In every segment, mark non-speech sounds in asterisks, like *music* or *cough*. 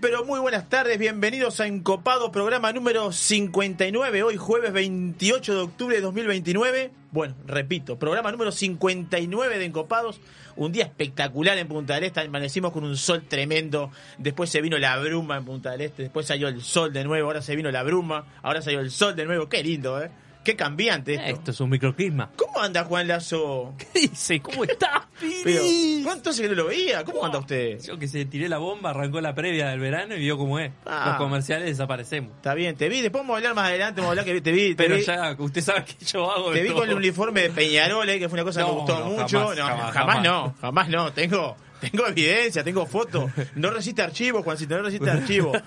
pero muy buenas tardes. Bienvenidos a Encopado, programa número 59. Hoy jueves 28 de octubre de 2029. Bueno, repito, programa número 59 de Encopados. Un día espectacular en Punta del Este. Amanecimos con un sol tremendo. Después se vino la bruma en Punta del Este. Después salió el sol de nuevo. Ahora se vino la bruma. Ahora salió el sol de nuevo. Qué lindo, ¿eh? Qué cambiante esto. Esto es un microclisma. ¿Cómo anda Juan Lazo? ¿Qué dice? ¿Cómo está, Pero? ¿cuánto hace que no lo veía? ¿Cómo anda usted? Yo que se tiré la bomba, arrancó la previa del verano y vio cómo es. Ah. Los comerciales desaparecemos. Está bien, te vi. Después vamos a hablar más adelante. Vamos a hablar que te vi. Te Pero vi, ya, usted sabe que yo hago te vi todo. con el uniforme de Peñarol, eh, que fue una cosa que me gustó no, mucho. jamás, no, jamás, jamás, jamás. no, jamás no. Tengo, *laughs* tengo evidencia, tengo fotos. No resiste archivo, Juancito, no resiste archivo. *laughs*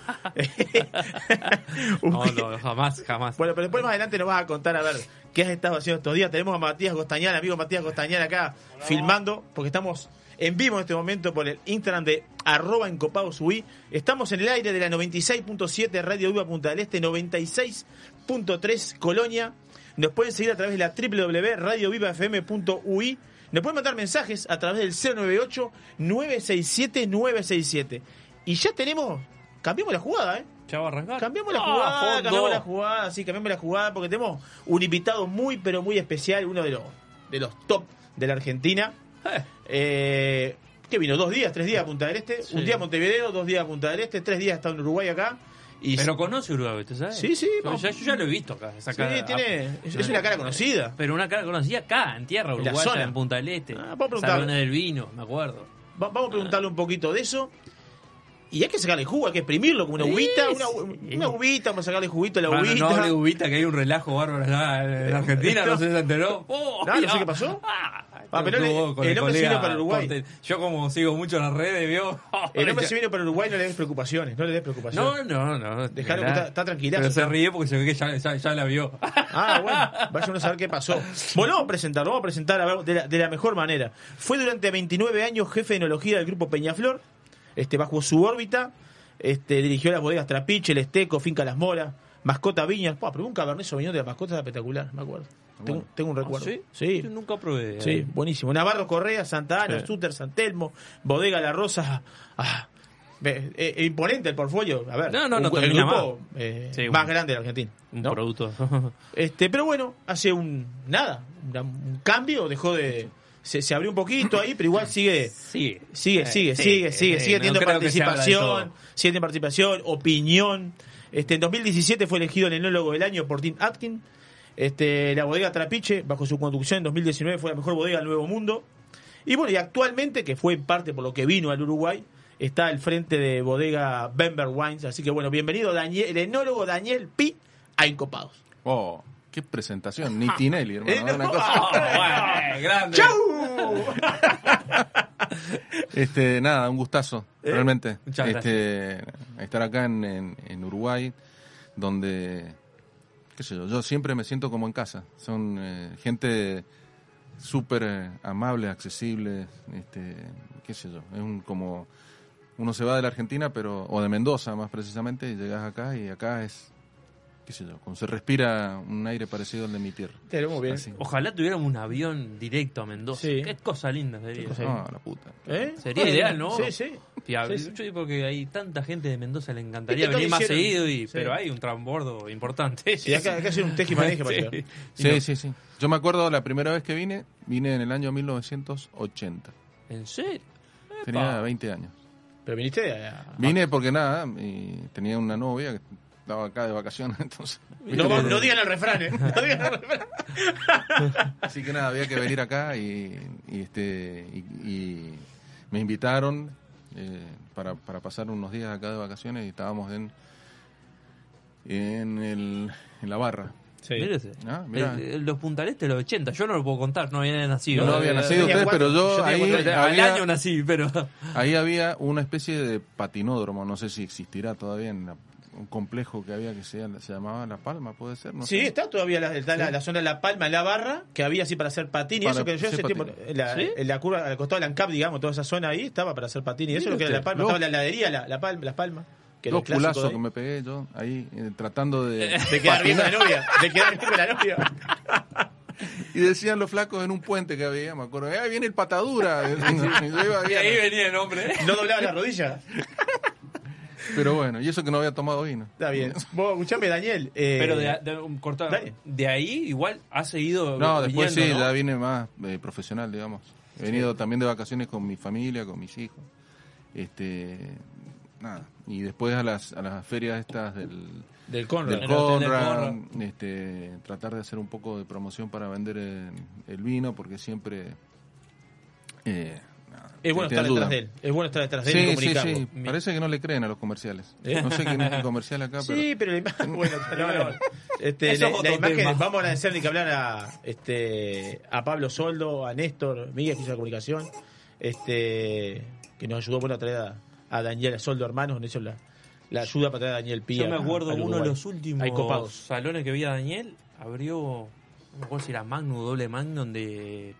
No, no, jamás, jamás. Bueno, pero después más adelante nos vas a contar a ver qué has estado haciendo estos días. Tenemos a Matías Costañán, amigo Matías Costañán acá filmando, porque estamos en vivo en este momento por el Instagram de arroba encopadosui. Estamos en el aire de la 96.7 Radio Viva Punta del Este, 96.3 Colonia. Nos pueden seguir a través de la www.radiovivafm.ui. Nos pueden mandar mensajes a través del 098-967-967. Y ya tenemos, cambiamos la jugada, ¿eh? ¿Ya va a arrancar? Cambiamos la Ah, jugada, fondo. cambiamos la jugada, sí, cambiamos la jugada porque tenemos un invitado muy, pero muy especial, uno de los, de los top de la Argentina. Eh, Eh, que vino dos días, tres días a Punta del Este, Sí. un día a Montevideo, dos días a Punta del Este, tres días está en Uruguay acá. Y pero conoce Uruguay, ¿usted sabe? Sí, sí, Yo, ya, yo ya lo he visto acá. esa sí, cara- tiene, es, es una cara conocida. Pero una cara conocida acá, en tierra uruguaya, en Punta del Este. Ah, vamos a preguntar. Del Vino, me acuerdo. Va- vamos a preguntarle un poquito de eso. Y hay que sacarle jugo, hay que exprimirlo como una Sí, uvita, una, sí. una uvita, vamos a sacarle juguito a la uvita. no hable ubita que hay un relajo bárbaro en Argentina, no sé si se enteró. Oh, No, no sé qué pasó. Ah, Ah, pero el- hombre se vino para Uruguay. Corte- Yo como sigo mucho en las redes, vio. *laughs* El hombre se vino para Uruguay, no le des preocupaciones, no le des preocupaciones. No, no, no. Dejalo que está- está tranquilazo. Pero se ríe porque se ve que ya, ya, ya la vio. *laughs* Ah, bueno, vaya uno a saber qué pasó. Bueno, vamos a presentarlo, vamos a presentar a ver, de, la, de la mejor manera. Fue durante 29 años jefe de enología del grupo Peñaflor, este, bajo su órbita, este, dirigió las bodegas Trapiche, El Esteco, Finca Las Moras, Mascota Viñas. Pua, pero un Cabernet Sauvignon de la mascota espectacular, me acuerdo. Tengo, Bueno. tengo un recuerdo. ¿Ah, ¿Sí? Sí, Yo nunca probé. sí, eh. buenísimo. Navarro Correa, Santa Ana, Sí. Suter, San Telmo, Bodega La Rosa. Ah, ve- eh, eh, imponente el portfolio. A ver, No, no, no un- el grupo Sí, más un- grande de la Argentina. Un producto. Este, pero bueno, hace un nada, una- un cambio, dejó de se, se abrió un poquito ahí, pero igual sigue sigue sigue sigue sigue sigue no teniendo participación, sigue teniendo participación, opinión. Este, en 2017 fue elegido el enólogo del año por Tim Atkin. Este, la bodega Trapiche, bajo su conducción en 2019 fue la mejor bodega del Nuevo Mundo. Y bueno, y actualmente, que fue en parte por lo que vino al Uruguay, está al frente de bodega Bember Wines. Así que bueno, bienvenido Daniel, el enólogo Daniel Pi a Encopados. Oh, qué presentación. Ni Tinelli, hermano. Eh, no. Una cosa- *laughs* Oh, bueno, grande. ¡Chau! *laughs* Este, nada, un gustazo, Eh, realmente. este, estar acá en, en- en Uruguay, donde, qué sé yo, yo siempre me siento como en casa. Son eh, gente súper amable, accesible, este, qué sé yo. Es un, como, uno se va de la Argentina, pero, o de Mendoza más precisamente, y llegas acá y acá es, qué sé yo, como se respira un aire parecido al de mi tierra. Pero muy bien. Así. Ojalá tuviéramos un avión directo a Mendoza. Sí. Qué cosa linda sería. cosa Ah, la puta. ¿Eh? Sería ideal, ¿no? Sí, sí. Y Sí, sí. Yo digo que hay tanta gente de Mendoza le encantaría venir más seguido, y, Sí. pero hay un transbordo importante. Sí, acá, acá hacer un teje *laughs* y maneje para Sí. llegar. Y Sí, no- sí, sí. Yo me acuerdo la primera vez que vine, vine en el año 1980. ¿En serio? Tenía 20 años. Pero viniste a- Vine porque nada, y tenía una novia que estaba acá de vacaciones, *laughs* entonces. No, no digan el refrán, ¿eh? No digan el refrán. *laughs* Así que nada, había que venir acá y, y, este y, y me invitaron eh, para, para pasar unos días acá de vacaciones y estábamos en en, el, en la barra. Sí. Mírese. Ah, mirá. El- el- los puntaletes de los 80, yo no lo puedo contar, no había nacido. No, No, había nacido tenía usted, cuatro, pero yo, yo ahí cuatro Al año nací, pero... ahí había una especie de patinódromo, no sé si existirá todavía en la- un complejo que había que se, se llamaba La Palma, puede ser, no Sí, sé. está todavía la, está la, la zona de La Palma, la barra, que había así para hacer patín y Para eso que yo ese tiempo, la, ¿Sí? en la curva, al costado de la ANCAP, digamos, toda esa zona ahí estaba para hacer patín y eso lo que era La Palma, estaba la heladería, la, la Palma, Las Palmas, que Dos culazos que me pegué yo ahí eh, tratando de, *laughs* De quedar bien con la novia, de quedar bien la novia. *laughs* Y decían los flacos en un puente que había, me acuerdo, ahí viene el patadura. *laughs* Y ahí, venía el hombre. No doblaba la rodilla. Pero bueno, y eso que no había tomado vino. Está bien. *laughs* Vos, escuchame, Daniel. eh, Pero de, de- un corta- de ahí igual ha seguido. No, después sí, ¿no? ya vine más eh, profesional, digamos. He venido también de vacaciones con mi familia, con mis hijos. Este, nada. Y después a las, a las ferias estas del, del Conrad. del En el hotel del Conrad, Conrad. este, tratar de hacer un poco de promoción para vender el, el vino, porque siempre... eh, Es bueno estar detrás de él. Es bueno estar detrás de él y Sí, sí, comunicarlo. sí. Parece que no le creen a los comerciales. ¿Eh? No sé quién es el comercial acá, *laughs* pero... Sí, pero la imagen, bueno, no, no. Este, la, la imagen, vamos a agradecer ni que hablar a, este, a Pablo Soldo, a Néstor, Miguel, que hizo la comunicación, este, que nos ayudó bueno, a traer a, a Daniel Soldo, hermanos, nos hizo la, la ayuda para traer a Daniel Pía. Yo me acuerdo uno de los últimos Hay copados. salones que vi a Daniel, abrió, no me acuerdo si era Magnum o doble Magnum de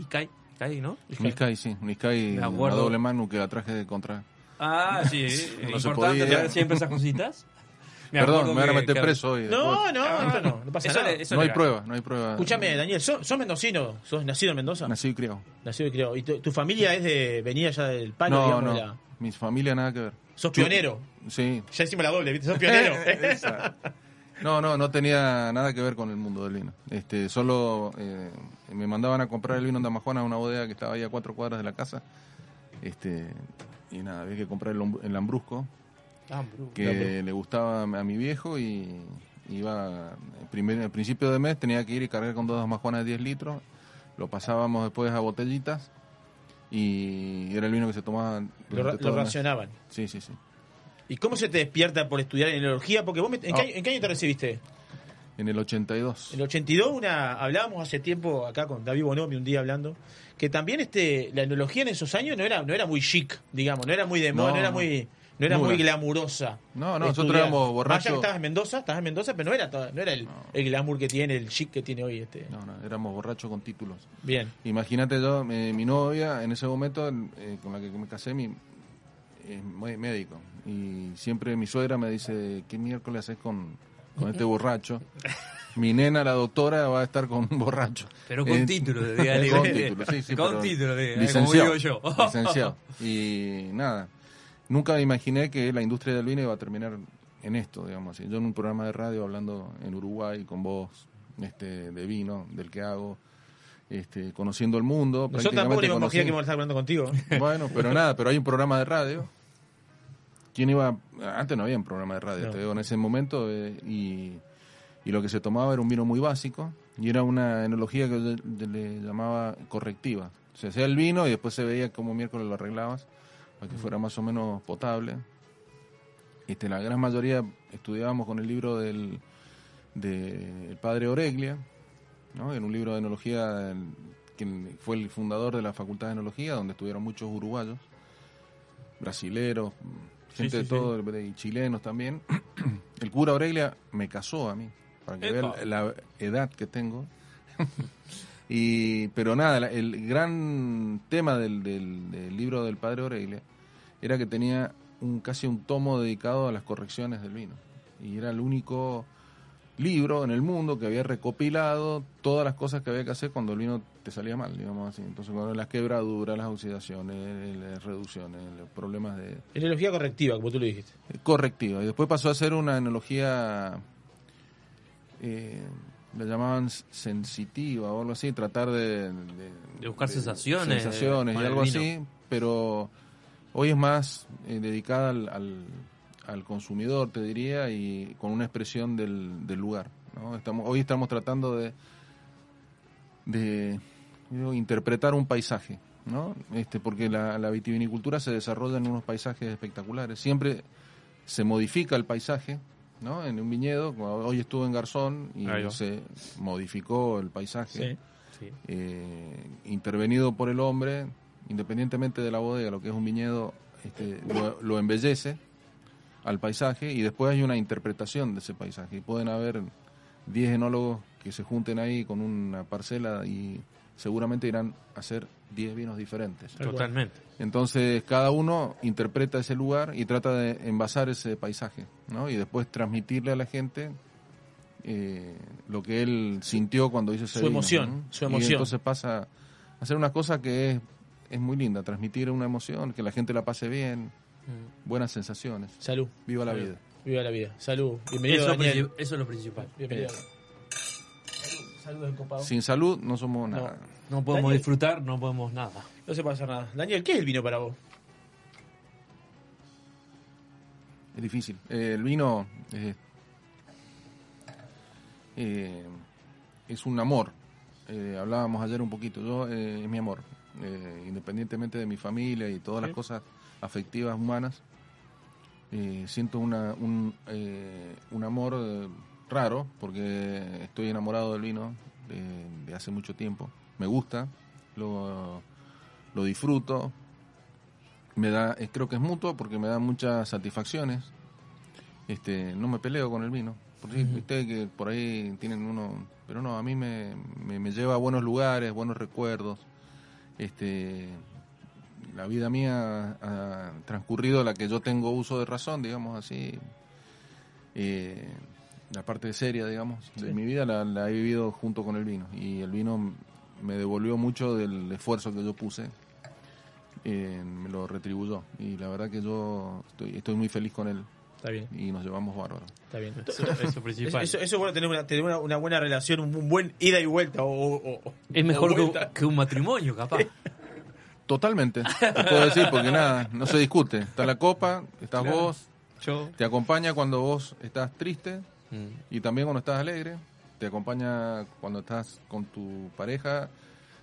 Ikai, Ikai, ¿no? Sí, una acuerdo. doble mano que la traje de contra. Ah, sí, *laughs* No se importante siempre esas cositas. *laughs* Me Perdón, me van a meter que- preso hoy. No, no, no, no *laughs* pasa Eso nada. le- eso no hay prueba, no hay prueba. Escúchame, Daniel, ¿sos, sos mendocino? ¿Sos nacido en Mendoza? Nacido y criado. Nacido y criado. ¿Y tu, tu familia es de venida ya del palo, No, digamos? no, la- mi familia nada que ver. ¿Sos pionero? Sí. Ya hicimos la doble, ¿viste? Sos pionero. No, no, no tenía nada que ver con el mundo del vino. Este, solo eh, me mandaban a comprar el vino en Damajuana a una bodega que estaba ahí a cuatro cuadras de la casa. Este, y nada, había que comprar el, el lambrusco Ah, que le gustaba a mi viejo y iba primer, al principio de mes tenía que ir y cargar con dos damajuanas de 10 litros. Lo pasábamos después a botellitas y era el vino que se tomaba Lo, ra- racionaban. Sí, sí, sí. ¿Y cómo se te despierta por estudiar enología? Porque vos, me- ¿en, qué, Ah. año- en qué año te recibiste? En el 82. En el 82, una, hablábamos hace tiempo acá con David Bonomi un día hablando, que también este, la enología en esos años no era, no era muy chic, digamos, no era muy de moda, No, no, era muy, no era muy glamurosa. No, no, nosotros éramos Más allá borrachos. que estabas en Mendoza, estabas en Mendoza, pero no era, toda- no era el, el glamour que tiene, el chic que tiene hoy. este No, no, éramos borrachos con títulos. Bien. Imagínate yo, eh, mi novia en ese momento eh, con la que me casé, mi, es muy médico. Y siempre mi suegra me dice, ¿qué miércoles haces con, con este *laughs* borracho? Mi nena, la doctora, va a estar con un borracho. Pero con Eh, título, dígale. *laughs* con título, sí, sí. Con título, como licenciado, digo yo. *laughs* licenciado. Y nada, nunca me imaginé que la industria del vino iba a terminar en esto, digamos así. Yo en un programa de radio hablando en Uruguay con vos este, de vino, del que hago, este, conociendo el mundo. Nosotros tampoco me imaginé que íbamos a estar hablando contigo. Bueno, pero nada, pero hay un programa de radio. ¿Quién iba? Antes no había un programa de radio, No. te digo, en ese momento, eh, y, y lo que se tomaba era un vino muy básico, y era una enología que yo, le llamaba correctiva. Se hacía el vino y después se veía cómo miércoles lo arreglabas para que fuera más o menos potable. Este, la gran mayoría estudiábamos con el libro del, del padre Oreglia, ¿no? en un libro de enología, quien fue el fundador de la Facultad de Enología, donde estuvieron muchos uruguayos, brasileros, gente sí, de todo, y chilenos también. *clears throat* El cura Oreglia me casó a mí, para que vean la edad que tengo. *laughs* y Pero nada, la- el gran tema del, del- del libro del padre Oreglia era que tenía un casi un tomo dedicado a las correcciones del vino. Y era el único libro en el mundo que había recopilado todas las cosas que había que hacer cuando el vino te salía mal, digamos así. Entonces, cuando las quebraduras, las oxidaciones, las reducciones, los problemas de Enología correctiva, como tú lo dijiste. correctiva. Y después pasó a ser una enología, eh, la llamaban sensitiva o algo así, tratar de... De buscar sensaciones, sensaciones y algo así, pero hoy es más eh, dedicada al, al, al consumidor, te diría, y con una expresión del, del lugar. ¿no? Estamos, hoy estamos tratando de, de interpretar un paisaje, ¿no? este, porque la, la vitivinicultura se desarrolla en unos paisajes espectaculares. Siempre se modifica el paisaje, ¿no? En un viñedo, hoy estuve en Garzón y se modificó el paisaje Sí. eh, intervenido por el hombre, independientemente de la bodega, lo que es un viñedo, este, lo, lo embellece al paisaje y después hay una interpretación de ese paisaje. Y pueden haber 10 enólogos que se junten ahí con una parcela y seguramente irán a hacer 10 vinos diferentes. Totalmente. Entonces cada uno interpreta ese lugar y trata de envasar ese paisaje, ¿no? Y después transmitirle a la gente eh, lo que él sintió cuando hizo ese Su vino, emoción, ¿no? su Y emoción. entonces pasa a hacer una cosa que es, es muy linda, transmitir una emoción, que la gente la pase bien, buenas sensaciones. Salud. Viva la Salud. vida. Viva la vida. Salud. Bienvenido, Eso, es lo Daniel. eso es lo principal. Bienvenido. Eh, Salud, encopado. Sin salud no somos nada. no podemos Daniel. disfrutar, no podemos nada. No se puede hacer nada. Daniel, ¿qué es el vino para vos? Es difícil. Eh, el vino eh, eh, es un amor. Eh, hablábamos ayer un poquito. Yo eh, es mi amor. Eh, independientemente de mi familia y todas las cosas afectivas humanas, eh, siento una, un, eh, un amor eh, raro porque estoy enamorado del vino de, de hace mucho tiempo. Me gusta, lo, lo disfruto, me da eh, creo que es mutuo porque me da muchas satisfacciones. Este no me peleo con el vino. Ujú. viste que por ahí tienen uno pero no a mí me, me, me lleva a buenos lugares buenos recuerdos. Este la vida mía ha transcurrido la que yo tengo uso de razón digamos así. Eh, la parte seria digamos de Sí. mi vida la, la he vivido junto con el vino y el vino me devolvió mucho del esfuerzo que yo puse eh, me lo retribuyó y la verdad que yo estoy, estoy muy feliz con él Está bien, y nos llevamos bárbaro. está bien. Eso, eso principal. eso- eso es bueno tener, una, tener una, una buena relación, un, buen ida y vuelta. O, o- o- es mejor o que, un- vuelta. que un matrimonio, capaz. *laughs* Totalmente, te puedo decir, porque nada, no se discute. Está la copa, estás Claro. vos, Yo. te acompaña cuando vos estás triste Mm. y también cuando estás alegre, te acompaña cuando estás con tu pareja,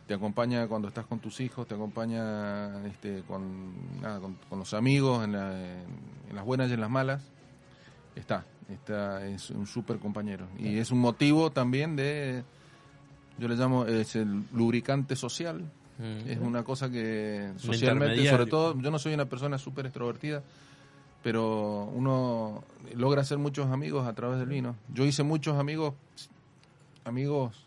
te acompaña cuando estás con tus hijos, te acompaña este, con, nada, con, con los amigos, en, la- en- las buenas y en las malas. Está, está es un súper compañero. Y es un motivo también de, yo le llamo, es el lubricante social. Mm. Es una cosa que socialmente, sobre todo, yo no soy una persona súper extrovertida, pero uno logra hacer muchos amigos a través del vino. Yo hice muchos amigos, amigos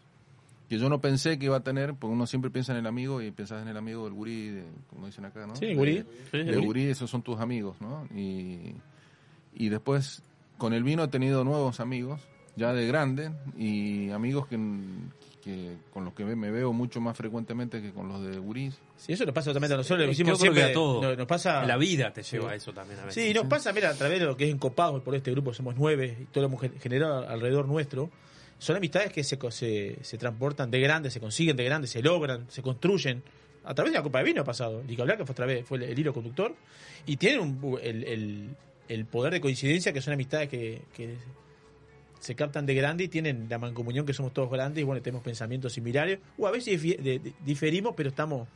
que yo no pensé que iba a tener, porque uno siempre piensa en el amigo y pensás en el amigo del gurí, de- como dicen acá, ¿no? Sí, gurí. De gurí, esos son tus amigos, ¿no? Y, y después, con el vino he tenido nuevos amigos, ya de grande, y amigos que, que con los que me veo mucho más frecuentemente que con los de gurís. Sí, eso nos pasa totalmente a nosotros. Lo hicimos siempre. a todo. no- Nos pasa. La vida te lleva Sí. a eso también a veces. Sí, nos pasa, mira, a través de lo que es Encopados, por este grupo somos nueve, y todo lo hemos gen- generado alrededor nuestro, son amistades que se, co- se, se transportan de grandes, se consiguen de grandes, se logran, se construyen. A través de la Copa de Vino ha pasado. Ni que hablar que fue, a través, fue el, el hilo conductor. Y tienen un- el, el- el poder de coincidencia que son amistades que, que se captan de grande y tienen la mancomunión que somos todos grandes y bueno, tenemos pensamientos similares. O a veces de- diferimos, pero estamos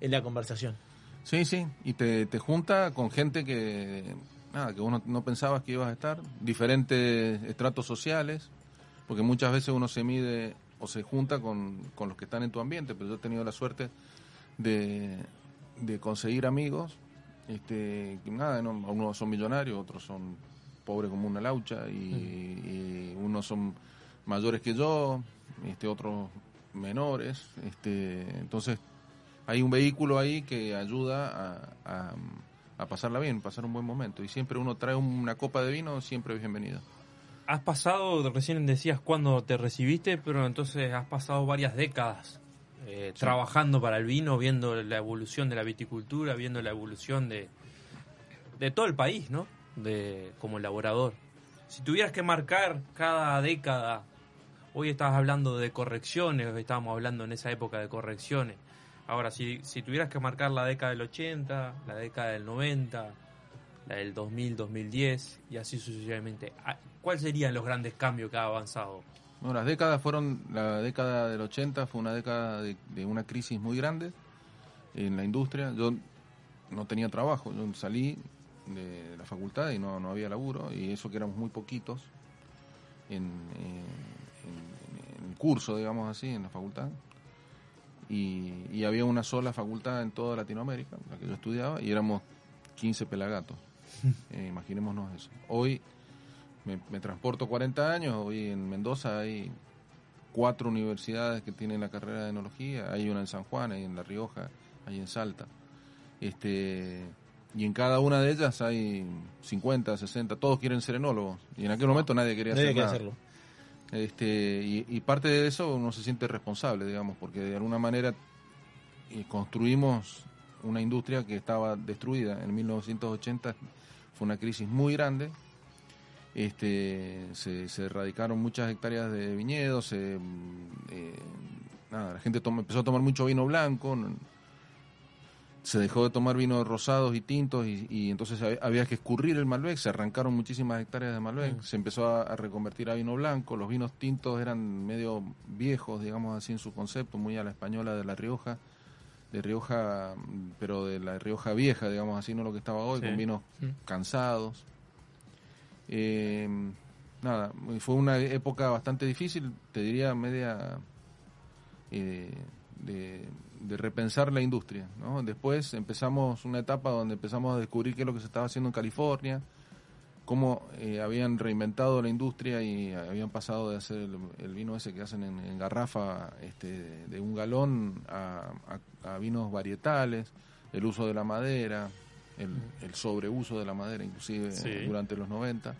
en la conversación. Sí, sí, y te, te junta con gente que, nada, que uno no pensabas que ibas a estar, diferentes estratos sociales, porque muchas veces uno se mide o se junta con, con los que están en tu ambiente, pero yo he tenido la suerte de, de conseguir amigos, este, nada, no, unos son millonarios, otros son pobres como una laucha, y, y unos son mayores que yo, este, otros menores, este, entonces hay un vehículo ahí que ayuda a, a, a pasarla bien, pasar un buen momento. Y siempre uno trae una copa de vino, siempre bienvenido. Has pasado, recién decías cuando te recibiste, pero entonces has pasado varias décadas eh, trabajando para el vino, viendo la evolución de la viticultura, viendo la evolución de, de todo el país, ¿no? De, como elaborador. Si tuvieras que marcar cada década, hoy estabas hablando de correcciones, estábamos hablando en esa época de correcciones. Ahora, si, si tuvieras que marcar la década del 80, la década del 90, la del 2000, 2010 y así sucesivamente. Ah, ¿Cuáles serían los grandes cambios que ha avanzado? Bueno, las décadas fueron, la década del 80 fue una década de, de una crisis muy grande en la industria. Yo no tenía trabajo, yo salí de la facultad y no, no había laburo, y eso que éramos muy poquitos en, eh, en- en el curso, digamos así, en la facultad. Y, y había una sola facultad en toda Latinoamérica, la que yo estudiaba, y éramos 15 pelagatos. *laughs* Eh, imaginémonos eso. Hoy me, me transporto 40 años, hoy en Mendoza hay cuatro universidades que tienen la carrera de enología, hay una en San Juan, hay en La Rioja, hay en Salta. Este, y en cada una de ellas hay 50, 60, todos quieren ser enólogos. Y en aquel momento nadie quería Nadie hacer quiere nada. hacerlo. Este, y, y parte de eso uno se siente responsable, digamos, porque de alguna manera eh, construimos una industria que estaba destruida. En 1980 fue una crisis muy grande. Este, se, se erradicaron muchas hectáreas de viñedos, se, eh, nada, la gente empezó a tomar mucho vino blanco, se dejó de tomar vinos rosados y tintos y, entonces había que escurrir el Malbec, se arrancaron muchísimas hectáreas de Malbec, mm. se empezó a, reconvertir a vino blanco, los vinos tintos eran medio viejos, digamos así en su concepto, muy a la española de La Rioja, de Rioja, pero de la Rioja vieja, digamos así, no lo que estaba hoy, con vinos mm. cansados. Eh, nada, fue una época bastante difícil, te diría media... Eh, de, repensar la industria. ¿no? Después empezamos una etapa donde empezamos a descubrir qué es lo que se estaba haciendo en California, cómo eh, habían reinventado la industria y habían pasado de hacer el, vino ese que hacen en, garrafa este, de un galón a, vinos varietales, el uso de la madera, el, sobreuso de la madera inclusive durante los 90.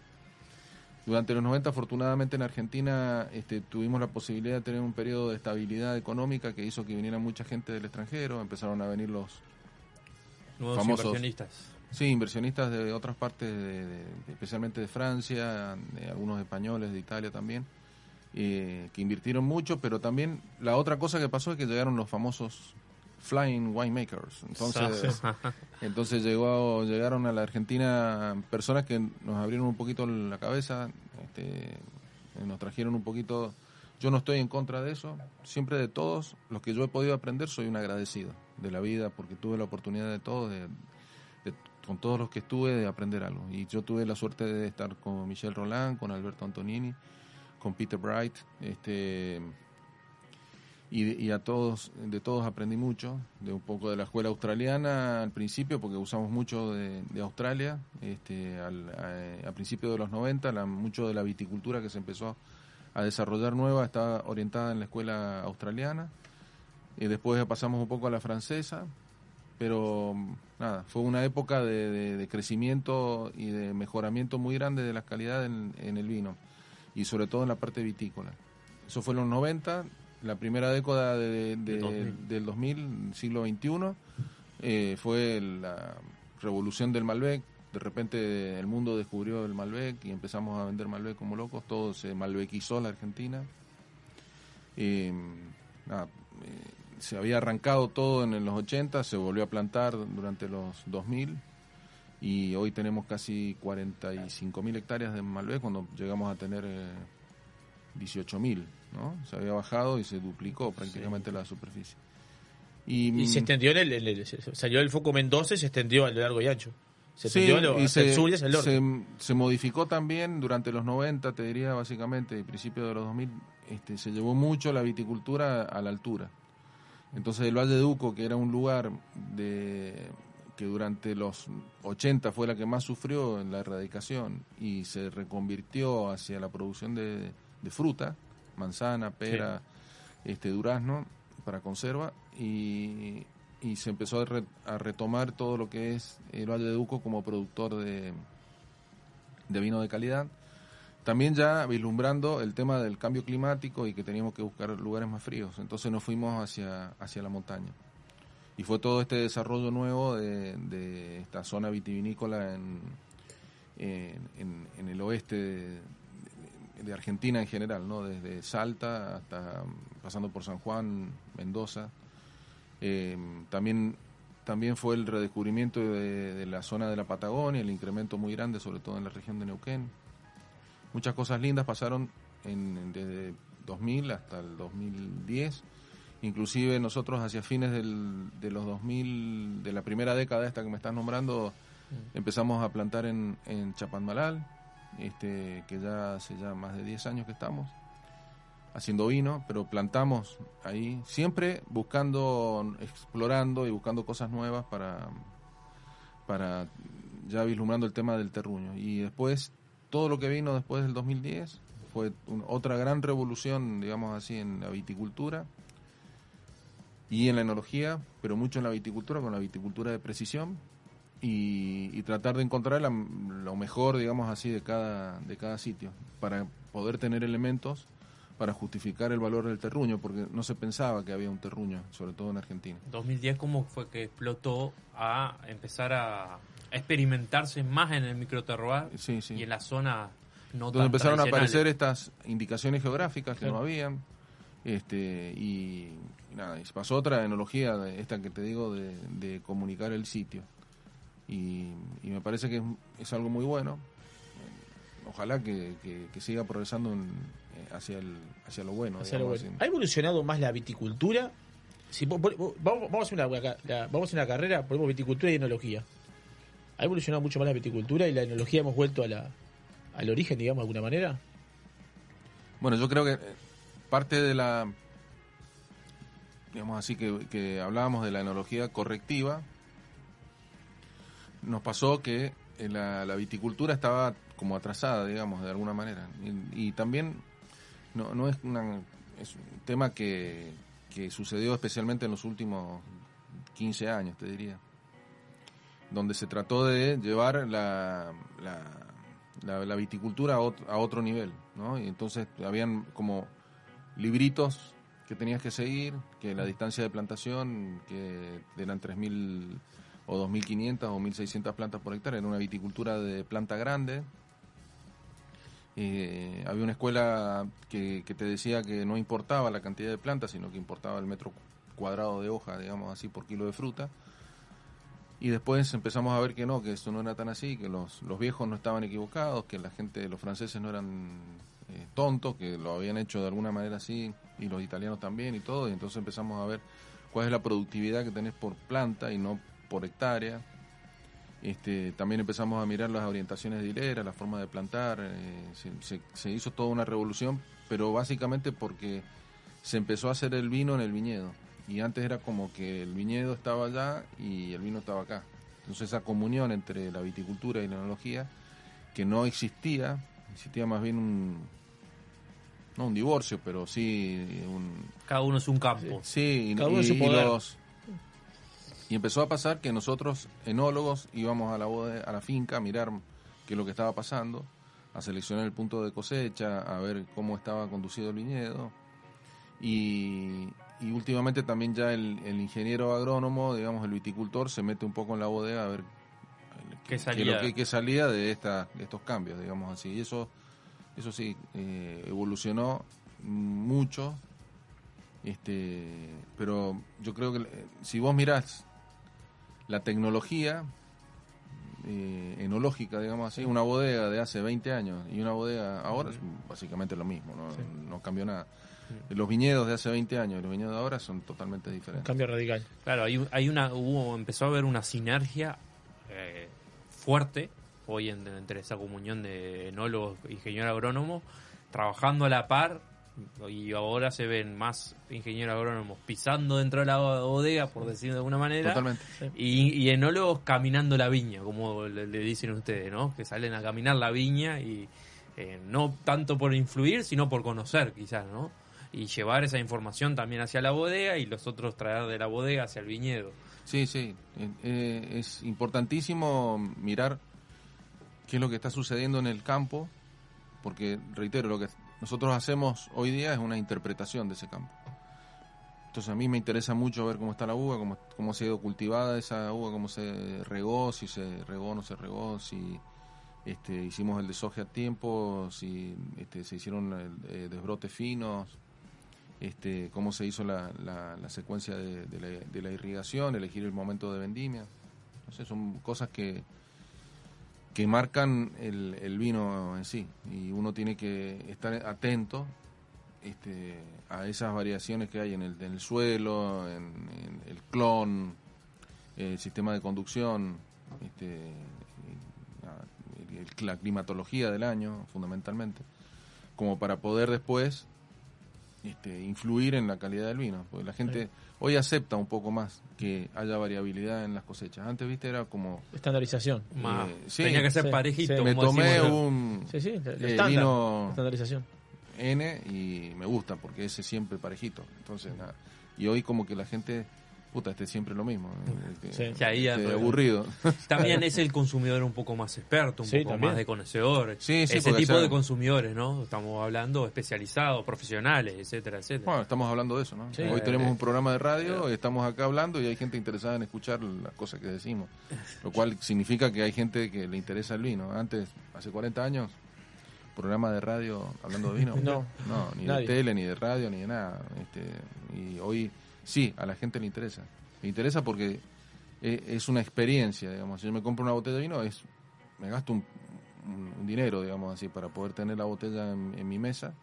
Durante los 90, afortunadamente en Argentina este, tuvimos la posibilidad de tener un periodo de estabilidad económica que hizo que viniera mucha gente del extranjero, empezaron a venir los Nuevos famosos inversionistas. Sí, inversionistas de otras partes, especialmente de Francia, de algunos españoles, de Italia también, eh, que invirtieron mucho, pero también la otra cosa que pasó es que llegaron los famosos Flying Winemakers. Entonces, *laughs* entonces llegó, llegaron a la Argentina personas que nos abrieron un poquito la cabeza, este, nos trajeron un poquito. Yo no estoy en contra de eso, siempre de todos los que yo he podido aprender soy un agradecido de la vida porque tuve la oportunidad de todo, de, con todos los que estuve de aprender algo. Y yo tuve la suerte de estar con Michel Roland, con Alberto Antonini, con Peter Bright, este y, a todos, de todos aprendí mucho, de un poco de la escuela australiana al principio, porque usamos mucho de, Australia, este, al, a, principios de los 90, la, mucho de la viticultura que se empezó a desarrollar nueva está orientada en la escuela australiana, y después pasamos un poco a la francesa, pero nada, fue una época de, crecimiento y de mejoramiento muy grande de la calidad en, en el vino, y sobre todo en la parte vitícola. Eso fue en los 90, la primera década de, del 2000, siglo XXI, eh, fue la revolución del Malbec. De repente el mundo descubrió el Malbec y empezamos a vender Malbec como locos. Todo se malbequizó la Argentina. Eh, eh, se había arrancado todo en los 80, se volvió a plantar durante los 2000 y hoy tenemos casi 45 mil hectáreas de Malbec cuando llegamos a tener 18 mil. ¿No? Se había bajado y se duplicó prácticamente la superficie. Y, se extendió en el, salió el foco Mendoza y se extendió a lo largo y ancho. Se extendió y se, Se, modificó también durante los 90, te diría básicamente, y principios de los 2000, este, se llevó mucho la viticultura a la altura. Entonces el Valle de Duco, que era un lugar de que durante los 80 fue la que más sufrió en la erradicación y se reconvirtió hacia la producción de, de fruta, manzana, pera, este durazno para conserva y, se empezó a, retomar todo lo que es el Valle de Duco como productor de, de vino de calidad. También ya vislumbrando el tema del cambio climático y que teníamos que buscar lugares más fríos. Entonces nos fuimos hacia, hacia la montaña. Y fue todo este desarrollo nuevo de, esta zona vitivinícola en, en, en el oeste de, de Argentina en general, ¿no? Desde Salta hasta pasando por San Juan, Mendoza. Eh, también, también fue el redescubrimiento de, la zona de la Patagonia, el incremento muy grande, sobre todo en la región de Neuquén. Muchas cosas lindas pasaron en, desde 2000 hasta el 2010. Inclusive nosotros hacia fines del, de los 2000, de la primera década esta que me estás nombrando, empezamos a plantar en, en Chapadmalal, este, que ya hace ya más de 10 años que estamos haciendo vino, pero plantamos ahí, siempre buscando, explorando y buscando cosas nuevas para, para ya vislumbrando el tema del terruño. Y después, todo lo que vino después del 2010 fue otra gran revolución, digamos así, en la viticultura y en la enología, pero mucho en la viticultura, con la viticultura de precisión, y, tratar de encontrar lo mejor, digamos así, de cada, de cada sitio, para poder tener elementos para justificar el valor del terruño, porque no se pensaba que había un terruño, sobre todo en Argentina. 2010, ¿cómo fue que explotó a empezar a experimentarse más en el microterroir Sí, sí. y en la zona no Donde tan empezaron a aparecer estas indicaciones geográficas que Claro. no habían. Este, y, y nada, y se pasó otra enología, de esta que te digo, de, de comunicar el sitio. Y, y me parece que es, es algo muy bueno. Ojalá que, que- que siga progresando en- eh, hacia, el, hacia lo bueno. Hacia lo digamos bueno. así. ¿Ha evolucionado más la viticultura? Si, po- po- po- vamos, vamos a hacer una, la- vamos a hacer una carrera, ponemos viticultura y enología. ¿Ha evolucionado mucho más la viticultura y la enología hemos vuelto a la, al origen, digamos, de alguna manera? Bueno, yo creo que eh, parte de la, digamos así, que, que hablábamos de la enología correctiva, nos pasó que eh, la, viticultura estaba como atrasada, digamos, de alguna manera. Y, y también no, no es, una, es un tema que, que sucedió especialmente en los últimos 15 años, te diría donde se trató de llevar la, la, la- la viticultura a otro, a otro nivel, ¿no? Y entonces habían como libritos que tenías que seguir, que la distancia de plantación, que eran 3.000 o 2.500 o 1.600 plantas por hectárea, era una viticultura de planta grande. Eh, había una escuela que, te decía que no importaba la cantidad de plantas, sino que importaba el metro cuadrado de hoja, digamos así, por kilo de fruta. Y después empezamos a ver que no, que eso no era tan así, que los, los viejos no estaban equivocados, que la gente, los franceses no eran eh, tontos, que lo habían hecho de alguna manera así, y los italianos también y todo, y entonces empezamos a ver cuál es la productividad que tenés por planta y no por hectárea. Este, también empezamos a mirar las orientaciones de hilera, la forma de plantar, eh, se, se- se hizo toda una revolución, pero básicamente porque se empezó a hacer el vino en el viñedo. Y antes era como que el viñedo estaba allá y el vino estaba acá. Entonces esa comunión entre la viticultura y la enología, que no existía, existía más bien un, no un divorcio, pero sí un, Cada uno es un campo. Sí, y, Cada uno y- su y poder. los- y empezó a pasar que nosotros, enólogos, íbamos a la, a la finca a mirar qué es lo que estaba pasando, a seleccionar el punto de cosecha, a ver cómo estaba conducido el viñedo. Y, y últimamente también ya el, el ingeniero agrónomo, digamos el viticultor, se mete un poco en la bodega a ver ¿Qué salía? qué de, esta, de estos cambios, digamos así. Y eso, eso sí, eh, evolucionó mucho. Este, pero yo creo que eh, si vos mirás la tecnología eh, enológica, digamos así, una bodega de hace 20 años y una bodega ahora es básicamente lo mismo, no, Sí. no cambió nada. Los viñedos de hace 20 años y los viñedos de ahora son totalmente Un diferentes. cambio radical. Claro, hay, hay una, hubo, empezó a haber una sinergia eh, fuerte hoy en- entre esa comunión de enólogos e ingeniero agrónomo trabajando a la par y ahora se ven más ingenieros agrónomos pisando dentro de la bodega, por decirlo de alguna manera, Totalmente. y, y enólogos caminando la viña, como le, le dicen ustedes, ¿no? Que salen a caminar la viña y eh, no tanto por influir, sino por conocer, quizás, ¿no? Y llevar esa información también hacia la bodega y los otros traer de la bodega hacia el viñedo. Sí, sí. Eh, eh, es importantísimo mirar qué es lo que está sucediendo en el campo, porque, reitero, lo que nosotros hacemos hoy día es una interpretación de ese campo. Entonces a mí me interesa mucho ver cómo está la uva, cómo, cómo se ha ido cultivada esa uva, cómo se regó, si se regó o no se regó, si este, hicimos el desoje a tiempo, si este, se hicieron eh, desbrotes finos, este, cómo se hizo la, la, la secuencia de, de la, de la irrigación, elegir el momento de vendimia. No sé, son cosas que, que marcan el, el vino en sí y uno tiene que estar atento este, a esas variaciones que hay en el, en el suelo, en, en el clon, el sistema de conducción, este, la climatología del año, fundamentalmente, como para poder después este, influir en la calidad del vino. Porque la gente hoy acepta un poco más que haya variabilidad en las cosechas. Antes, viste, era como... Estandarización. Más, Eh, sí, tenía que ser sí, parejito. sí. Me tomé un Sí, sí, lo eh, estándar. vino Estandarización. N y me gusta porque ese siempre parejito. Entonces, nada. Y hoy como que la gente puta, este es siempre lo mismo. Este, Sí. Ahí este, aburrido. También es el consumidor un poco más experto, un Sí, poco también. más de conocedor. Sí, sí, Ese tipo sea- de consumidores, ¿no? Estamos hablando especializados, profesionales, etcétera, etcétera. Bueno, estamos hablando de eso, ¿no? Sí. Hoy tenemos un programa de radio, y estamos acá hablando y hay gente interesada en escuchar las cosas que decimos. Lo *laughs* cual significa que hay gente que le interesa el vino. Antes, hace 40 años, programa de radio hablando de vino. *laughs* No. No, ni Nadie. de tele, ni de radio, ni de nada. Este, y hoy sí, a la gente le interesa. Le interesa porque e- es una experiencia, digamos. Si yo me compro una botella de vino, es me gasto un, dinero, digamos así, para poder tener la botella en, en mi mesa.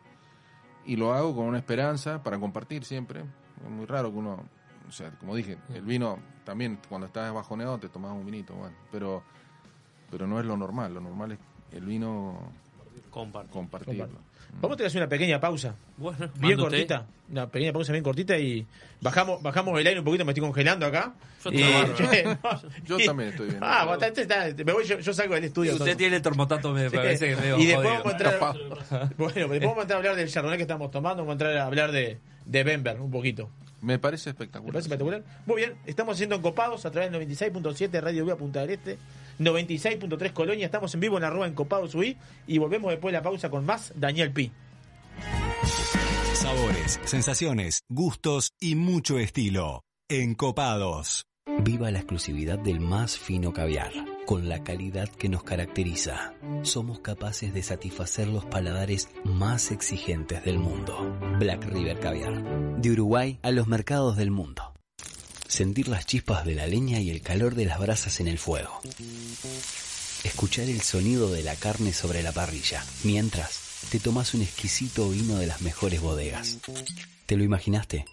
Y lo hago con una esperanza para compartir siempre. Es muy raro que uno, o sea, como dije, el vino también, cuando estás bajoneado, te tomas un vinito, bueno, pero, pero no es lo normal. Lo normal es el vino compartirlo. Vamos a tener que hacer una pequeña pausa. Bueno, Bien cortita. Una pequeña pausa bien cortita y bajamos bajamos el aire un poquito, me estoy congelando acá. Yo Y- trabajo. *laughs* Yo también estoy bien. Ah, bastante está, me voy, yo, yo salgo del estudio. Usted entonces. tiene el termotato, me Sí. parece que medio y después vamos a entrar, *laughs* bueno, después vamos a entrar a hablar del chardonnay que estamos tomando, vamos a entrar a hablar de, de Bember un poquito. Me parece ¿Me espectacular. parece espectacular? Muy bien, estamos haciendo encopados a través del 96.7 Radio Viva Punta del Este, 96.3 Colonia, estamos en vivo en arroba encopados UI y volvemos después de la pausa con más Daniel Pi. Sabores, sensaciones, gustos y mucho estilo. Encopados. Viva la exclusividad del más fino caviar, con la calidad que nos caracteriza. Somos capaces de satisfacer los paladares más exigentes del mundo. Black River Caviar. De Uruguay a los mercados del mundo. Sentir las chispas de la leña y el calor de las brasas en el fuego. Escuchar el sonido de la carne sobre la parrilla, mientras te tomas un exquisito vino de las mejores bodegas. ¿Te lo imaginaste?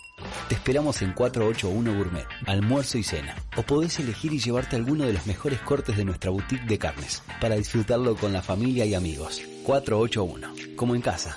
Te esperamos en 481 Gourmet, almuerzo y cena. O podés elegir y llevarte alguno de los mejores cortes de nuestra boutique de carnes, para disfrutarlo con la familia y amigos. 481, como en casa.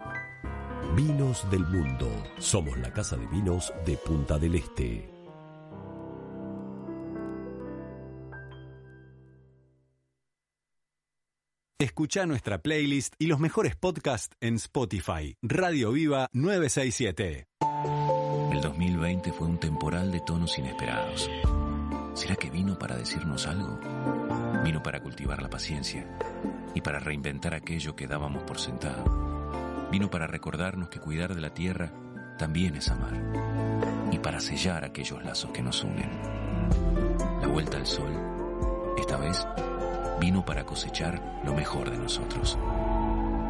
Vinos del Mundo. Somos la casa de vinos de Punta del Este. Escucha nuestra playlist y los mejores podcasts en Spotify. Radio Viva 967. El 2020 fue un temporal de tonos inesperados. ¿Será que vino para decirnos algo? Vino para cultivar la paciencia y para reinventar aquello que dábamos por sentado. Vino para recordarnos que cuidar de la tierra también es amar y para sellar aquellos lazos que nos unen. La vuelta al sol, esta vez, vino para cosechar lo mejor de nosotros.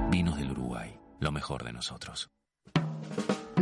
Vinos del Uruguay, lo mejor de nosotros.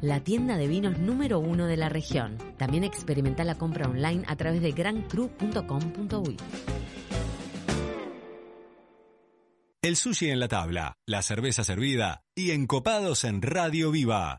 La tienda de vinos número uno de la región. También experimenta la compra online a través de grandcru.com.uy. El sushi en la tabla, la cerveza servida y encopados en Radio Viva.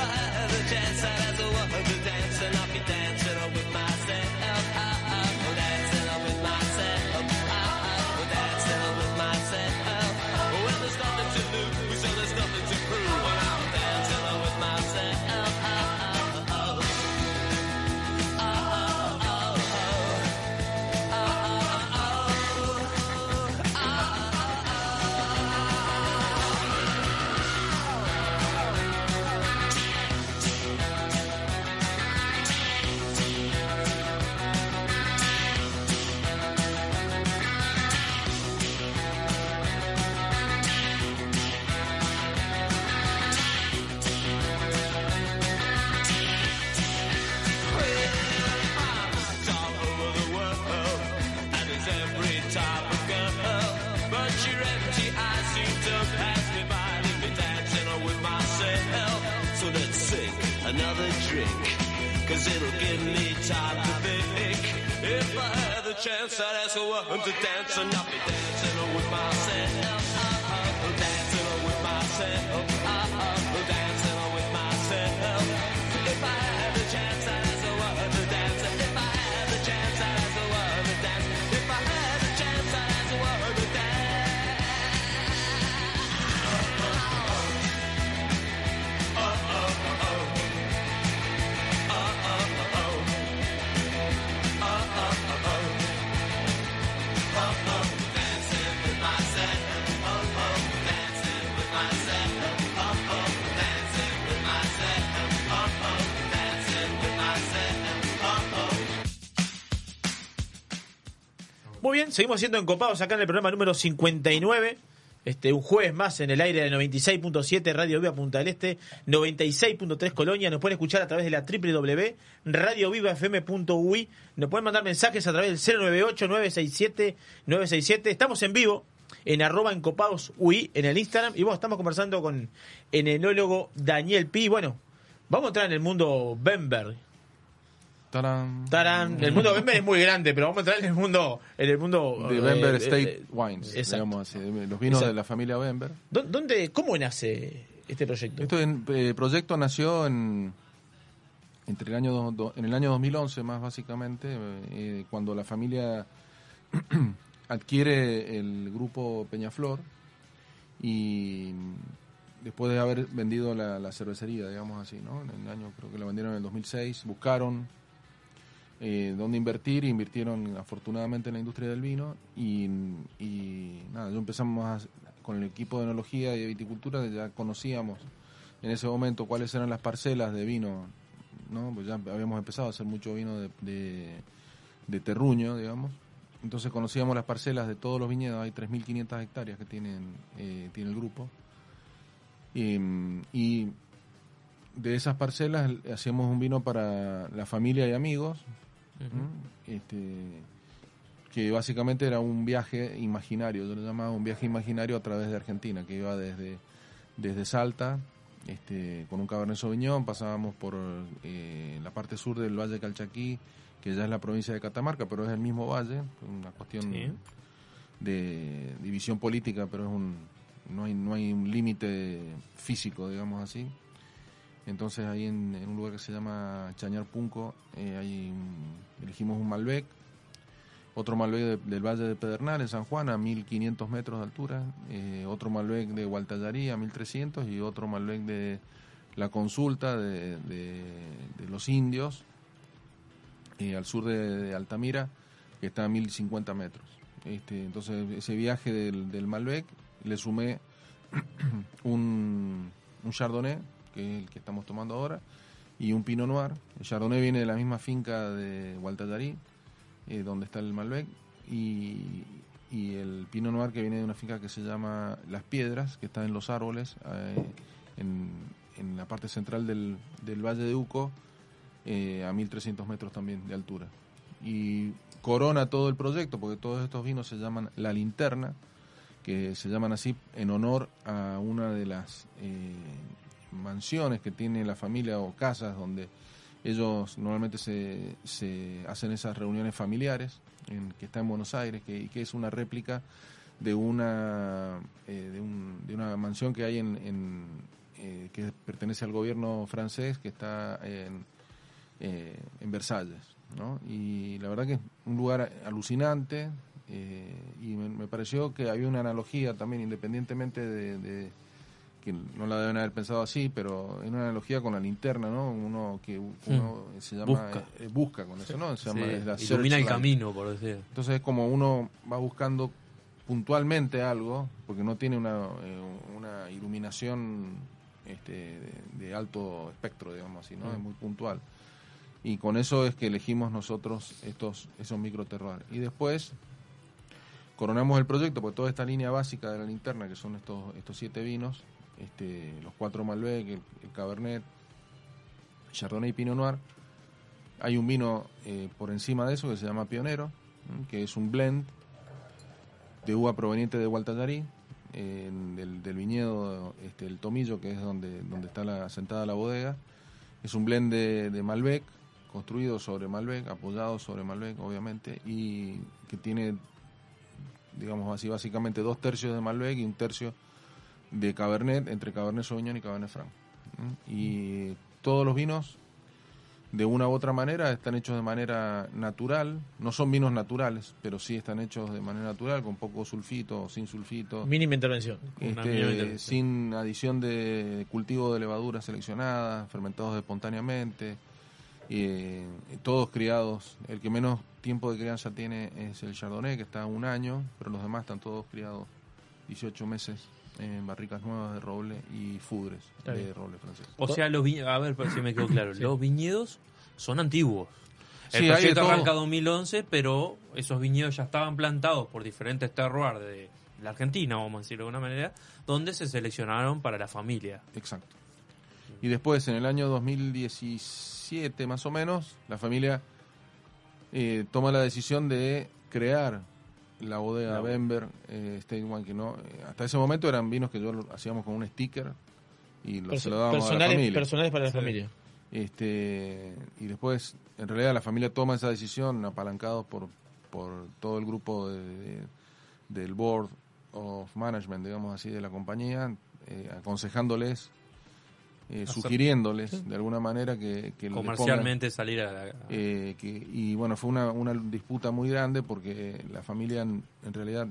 survive. Time to think. If I had the chance, I'd ask a woman to dance, and I'll be dancing with myself. Bien, seguimos siendo encopados acá en el programa número 59. Este, un jueves más en el aire de 96.7 Radio Viva Punta del Este, 96.3 Colonia. Nos pueden escuchar a través de la www.radiovivafm.ui. Nos pueden mandar mensajes a través del 098-967-967. Estamos en vivo en arroba encopados UI en el Instagram. Y bueno, estamos conversando con el enólogo Daniel Pi. Bueno, vamos a entrar en el mundo Bemberg. Tarán. Tarán. El mundo Bember es muy grande, pero vamos a entrar en el mundo, en el mundo De eh, Bember eh, State eh, Wines, exacto. digamos así, los vinos Exacto. de la familia Bember. ¿Dó- ¿Dónde, cómo nace este proyecto? Este eh, proyecto nació en entre el año do- do- en el año 2011 más básicamente eh, cuando la familia *clears throat* adquiere el grupo Peñaflor y después de haber vendido la, la cervecería, digamos así, ¿no? En el año creo que la vendieron en el 2006, buscaron eh, dónde invertir, invirtieron afortunadamente en la industria del vino y, nada, yo empezamos con el equipo de enología y de viticultura, ya conocíamos en ese momento cuáles eran las parcelas de vino, ¿no? Pues ya habíamos empezado a hacer mucho vino de, de, de terruño, digamos. Entonces conocíamos las parcelas de todos los viñedos, hay 3.500 hectáreas que tienen, eh, tiene el grupo. Y, y de esas parcelas hacíamos un vino para la familia y amigos, este, que básicamente era un viaje imaginario, yo lo llamaba un viaje imaginario a través de Argentina, que iba desde, desde Salta, este, con un Cabernet Sauvignon, pasábamos por eh, la parte sur del Valle de Calchaquí, que ya es la provincia de Catamarca, pero es el mismo valle, una cuestión Sí. de división política, pero es un no hay no hay un límite físico, digamos así. Entonces ahí en, un lugar que se llama Chañar Punco, eh, ahí un- elegimos un Malbec, otro Malbec de- del Valle de Pedernal en San Juan a 1500 metros de altura, eh, otro Malbec de Gualtallarí a 1300 y otro Malbec de La Consulta de, los Indios eh, al sur de, de Altamira, que está a 1050 metros. Este, entonces, ese viaje del, del Malbec le sumé *clears throat* un, un Chardonnay que es el que estamos tomando ahora, y un Pinot Noir. El Chardonnay viene de la misma finca de Gualtallarí, eh, donde está el Malbec, y, el Pinot Noir que viene de una finca que se llama Las Piedras, que está en los árboles, eh, en, la parte central del, Valle de Uco, eh, a 1300 metros también de altura. Y corona todo el proyecto, porque todos estos vinos se llaman La Linterna, que se llaman así en honor a una de las mansiones que tiene la familia o casas donde ellos normalmente se, se hacen esas reuniones familiares, en, que está en Buenos Aires, que, que es una réplica de una, eh, de, un- de una mansión que hay en, en, eh, que pertenece al gobierno francés, que está en, eh, en Versalles. ¿no? Y la verdad que es un lugar alucinante y me, pareció que había una analogía también, independientemente de, de- que no la deben haber pensado así, pero es una analogía con la linterna, ¿no? Uno que uno se llama Busca. eh, busca con eso, ¿no? Se llama Sí, es la ilumina el camino, por decir. Entonces es como uno va buscando puntualmente algo, porque no tiene una, eh, una iluminación este, de, de alto espectro, digamos así, ¿no? Mm. Es muy puntual. Y con eso es que elegimos nosotros estos esos microterroirs. Y después coronamos el proyecto, porque toda esta línea básica de la linterna, que son estos, estos siete vinos, este, los cuatro Malbec, el, Cabernet, Chardonnay y Pinot Noir, hay un vino eh, por encima de eso que se llama Pionero, que es un blend de uva proveniente de Gualtallarí, del viñedo, este, el Tomillo, que es donde, donde está la, sentada la bodega. Es un blend de, de Malbec, construido sobre Malbec, apoyado sobre Malbec, obviamente, y que tiene, digamos así, básicamente dos tercios de Malbec y un tercio de Cabernet, entre Cabernet Sauvignon y Cabernet Franc. Y todos los vinos de una u otra manera están hechos de manera natural, no son vinos naturales, pero sí están hechos de manera natural, con poco sulfito, sin sulfito, Mínima intervención. Una este, mínima intervención. sin adición de cultivo de levaduras seleccionadas, fermentados espontáneamente, y, eh, todos criados. El que menos tiempo de crianza tiene es el Chardonnay, que está un año, pero los demás están todos criados 18 meses en barricas nuevas de roble y fudres Está de bien. roble francés. O sea, los viñedos, a ver si me quedó *laughs* claro, los viñedos son antiguos. El Sí, proyecto arranca 2011, pero esos viñedos ya estaban plantados por diferentes terroirs de la Argentina, vamos a decirlo de alguna manera, donde se seleccionaron para la familia. Exacto. Y después, en el año 2017 más o menos, la familia eh, toma la decisión de crear la bodega bodega. Bember eh, State One, que no, eh, hasta ese momento eran vinos que yo lo hacíamos con un sticker y lo, Perso- se lo dábamos a la familia. personales para la Sí. familia. Este, y después, en realidad, la familia toma esa decisión apalancados por, por todo el grupo de- de- del board of management, digamos así, de la compañía, eh, aconsejándoles, eh, sugiriéndoles de alguna manera que, que pongan- Comercialmente salir a la... eh, que, y bueno, fue una, una disputa muy grande porque la familia en, en realidad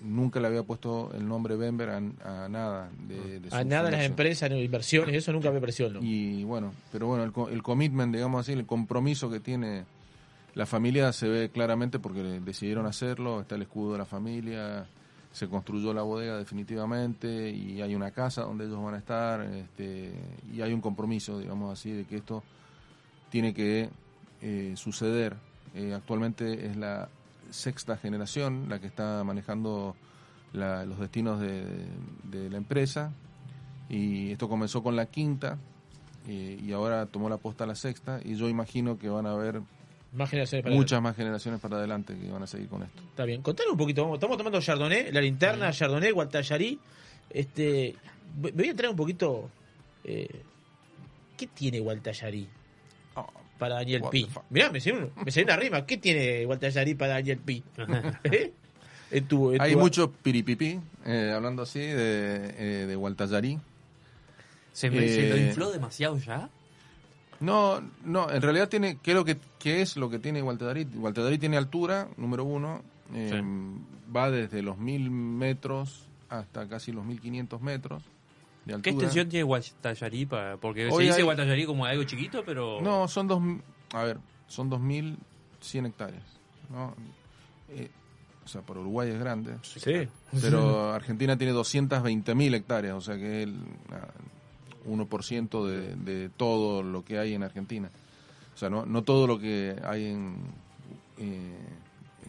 nunca le había puesto el nombre Bember a, a nada de, de A nada las fundación. empresas, ni inversiones, eso nunca me pareció. ¿no? Y bueno, pero bueno, el, co- el commitment, digamos así, el compromiso que tiene la familia se ve claramente porque decidieron hacerlo, está el escudo de la familia, se construyó la bodega definitivamente y hay una casa donde ellos van a estar este, y hay un compromiso, digamos así, de que esto tiene que eh, suceder. Eh, actualmente es la sexta generación la que está manejando los destinos de, de la empresa y esto comenzó con la quinta eh, y ahora tomó la posta la sexta y yo imagino que van a haber Más generaciones para muchas más generaciones para adelante que van a seguir con esto. Está bien. Contanos un poquito. vamos, Estamos tomando Chardonnay, la linterna, Chardonnay, Gualtallarí. Este, me voy a entrar un poquito. eh, ¿Qué tiene Gualtallarí para Daniel Pi? Mirá, me salió, me salió una rima. ¿Qué tiene Gualtallarí para Daniel Pi? *laughs* *laughs* ¿Eh? En tu- en Hay tu- mucho piripipí, eh, hablando así, de, eh, de Gualtallarí. ¿Se, me- se lo Eh, infló demasiado ya? No, no, en realidad tiene, creo que, que es lo que tiene Gualtallarí. Gualtallarí tiene altura, número uno, eh, va desde los mil metros hasta casi los 1500 metros de ¿Qué altura. extensión tiene Guatallarí? para- Porque Hoy se dice hay- Guatallarí como algo chiquito, pero... No, son dos, a ver, son 2100 hectáreas, ¿no? Eh, o sea, por Uruguay es grande. Sí. Pero *laughs* Argentina tiene 220.000 hectáreas, o sea que el- 1% de, de todo lo que hay en Argentina. O sea, no, no todo lo que hay en, eh,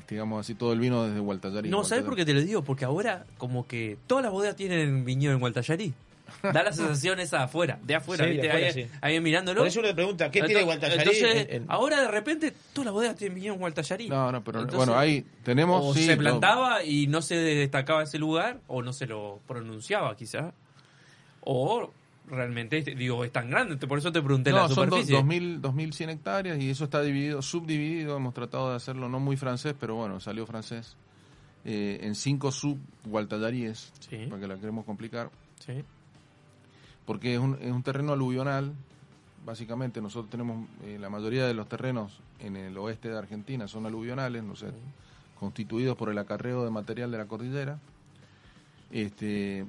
digamos así, todo el vino desde Gualtallarí. No, ¿sabes por qué te lo digo? Porque ahora como que todas las bodegas tienen viñedo en Gualtallarí. Da la sensación esa afuera, de afuera, Sí, de ¿viste? afuera, ahí, sí. ahí mirándolo. Por eso uno le pregunta, ¿qué tiene Gualtallarí? Entonces, En- en- ahora de repente todas las bodegas tienen viñedo en Gualtallarí. No, no, pero Entonces, bueno, ahí tenemos... o sí, se no, plantaba y no se destacaba ese lugar, o no se lo pronunciaba quizás. O realmente, digo, es tan grande, por eso te pregunté No, la son dos- superficie. 2000, 2100 hectáreas y eso está dividido, subdividido. Hemos tratado de hacerlo no muy francés, pero bueno, salió francés. eh, en cinco sub gualtallaríes, Sí. para que la queremos complicar. Sí. Porque es un, es un terreno aluvional. Básicamente, nosotros tenemos eh, la mayoría de los terrenos en el oeste de Argentina son aluvionales, no sé, constituidos por el acarreo de material de la cordillera. Este,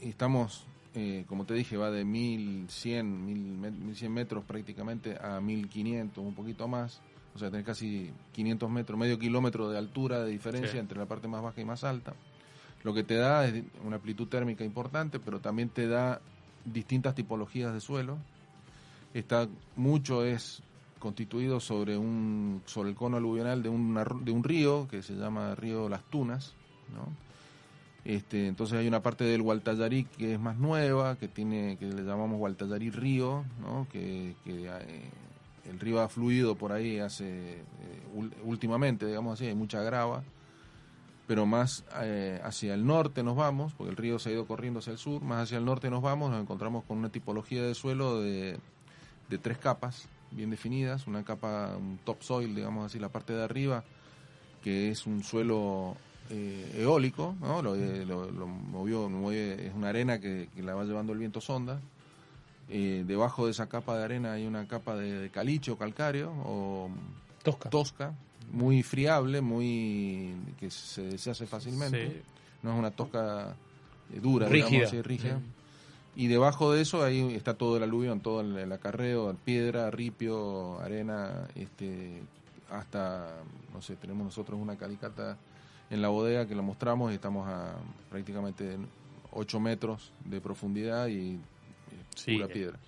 estamos, eh, como te dije, va de 1100, 1000 me- 1100 metros prácticamente a 1500, un poquito más. O sea, tenés casi 500 metros, medio kilómetro de altura de diferencia Sí. entre la parte más baja y más alta. Lo que te da es una amplitud térmica importante, pero también te da distintas tipologías de suelo. Está mucho es constituido sobre un sobre el cono aluvional de, una de un río que se llama río Las Tunas, ¿no? Este, entonces hay una parte del Gualtallarí que es más nueva, que tiene que le llamamos Gualtallarí Río, ¿no? que, eh, el río ha fluido por ahí hace eh, últimamente, digamos así, hay mucha grava, pero más eh, hacia el norte nos vamos, porque el río se ha ido corriendo hacia el sur, más hacia el norte nos vamos, nos encontramos con una tipología de suelo de, de tres capas bien definidas, una capa, un topsoil, digamos así, la parte de arriba, que es un suelo eh, eólico, ¿no? Lo, eh, lo- lo movió, mueve- es una arena que, que la va llevando el viento sonda. Eh, debajo de esa capa de arena hay una capa de, de caliche o calcáreo o Tosca. tosca, muy friable, muy que se deshace fácilmente. Sí. No es una tosca eh, dura, Rígida. digamos así, rígida. Y debajo de eso ahí está todo el aluvión, todo el, el acarreo, piedra, ripio, arena, este, hasta, no sé, tenemos nosotros una calicata en la bodega que la mostramos estamos a prácticamente 8 metros de profundidad y Sí. pura piedra.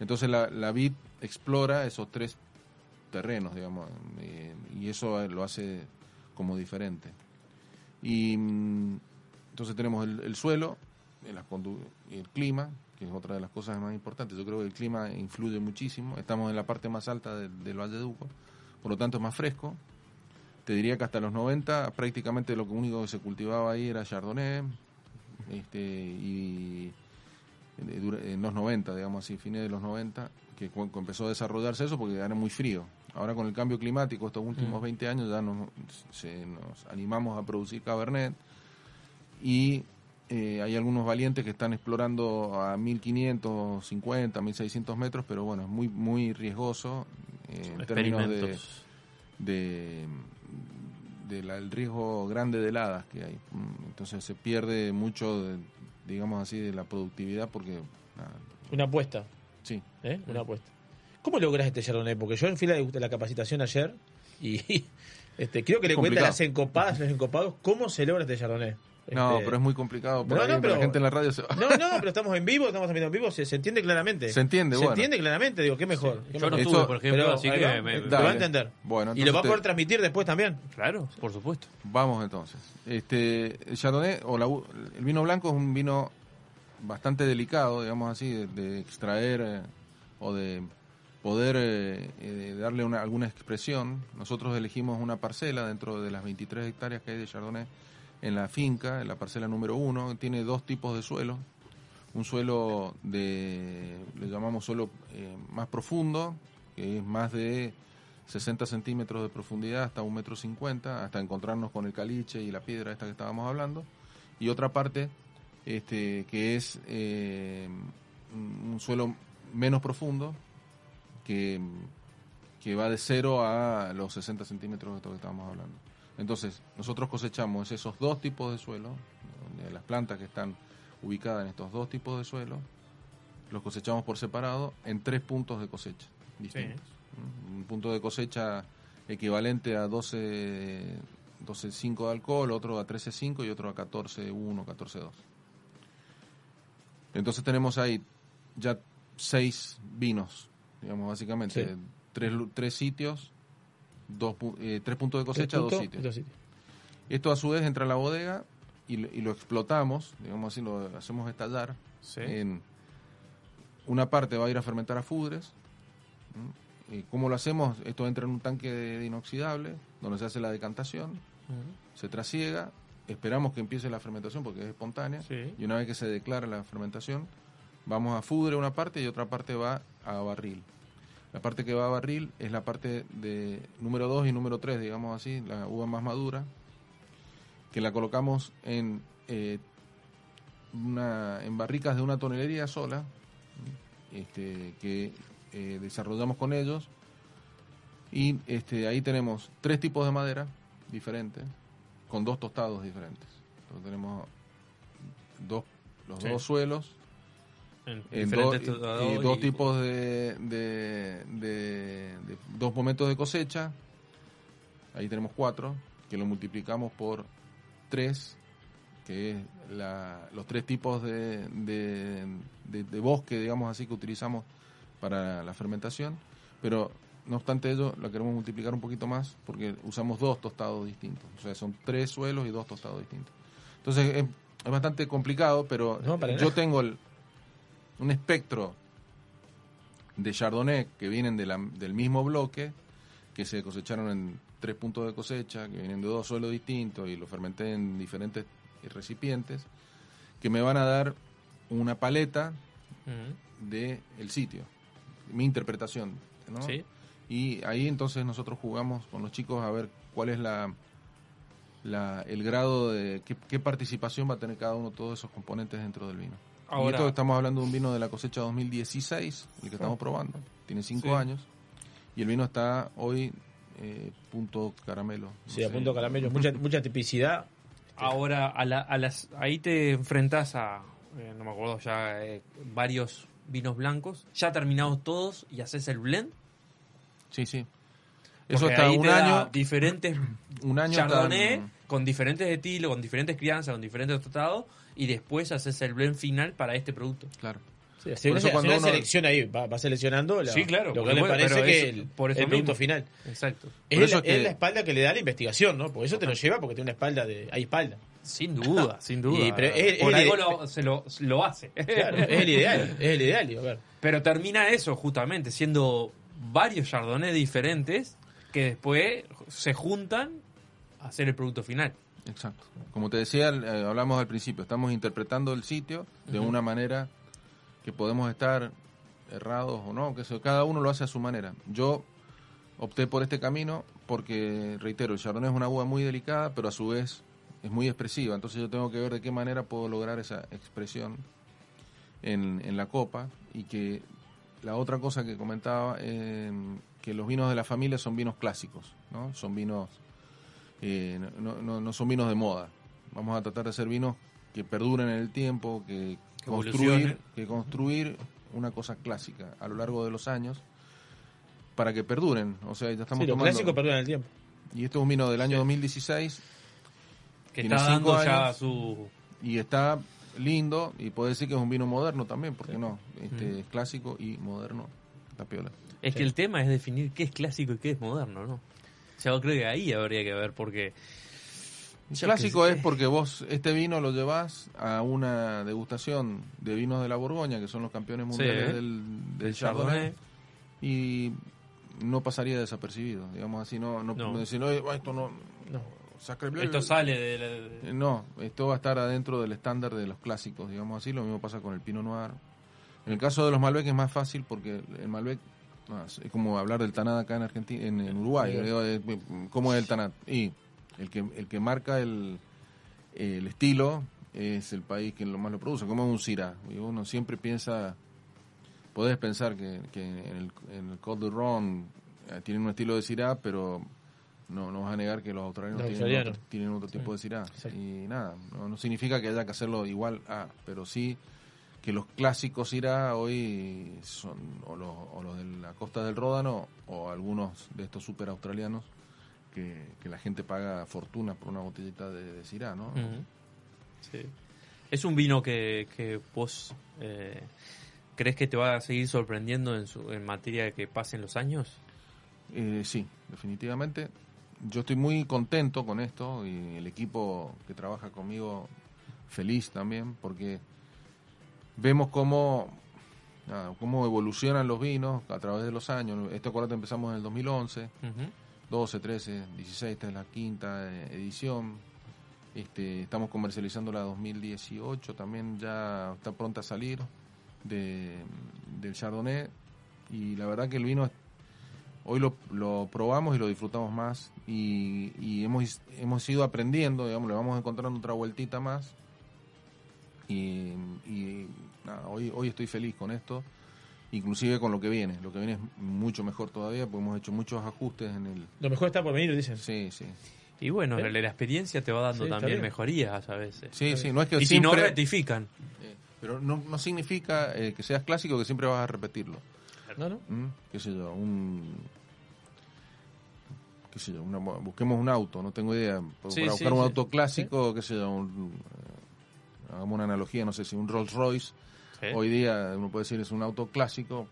Entonces la, la vid explora esos tres terrenos, digamos, y eso lo hace como diferente. Y mm, entonces tenemos el, el suelo, el clima, que es otra de las cosas más importantes. Yo creo que el clima influye muchísimo. Estamos en la parte más alta del, del Valle de Uco, por lo tanto es más fresco. Te diría que hasta los 90 prácticamente lo único que se cultivaba ahí era Chardonnay este, y eh, en los 90, digamos así, fines de los 90, que empezó a desarrollarse eso porque era muy frío. Ahora con el cambio climático, estos últimos 20 años ya nos, se- nos animamos a producir Cabernet y eh, hay algunos valientes que están explorando a 1550, 1600 metros, pero bueno, es muy, muy riesgoso eh, en términos de. De, de riesgo grande de heladas que hay. Mm, Entonces se pierde mucho, de, digamos así, de la productividad porque... nada, Una apuesta. sí, ¿eh? Una apuesta. ¿Cómo logras este Chardonnay? Porque yo en fila de la capacitación ayer y *laughs* este, creo que le cuentan las encopadas, los encopados, ¿cómo se logra este Chardonnay? No, Este, pero es muy complicado por No, ahí, no, pero la gente en la radio se va. No, no, pero estamos en vivo, estamos en vivo, se, se entiende claramente. Se entiende, Se bueno. entiende claramente, digo, qué mejor. qué Yo no estuve, por ejemplo, Pero así que va, me- Dale. va a entender. Bueno, y lo va a poder te- transmitir después también. Claro, por supuesto. Vamos entonces. Este, el Chardonnay o la u- el vino blanco es un vino bastante delicado, digamos así, de, de extraer eh, o de poder eh, eh, darle una, alguna expresión. Nosotros elegimos una parcela dentro de las 23 hectáreas que hay de Chardonnay en la finca, en la parcela número uno. Tiene dos tipos de suelo. Un suelo de, le llamamos suelo eh, más profundo, que es más de 60 centímetros de profundidad hasta un metro cincuenta, hasta encontrarnos con el caliche y la piedra esta que estábamos hablando. Y otra parte este, que es eh, un suelo menos profundo, que, que va de 0 a los 60 centímetros de esto que estábamos hablando. Entonces, nosotros cosechamos esos dos tipos de suelo, donde las plantas que están ubicadas en estos dos tipos de suelo, los cosechamos por separado en tres puntos de cosecha distintos. Un punto de cosecha equivalente a 12 12.5 de alcohol, otro a 13.5 y otro a 14.1, 14.2. Entonces tenemos ahí ya seis vinos, digamos, básicamente. Sí. Tres, tres sitios, dos, eh, tres puntos de cosecha, dos sitios. dos sitios. Esto a su vez entra a la bodega y, lo- y lo explotamos, digamos así, lo hacemos estallar. Sí. En una parte va a ir a fermentar a fudres. ¿m? ¿Y ¿Cómo lo hacemos? Esto entra en un tanque de inoxidable, donde se hace la decantación, se trasiega, esperamos que empiece la fermentación porque es espontánea, Sí. y una vez que se declara la fermentación, vamos a fudre una parte y otra parte va a barril. La parte que va a barril es la parte de número 2 y número 3, digamos así, la uva más madura, que la colocamos en, eh, una, en barricas de una tonelería sola, este, que eh, desarrollamos con ellos. Y este, ahí tenemos tres tipos de madera diferentes, con dos tostados diferentes. Entonces tenemos dos, los Sí. dos suelos, En dos- y dos y- tipos de, de- de- de- dos momentos de cosecha. Ahí tenemos cuatro, que lo multiplicamos por tres, que es la- los tres tipos de, de, de- de bosque, digamos así, que utilizamos para la fermentación. Pero no obstante ello, la queremos multiplicar un poquito más porque usamos dos tostados distintos. O sea, son tres suelos y dos tostados distintos. Entonces es, es bastante complicado, pero No, yo nada. tengo el, un espectro de Chardonnay que vienen de la- del mismo bloque, que se cosecharon en tres puntos de cosecha, que vienen de dos suelos distintos y lo fermenté en diferentes recipientes, que me van a dar una paleta Ujú. de el sitio, mi interpretación, ¿no? Sí. Y ahí entonces nosotros jugamos con los chicos a ver cuál es la, la el grado de qué, qué participación va a tener cada uno de todos esos componentes dentro del vino. Y Ahora- esto estamos hablando de un vino de la cosecha 2016, el que estamos probando, tiene cinco Sí. años y el vino está hoy eh, punto caramelo. no Sí, a punto caramelo. Mucha, mucha tipicidad. Ahora, a la- a las, ahí te enfrentas a, eh, no me acuerdo ya, eh, varios vinos blancos, ya terminados todos y haces el blend. Sí, sí. Eso Porque está ahí un te da año, diferentes un año chardonnay tan- con diferentes estilos, con diferentes crianzas, con diferentes tratados y después haces el blend final para este producto. Claro. Sí, Por eso cuando una uno- selección ahí, va, va seleccionando la- Sí, claro, lo que por le parece que es el, por eso el producto mismo. final. Exacto. Es, Por eso la, es que- es la espalda que le da la investigación, ¿no? Porque eso te lo lleva porque tiene una espalda de. Hay espalda. Sin duda, *laughs* sin duda. Y- pero es- Por es- algo lo, se lo, lo hace. Claro, es el ideal. *laughs* Es el ideal, digo, a ver. Pero termina eso, justamente, siendo varios chardonnays diferentes que después se juntan a hacer el producto final. Exacto. Como te decía, eh, hablamos al principio, estamos interpretando el sitio de una manera que podemos estar errados o no, que eso, cada uno lo hace a su manera. Yo opté por este camino porque, reitero, el Chardonnay es una uva muy delicada, pero a su vez es muy expresiva, entonces yo tengo que ver de qué manera puedo lograr esa expresión en, en la copa y que la otra cosa que comentaba, eh, que los vinos de la familia son vinos clásicos, ¿no? Son vinos eh, no, no, no son vinos de moda. Vamos a tratar de hacer vinos que perduren en el tiempo, que, Que construir, que construir una cosa clásica a lo largo de los años para que perduren. O sea, ya estamos Sí, lo tomando. clásico perdona el tiempo. Y este es un vino del año 2016 Que Tiene está dando ya su... y está lindo y puede decir que es un vino moderno también, porque no, este Mm. es clásico y moderno, la piola. Es que el tema es definir qué es clásico y qué es moderno, ¿no? Yo creo que ahí habría que ver porque... Clásico es porque vos este vino lo llevas a una degustación de vinos de la Borgoña, que son los campeones mundiales Sí. del, del El Chardonnay, y no pasaría desapercibido, digamos así, no, no, No. decir, "Oye, esto no, No. sacre bleu". Esto sale de... la- No, esto va a estar adentro del estándar de los clásicos, digamos así, lo mismo pasa con el Pinot Noir. En el caso de los Malbec es más fácil porque el Malbec es como hablar del Tanat acá en Argentina, en, en Uruguay, Sí. digo, eh, ¿cómo es el Tanat? Y el que el que marca el, el estilo es el país que lo más lo produce, como es un Syrah. Y uno siempre piensa, podés pensar que, que en el, en el Côte de Ron eh, tienen un estilo de Syrah, pero no, no vas a negar que los australianos Los tienen, otro, tienen otro Sí. tipo de. Exacto. Y nada, no, no significa que haya que hacerlo igual a, pero sí que los clásicos Syrah hoy son o los, o los de la costa del Ródano o algunos de estos super australianos que, que la gente paga fortuna por una botellita de, de Syrah, ¿no? Sí. Es un vino que, que vos eh, ¿Crees que te va a seguir sorprendiendo en, su, en materia de que pasen los años? Eh, sí, definitivamente. Yo estoy muy contento con esto y el equipo que trabaja conmigo feliz también porque vemos cómo, nada, cómo evolucionan los vinos a través de los años. Esto acuérdate empezamos en el 2011, 12, 13, 16, esta es la quinta eh, edición. Este, estamos comercializando la 2018, también ya está pronta a salir de, del Chardonnay y la verdad que el vino hoy lo, lo probamos y lo disfrutamos más y, y hemos, hemos ido aprendiendo, digamos, le vamos encontrando otra vueltita más y, y nada, hoy, hoy estoy feliz con esto, inclusive con lo que viene, lo que viene es mucho mejor todavía porque hemos hecho muchos ajustes en el... Lo mejor está por venir, dicen. Sí, sí. Y bueno, ¿Eh? la, experiencia te va dando Sí, también mejorías a veces. Sí, sí, no es que y si no rectifican. Eh, Pero no, no significa eh, que seas clásico que siempre vas a repetirlo. No, no. ¿Mm? ¿Qué sé yo? Un... ¿Qué sé yo? Una- busquemos un auto, no tengo idea. Para Sí, buscar sí, un sí. auto clásico, qué sé yo, un, hagamos una analogía, no sé si un Rolls Royce, Sí. hoy día uno puede decir es un auto clásico,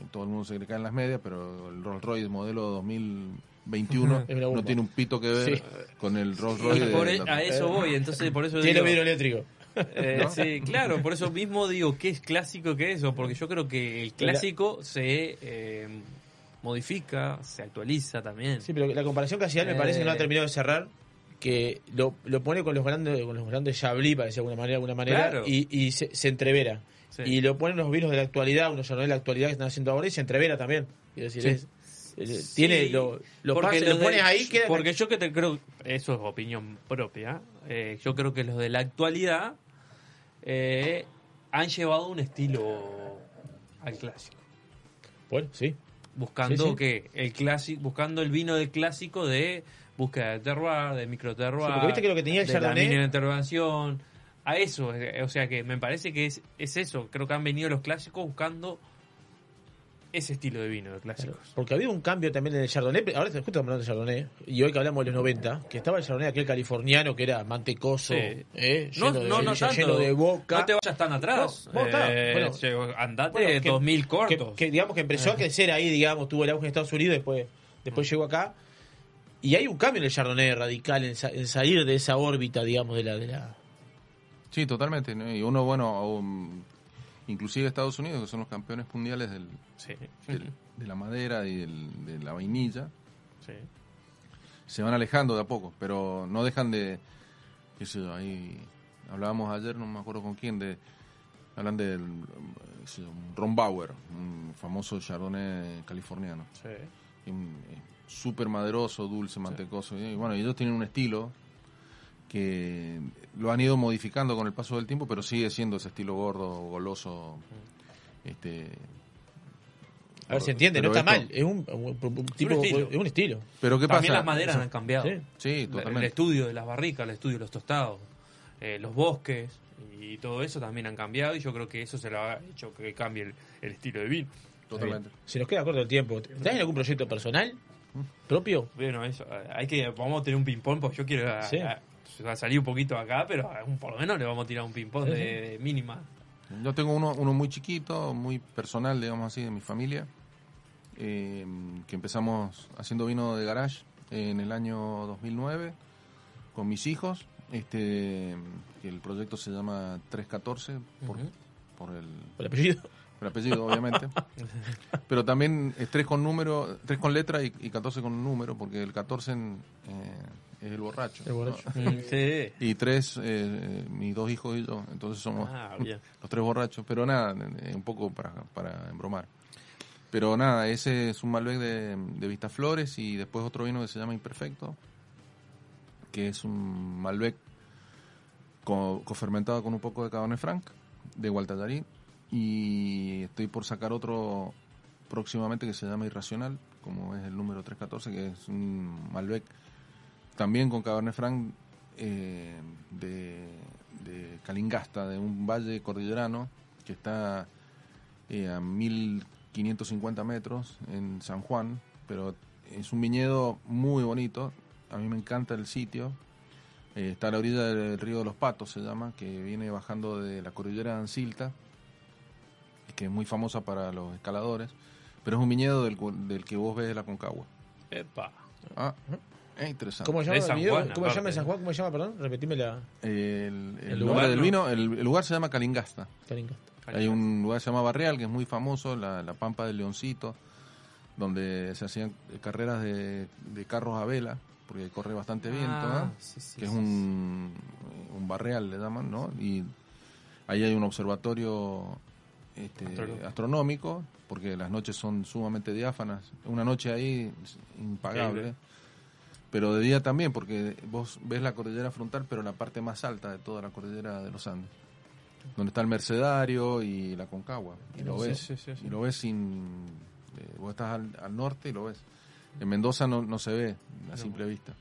y todo el mundo se le cae en las medias, pero el Rolls Royce modelo 2021 *laughs* Es una no tiene un pito que ver Sí. con el Rolls Royce. por e- de- a eso voy, entonces por eso Tiene vidrio eléctrico. *laughs* eh, ¿no? sí, claro, por eso mismo digo que es clásico que eso, porque yo creo que el clásico se eh, modifica, se actualiza también. Sí, pero la comparación que hacía él me parece que no ha Eh. terminado de cerrar. Que lo, lo pone con los grandes con los grandes Chablis, para decir de alguna manera, de alguna manera Claro. y, y se, se entrevera. Sí. Y lo ponen los vinos de la actualidad, unos Chardonnay de la actualidad que están haciendo ahora y se entrevera también. Quiero decir, Sí. es- es- tiene Sí, lo, lo, porque lo pones de- ahí, queda Porque yo que te creo, eso es opinión propia, eh, yo creo que los de la actualidad eh, han llevado un estilo al clásico. Bueno, sí. Buscando Sí, sí. que el clásico, buscando el vino del clásico de búsqueda de terroir, de micro terroir, Sí, porque viste que lo que tenía el de la Chardonnay- mini intervención, a eso, eh, o sea que me parece que es, es eso, creo que han venido los clásicos buscando ese estilo de vino de clásicos. Porque ha habido un cambio también en el Chardonnay. Ahora justo hablando de Chardonnay. Y hoy que hablamos de los 90, que estaba el Chardonnay aquel californiano que era mantecoso, Sí. ¿eh? No, de, no, no lleno tanto. de boca. No te vayas tan atrás. No. Eh, Bueno, andate Bueno, que- 2000 que, cortos. que, digamos que empezó a crecer ahí, digamos, tuvo el auge en Estados Unidos, después, después llegó acá. Y hay un cambio en el Chardonnay radical, en, sa- en salir de esa órbita, digamos, de la... De la Sí, totalmente. ¿no? Y uno, bueno, um, inclusive Estados Unidos, que son los campeones mundiales del, Sí. del- de la madera y del- de la vainilla, Sí. se van alejando de a poco, pero no dejan de, qué sé yo, ahí hablábamos ayer, no me acuerdo con quién, de hablan del Ron Bauer, un famoso chardonnay californiano, Sí. y eh, súper maderoso, dulce, mantecoso, y bueno, ellos tienen un estilo que lo han ido modificando con el paso del tiempo, pero sigue siendo ese estilo gordo, goloso, este A ver, se entiende, no está esto- mal. Es un, un- un tipo, estilo. es un estilo. Pero ¿qué También pasa? las maderas Eso- han cambiado. Sí. Sí, La- El totalmente. estudio de las barricas, el estudio de los tostados, eh, los bosques y todo eso también han cambiado y yo creo que eso se lo ha hecho que cambie el, el estilo de vino. Totalmente. Se nos queda corto el tiempo. ¿Estás en algún proyecto personal? ¿Propio? Bueno, eso, eh, hay que, vamos a tener un ping-pong, porque yo quiero a- Sí. a- a salir un poquito acá, pero un- por lo menos le vamos a tirar un ping-pong Sí, de, de mínima. Yo tengo uno, uno muy chiquito, muy personal, digamos así, de mi familia, eh, que empezamos haciendo vino de garage en el año 2009 con mis hijos. Este, el proyecto se llama 314 por, Ujú. por el, ¿Por el apellido? El apellido, obviamente. *laughs* Pero también es 3 con número, 3 con letra y, y 14 con número, porque el 14 en, eh, es el borracho. El borracho. ¿no? *laughs* Mm, sí. Y tres, eh, mis dos hijos y yo, entonces somos Ah, *laughs* los tres borrachos, pero nada, un poco para, para embromar. Pero nada, ese es un Malbec de, de Vistaflores y después otro vino que se llama Imperfecto, que es un Malbec co- cofermentado con un poco de Cabernet Franc, de Gualtallarí, y estoy por sacar otro próximamente que se llama Irracional, como es el número 314, que es un Malbec también con Cabernet Franc eh, de, Calingasta, de un valle cordillerano que está eh, a 1550 metros en San Juan, pero es un viñedo muy bonito, a mí me encanta el sitio, Eh, está a la orilla del río de los Patos, se llama, que viene bajando de la cordillera de Ancilta, que es muy famosa para los escaladores, pero es un viñedo del, cu- del que vos ves la Concagua. Epa. Ah, es interesante. ¿Cómo se llama De el San? Juan, ¿Cómo se llama San Juan? ¿Cómo se llama, perdón? Repetime la El, el El nombre lugar, del ¿no? vino, el, el lugar se llama Calingasta. Caringa. Hay un lugar que se llama Barreal, que es muy famoso, la, la Pampa del Leoncito, donde se hacían carreras de, de carros a vela, porque corre bastante viento, Ah, ¿no? sí, sí, que es sí, un, un barreal, le llaman, ¿no? Y ahí hay un observatorio este, Astronómico. astronómico, porque las noches son sumamente diáfanas. Una noche ahí impagable. Pero de día también, porque vos ves la cordillera frontal, pero la parte más alta de toda la cordillera de los Andes. Donde está el Mercedario y la Concagua. Y lo ves. sí, sí, sí. Y lo ves sin. eh, vos estás al, al norte y lo ves. En Mendoza no, no se ve a simple vista.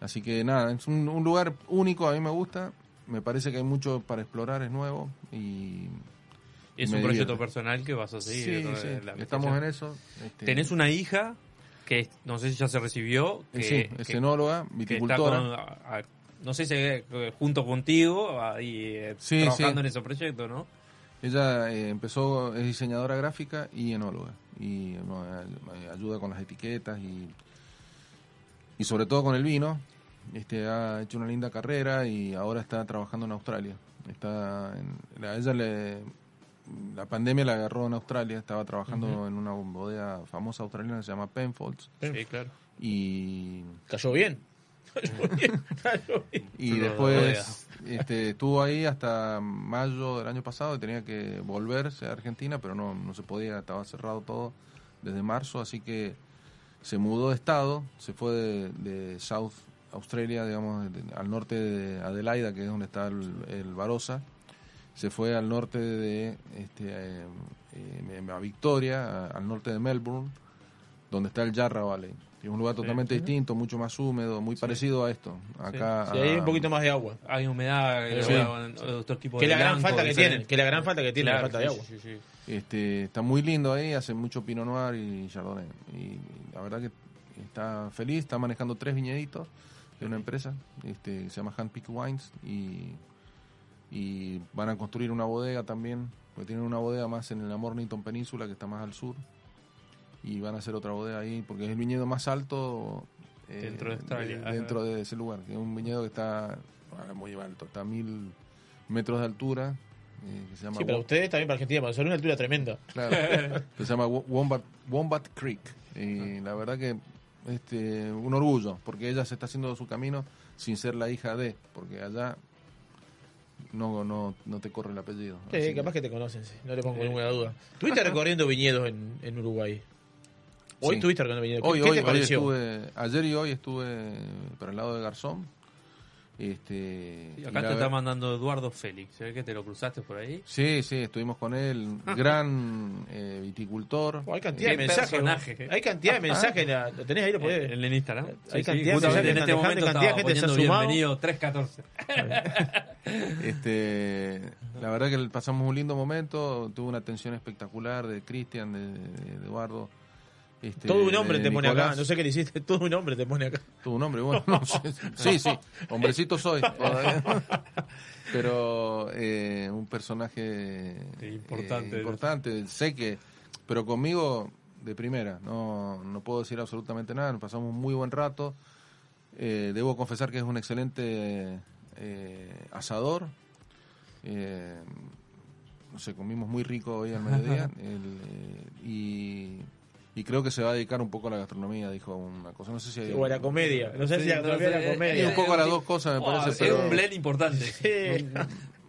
Así que nada, es un, un lugar único, a mí me gusta. Me parece que hay mucho para explorar, es nuevo. Y. Es un proyecto personal que vas a seguir. Sí, ¿no? sí, La estamos en eso. este, Tenés una hija que no sé si ya se recibió. Que, sí, es que- enóloga, que está viticultora. con- a- a- no sé si eh, junto contigo ahí eh, Sí, trabajando sí. en ese proyecto, ¿no? Ella eh, empezó, es diseñadora gráfica y enóloga. Y ayuda con las etiquetas y, y sobre todo con el vino. Este, ha hecho una linda carrera y ahora está trabajando en Australia. Está en- a ella le, la pandemia la agarró en Australia, estaba trabajando en una bodega famosa australiana que se llama Penfolds. Sí, claro. Y ¿Cayó bien? Cayó *laughs* bien. Cayó bien. Y después este, estuvo ahí hasta mayo del año pasado y tenía que volverse a Argentina, pero no, no se podía, estaba cerrado todo desde marzo, así que se mudó de estado, se fue de, de South Australia, digamos, de- al norte de Adelaida, que es donde está el, el Barossa, se fue al norte de este, eh, eh, a Victoria, a- al norte de Melbourne, donde está el Yarra Valley. que Es un lugar totalmente distinto, mucho más húmedo, muy parecido a esto. Acá, Sí, hay un poquito más de agua. Hay humedad, Sí. otro tipo Que de es la gran blanco falta que tienen. Que es la gran falta que tiene la Claro, falta de agua. sí, sí, sí. Este, está muy lindo ahí, hace mucho Pinot Noir y Chardonnay. Y, y la verdad que está feliz, está manejando tres viñeditos de una empresa este, que se llama Handpick Wines y, y van a construir una bodega también, porque tienen una bodega más en la Mornington Península que está más al sur y van a hacer otra bodega ahí porque es el viñedo más alto eh, Dentro de Australia, dentro de ese lugar, que es un viñedo que está ah, muy alto, está a mil metros de altura. eh, que se llama Sí, para ustedes también para Argentina, porque son una altura tremenda. Claro. *laughs* Se llama Wo- Wombat, Wombat Creek. Y la verdad que este, un orgullo, porque ella se está haciendo su camino sin ser la hija de, porque allá no, no, no te corre el apellido. Sí, capaz que te conocen, sí, no le pongo ninguna duda. ¿Estuviste recorriendo viñedos en, en Uruguay? Hoy Sí. estuviste recorriendo viñedos. Hoy, ¿Qué, qué hoy, te hoy pareció? estuve, ayer y hoy estuve para el lado de Garzón. Este, acá te está ver- mandando Eduardo Félix. ¿Se ve que te lo cruzaste por ahí? Sí, sí, estuvimos con él, *laughs* gran eh, viticultor. Oh, hay cantidad de mensajes. ¿no? Hay cantidad de mensajes. la- ¿Lo tenés ahí? ¿Lo podés? En el Instagram. Hay cantidad de mensajes en este momento cantidad de gente se ha sumado. bienvenido 314. *laughs* Este, la verdad que pasamos un lindo momento, tuvo una atención espectacular de Cristian, de, de Eduardo. Este, Todo un hombre te pone acá. No sé qué le hiciste. Todo un hombre te pone acá. Todo un hombre, bueno, no sí, sí, hombrecito soy. *laughs* Pero eh, un personaje Importante. eh, importante, sé que, pero conmigo de primera, no, no puedo decir absolutamente nada, nos pasamos un muy buen rato. Eh, debo confesar que es un excelente asador. No sé, comimos muy rico hoy al mediodía. *laughs* el, y, y creo que se va a dedicar un poco a la gastronomía, dijo una cosa. No sé si hay- O a la comedia. No sé Sí, si a la no sé, la y comedia. un poco a las dos cosas, me Oh, parece. es pero- un blend importante. Sí.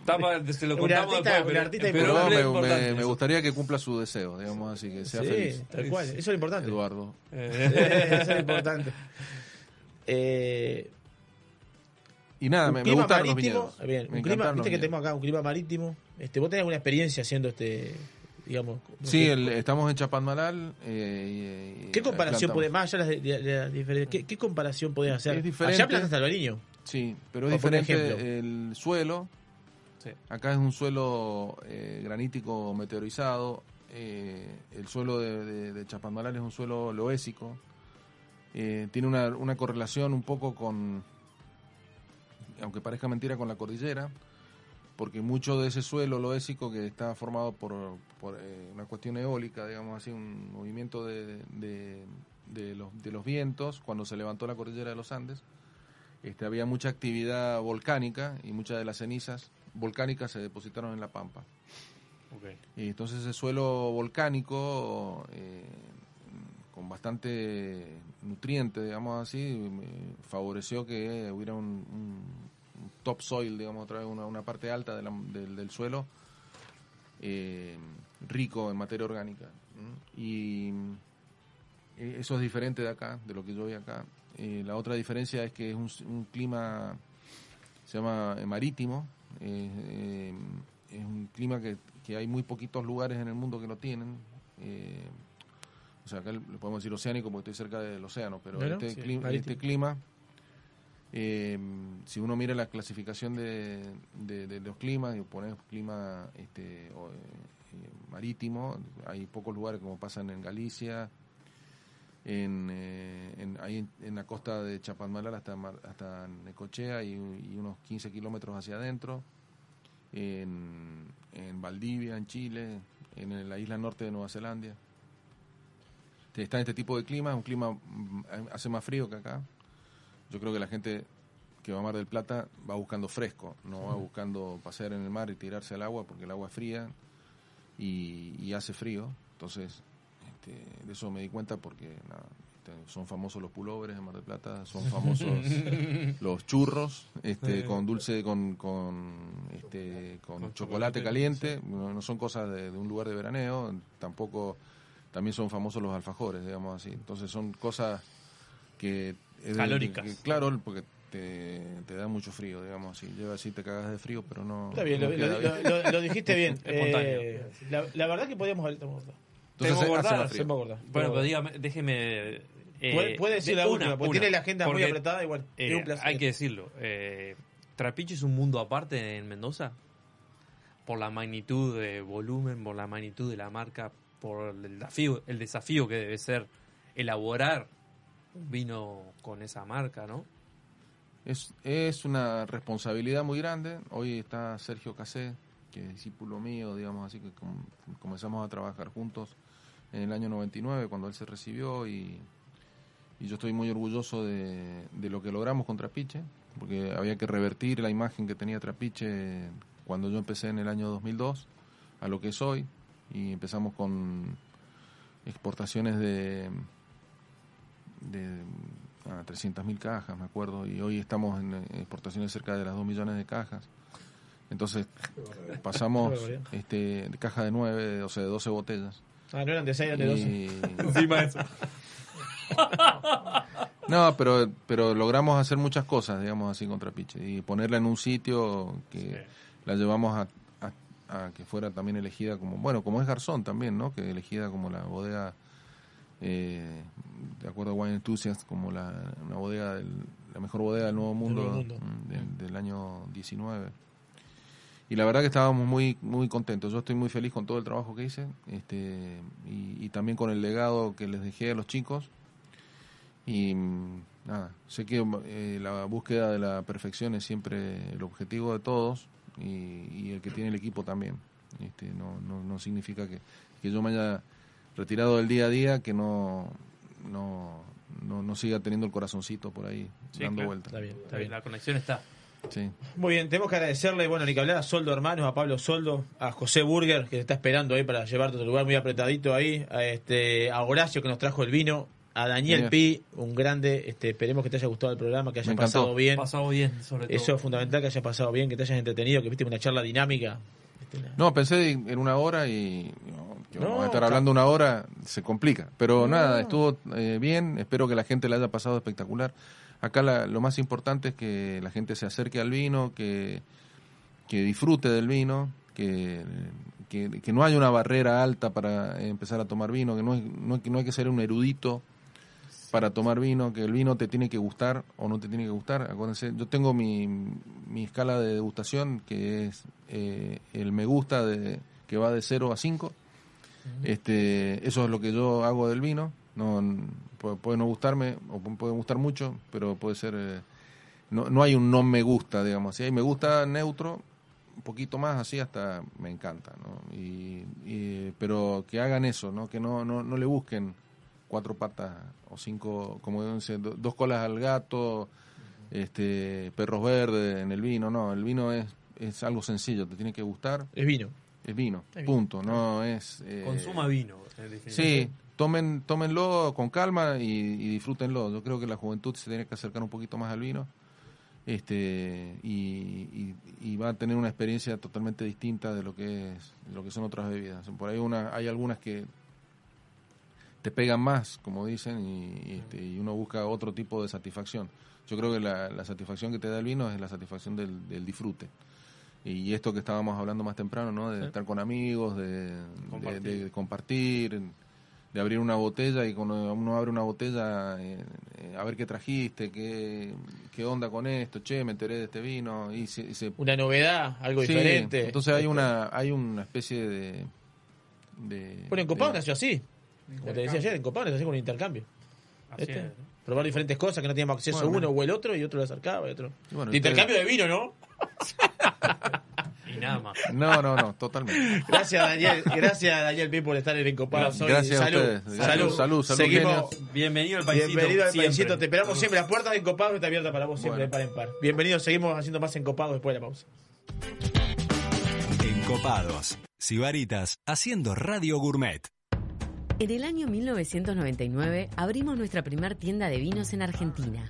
Tapa- se lo contamos artista- después, un pero- artista pero Pero me, me- me gustaría que cumpla su deseo, digamos así, que sea Sí, feliz. tal cual. Eso es lo importante. Eduardo. Eh, Eso es lo importante. *laughs* Eh, Y nada, un me, me gustaron los marítimo. viñedos. Bien, Me un clima, viste que los tenemos acá un clima marítimo. Este, ¿Vos tenés alguna experiencia haciendo este, digamos? Sí, el- estamos en Chapadmalal. eh, ¿Qué comparación podés, más allá de de- de diferencias, ¿qué, qué comparación podés hacer? Es diferente. Allá plantaste albariño. Sí, pero es diferente el suelo. Sí. Acá es un suelo eh, granítico meteorizado. eh, el suelo de, de, de Chapadmalal es un suelo loésico. eh, tiene una, una correlación un poco con, aunque parezca mentira, con la cordillera. Porque mucho de ese suelo loésico que está formado por, por, eh, una cuestión eólica, digamos así, un movimiento de, de- de los, de los vientos, cuando se levantó la cordillera de los Andes, este, había mucha actividad volcánica y muchas de las cenizas volcánicas se depositaron en la pampa. Y entonces ese suelo volcánico, eh, con bastante nutriente, digamos así, me favoreció que hubiera un topsoil, digamos, otra vez una, una parte alta de la- del, del suelo eh, rico en materia orgánica. Y eh, eso es diferente de acá, de lo que yo vi acá. Eh, la otra diferencia es que es un, un clima, se llama marítimo, eh, es un clima que, que hay muy poquitos lugares en el mundo que lo tienen. o sea, acá le podemos decir oceánico porque estoy cerca del océano, pero este, sí, cli- marítimo. este clima, eh, si uno mira la clasificación de, los climas y pone clima este, eh, marítimo, hay pocos lugares como pasan en Galicia, en, eh, ahí en, la costa de Chapadmalal hasta, hasta Necochea y, unos 15 kilómetros hacia adentro, en, en Valdivia, en Chile, en la isla norte de Nueva Zelanda. Está en este tipo de clima, un clima mm, hace más frío que acá. Yo creo que la gente que va a Mar del Plata va buscando fresco, no va buscando pasear en el mar y tirarse al agua porque el agua es fría y, y hace frío. Entonces, este, de eso me di cuenta porque nada, este, son famosos los pullovers en Mar del Plata, son famosos *laughs* los churros este, con dulce, con, con, este, con, chocolate, caliente. No, no son cosas de, de un lugar de veraneo, tampoco también son famosos los alfajores, digamos así. Entonces son cosas que... Calóricas. claro, porque te, te da mucho frío, digamos así. Lleva así, te cagas de frío, pero no... Está bien, no lo, queda lo- bien. lo- lo- lo dijiste bien. *laughs* Espontáneo. Eh, la, la verdad que podíamos haber Entonces más frío. se me. Bueno, pero dígame, déjeme. eh, puede, puede decir de- la una, última, porque una, tiene la agenda muy porque, apretada igual. eh, es un placer. hay que decirlo. Eh, Trapiche es un mundo aparte en Mendoza. Por la magnitud de volumen, por la magnitud de la marca, por el desafío, el desafío que debe ser elaborar vino con esa marca, ¿no? Es, es una responsabilidad muy grande. Hoy está Sergio Casé, que es discípulo mío, digamos así, que com- comenzamos a trabajar juntos en el año 99, cuando él se recibió, y, y yo estoy muy orgulloso de, de lo que logramos con Trapiche, porque había que revertir la imagen que tenía Trapiche cuando yo empecé en el año 2002 a lo que es hoy, y empezamos con exportaciones de de ah, 300.000 cajas, me acuerdo, y hoy estamos en exportaciones cerca de las 2 millones de cajas. Entonces pasamos este, de caja de 9, o sea, de 12 botellas. Ah, no eran de 6, eran de 12. Y- Encima de eso. No, pero, pero logramos hacer muchas cosas, digamos así, con Trapiche. Y ponerla en un sitio que la llevamos a, a- a que fuera también elegida como, bueno, como es Garzón también, ¿no? Que elegida como la bodega, eh, de acuerdo a Wine Enthusiast, como la, una bodega, del- la mejor bodega del Nuevo Mundo, mm, del, del año 19. Y la verdad que estábamos muy muy contentos. Yo estoy muy feliz con todo el trabajo que hice este y, y también con el legado que les dejé a los chicos. Y mm, nada, sé que eh, la búsqueda de la perfección es siempre el objetivo de todos y, y el que tiene el equipo también. Este, no, no, no significa que, que yo me haya retirado del día a día, que no, no, no, no siga teniendo el corazoncito por ahí Sí, dando claro. vueltas. Está bien, está bien. La conexión está. Sí. Muy bien, tenemos que agradecerle, bueno, ni que hablar a Soldo Hermanos, a Pablo Soldo, a José Burger, que te está esperando ahí para llevarte a tu lugar muy apretadito ahí, a, este, a Horacio, que nos trajo el vino, a Daniel Bien. Pi, un grande, este, esperemos que te haya gustado el programa, que encantó. pasado bien. Pasado bien, sobre todo. Eso es fundamental, que hayas pasado bien, que te hayas entretenido, que viste una charla dinámica. Este, la- No, pensé en una hora y no, vamos a estar hablando una hora, se complica. Pero No. nada, estuvo eh, bien, espero que la gente la haya pasado espectacular. Acá la- lo más importante es que la gente se acerque al vino, que, que disfrute del vino, que, que, que no haya una barrera alta para empezar a tomar vino, que no, es- no, hay que- no hay que ser un erudito para tomar vino, que el vino te tiene que gustar o no te tiene que gustar. Acuérdense, yo tengo mi, mi escala de degustación que es eh, el me gusta de, que va de 0 a 5. Este, eso es lo que yo hago del vino. No, puede, no gustarme o pu- puede gustar mucho, pero puede ser... eh, no, no hay un no me gusta, digamos. Si hay me gusta neutro, un poquito más así hasta me encanta, ¿no? Y, y- pero que hagan eso, ¿no? Que no, no, no le busquen cuatro patas o cinco, como dicen, do- dos colas al gato, este, perros verdes en el vino, no, el vino es, es algo sencillo, te tiene que gustar, Es vino. Es vino, Es vino. punto, no es... eh, Consuma vino. en Sí, tomen, tómenlo con calma y, y disfrútenlo. Yo creo que la juventud se tiene que acercar un poquito más al vino este y, y- y va a tener una experiencia totalmente distinta de lo que es de lo que son otras bebidas. Por ahí una, hay algunas que te pegan más, como dicen, y, y, este, y uno busca otro tipo de satisfacción. Yo creo que la, la satisfacción que te da el vino es la satisfacción del, del disfrute. Y esto que estábamos hablando más temprano, ¿no? De Sí. estar con amigos, de Compartir. de compartir, de abrir una botella y cuando uno abre una botella, eh, eh, a ver qué trajiste, qué, qué onda con esto, che, me enteré de este vino, y se, y se- Una novedad, algo Sí, diferente. Entonces hay Este, una, hay una especie de... de Bueno, en Copado de- nació así. Como te decía ayer, en Copado nació así con un intercambio. Así Este, es, ¿no? Probar diferentes cosas que no teníamos acceso Bueno, uno o el otro y otro lo acercaba y otro. y bueno, de intercambio de vino, ¿no? Y nada más. No, no, no, totalmente. Gracias, Daniel. Gracias, Daniel Pi, por estar en Encopados hoy. Gracias a salud, ustedes. salud, Salud, salud, salud, Seguimos. Bienvenido al paisito. Bienvenido al siempre. paisito. Te esperamos siempre. Las puertas de Encopados están abiertas para vos siempre, Bueno. de par en par. Bienvenido. Seguimos haciendo más Encopados después de la pausa. Encopados. Sibaritas haciendo radio gourmet. En el año 1999 abrimos nuestra primer tienda de vinos en Argentina.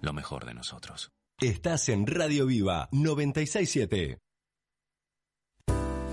lo mejor de nosotros. Estás en Radio Viva 967.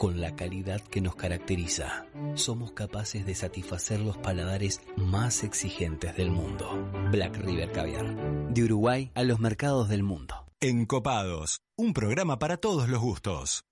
con la calidad que nos caracteriza. Somos capaces de satisfacer los paladares más exigentes del mundo. Black River Caviar, de Uruguay a los mercados del mundo. Encopados, un programa para todos los gustos.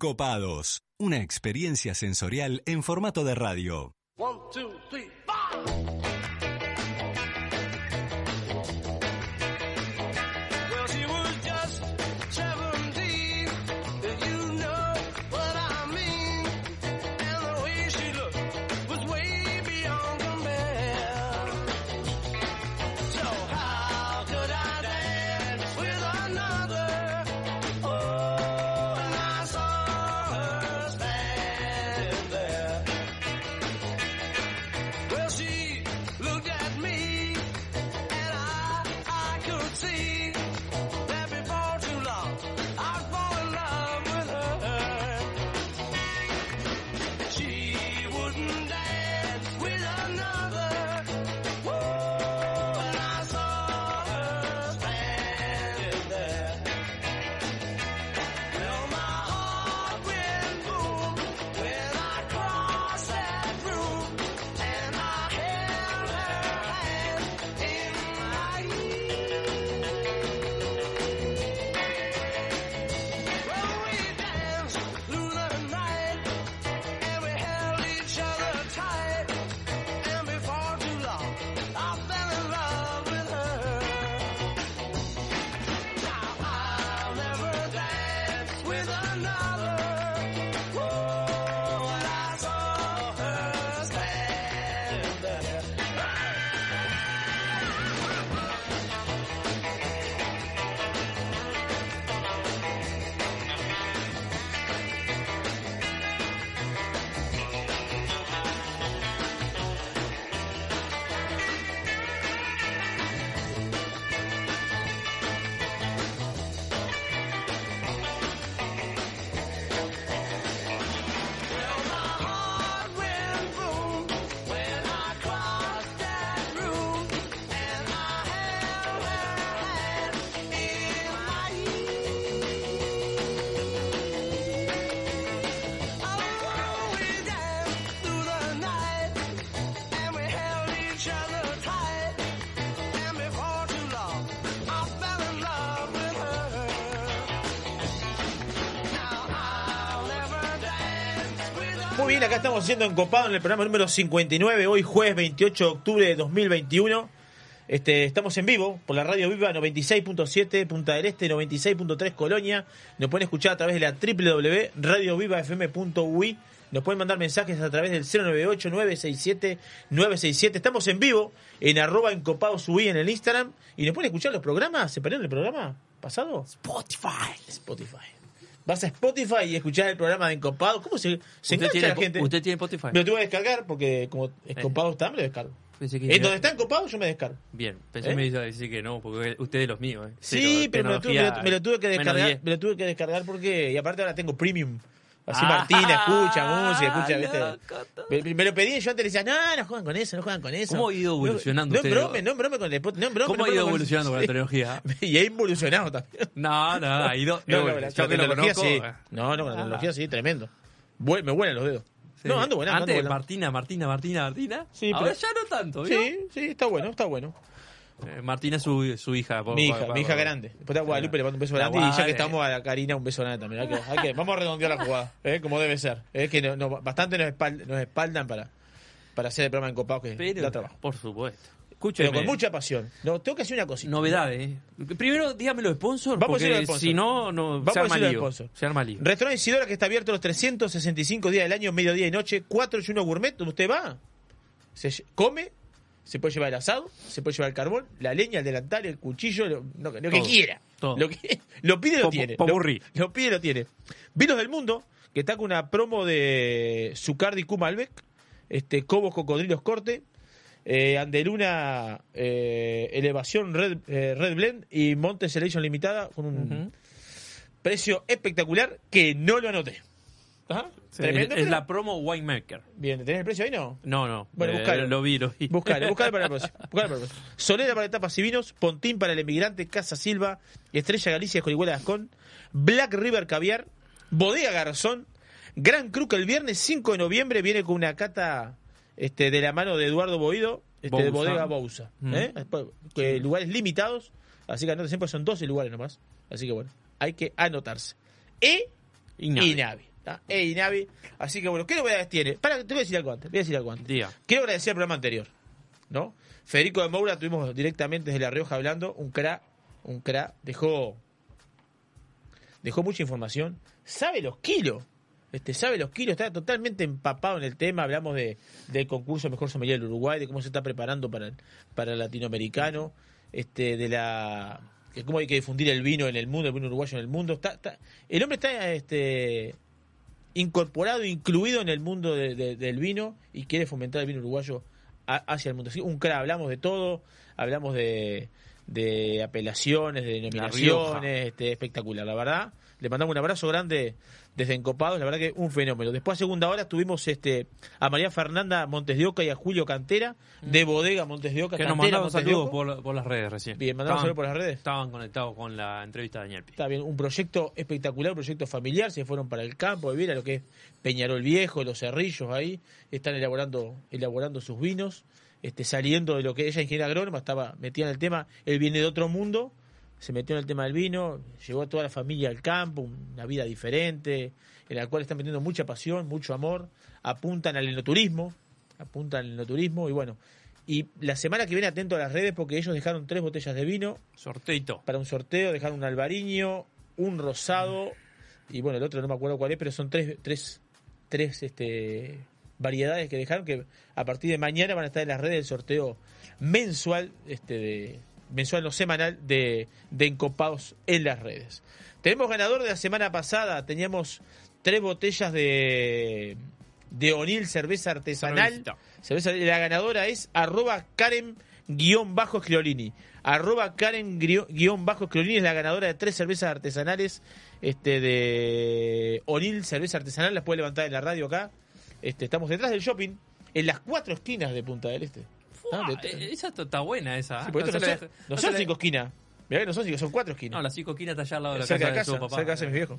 Encopados, una experiencia sensorial en formato de radio. Estamos haciendo encopado en el programa número 59, hoy jueves 28 de octubre de 2021. Este, estamos en vivo por la radio Viva 96.7 Punta del Este, 96.3 Colonia. Nos pueden escuchar a través de la www.radiovivafm.ui. Nos pueden mandar mensajes a través del 098-967-967. Estamos en vivo en arroba encopados UI en el Instagram. Y nos pueden escuchar los programas. ¿Se perdieron el programa pasado? Spotify. Spotify. Vas a Spotify y escuchar el programa de Encopado. ¿Cómo se, se ¿Usted engancha tiene, la gente? ¿Usted tiene Spotify? Me lo tuve que descargar porque como Encopado está, me lo descargo. Pensé que- En donde está Encopado yo me descargo. Bien, pensé ¿Eh? que me iba a decir que no, porque usted es los míos. ¿eh? Sí, pero me lo, tuve, me tecnología, lo- me lo tuve que descargar. 10. Me lo tuve que descargar porque. Y aparte ahora tengo premium. Así Ah, Martina escucha música, escucha, Me, me lo pedí y yo antes le decía, no, no juegan con eso, no juegan con eso. ¿Cómo ha ido evolucionando No, usted? no brome, no brome con el no brome, ¿Cómo no ha ido evolucionando con la *laughs* tecnología? Y ha involucionado también. No, no, ha ido. *laughs* No, eh, no, bueno, la, yo la que lo tecnología conozco, sí. No, no, con la Ah. tecnología sí, tremendo. Me vuelan los dedos. Sí. No, ando buena, ando Antes, buena. Martina, Martina, Martina, Martina. Sí, Ahora pero- ya no tanto, ¿vio? Sí, sí, está bueno, está bueno. Eh, Martina es su, su hija. Mi hija, mi hija grande. Después a Guadalupe le mando un beso La grande y ya que estamos a la Karina un beso grande también. Hay que, hay que- vamos a redondear la jugada, ¿eh? como debe ser. Es que no- no- bastante nos, espal- nos espaldan para, para hacer el programa en Copado que Pero, da trabajo. por supuesto. Escúcheme. Pero con mucha pasión. No, tengo que hacer una cosita. Novedades. ¿eh? Primero, dígame los sponsors, Vamos a porque los sponsors. si no, no Vamos se a arma los lío. sponsors. Se arma lío. Restaurante Isidora que está abierto los 365 días del año, mediodía y noche, 4 y 1 gourmet, donde usted va, se come, se puede llevar el asado, se puede llevar el carbón, la leña, el delantal, el cuchillo, lo, no- lo que quiera. todo. Lo, que, lo pide, lo Po- tiene. Lo, lo pide, lo tiene. Vinos del Mundo, que está con una promo de Zucardi Q Malbec, este, Cobos Cocodrilos Corte, eh, Andeluna eh, Elevación Red, eh, Red Blend y Monte Selection Limitada con un precio espectacular que no lo anoté. Ajá, Sí, es la promo Winemaker. Bien, ¿tenés el precio ahí no? No, no. Bueno, eh, buscalo. Lo vi, lo vi. Buscalo, *laughs* buscalo para el próximo. buscalo para el próximo. Solera para etapas y vinos, Pontín para el emigrante, Casa Silva, Estrella Galicia, Jorihuela Gascón, Black River Caviar, Bodega Garzón, Gran Cru que el viernes 5 de noviembre viene con una cata este, de la mano de Eduardo Boido, este, de. Bodega Bouza. Mm. ¿eh? Lugares limitados, así que anoten siempre son 12 lugares nomás. Así que bueno, hay que anotarse. E y Navi. ¿Tá? E y Navi. Así que bueno, ¿qué novedades tiene? Para, te voy a decir algo antes. Voy a decir algo antes. Diga. Quiero agradecer el programa anterior. ¿No? Federico de Moura tuvimos directamente desde La Rioja hablando. Un cra, un cra. Dejó. Dejó mucha información. Sabe los kilos. Este, sabe los kilos, está totalmente empapado en el tema. Hablamos de, del concurso Mejor Sommelier del Uruguay, de cómo se está preparando para el, para el latinoamericano, este, de la que cómo hay que difundir el vino en el mundo, el vino uruguayo en el mundo. Está, está- el hombre está este, incorporado, incluido en el mundo de- de- del vino y quiere fomentar el vino uruguayo a- hacia el mundo. Así, un cra, hablamos de todo, hablamos de, de apelaciones, de denominaciones, este, espectacular, la verdad. Le mandamos un abrazo grande desde Encopados, la verdad que un fenómeno. Después a segunda hora tuvimos este a María Fernanda Montes de Oca y a Julio Cantera de Bodega Montes de Oca. Mm. Que nos Cantera, de saludos por, por las redes recién. Bien, Estaban- saludos por las redes. Estaban conectados con la entrevista de Daniel Pi. Está bien, un proyecto espectacular, un proyecto familiar, se fueron para el campo, a lo que es Peñarol Viejo, los cerrillos ahí, están elaborando, elaborando sus vinos, este, saliendo de lo que ella ingeniera agrónoma, estaba metida en el tema, él viene de otro mundo, se metió en el tema del vino, llevó a toda la familia al campo, una vida diferente, en la cual están metiendo mucha pasión, mucho amor, apuntan al enoturismo, apuntan al enoturismo y bueno, y la semana que viene atento a las redes porque ellos dejaron tres botellas de vino, Sorteito. para un sorteo, dejaron un albariño, un rosado y bueno, el otro no me acuerdo cuál es, pero son tres, tres, tres este, variedades que dejaron que a partir de mañana van a estar en las redes del sorteo mensual, este, de, mensual no semanal de, de encopados en las redes. Tenemos ganador de la semana pasada, teníamos tres botellas de, de O'Neill cerveza artesanal. Cerveza- la ganadora es arroba Karen guion bajo. Arroba Karen guión- bajo Escliolini es la ganadora de tres cervezas artesanales este de O'Neill cerveza artesanal. Las puede levantar en la radio acá. Este, estamos detrás del shopping, en las cuatro esquinas de Punta del Este. Ah, Ah, de- eh, esa está- buena esa. Sí, se no, son, no cinco esquinas. Mirá que no son cinco, son cuatro esquinas. No, la cinco esquina está allá al lado de la cerca casa de de casa, su papá. cerca de casa de mi viejo.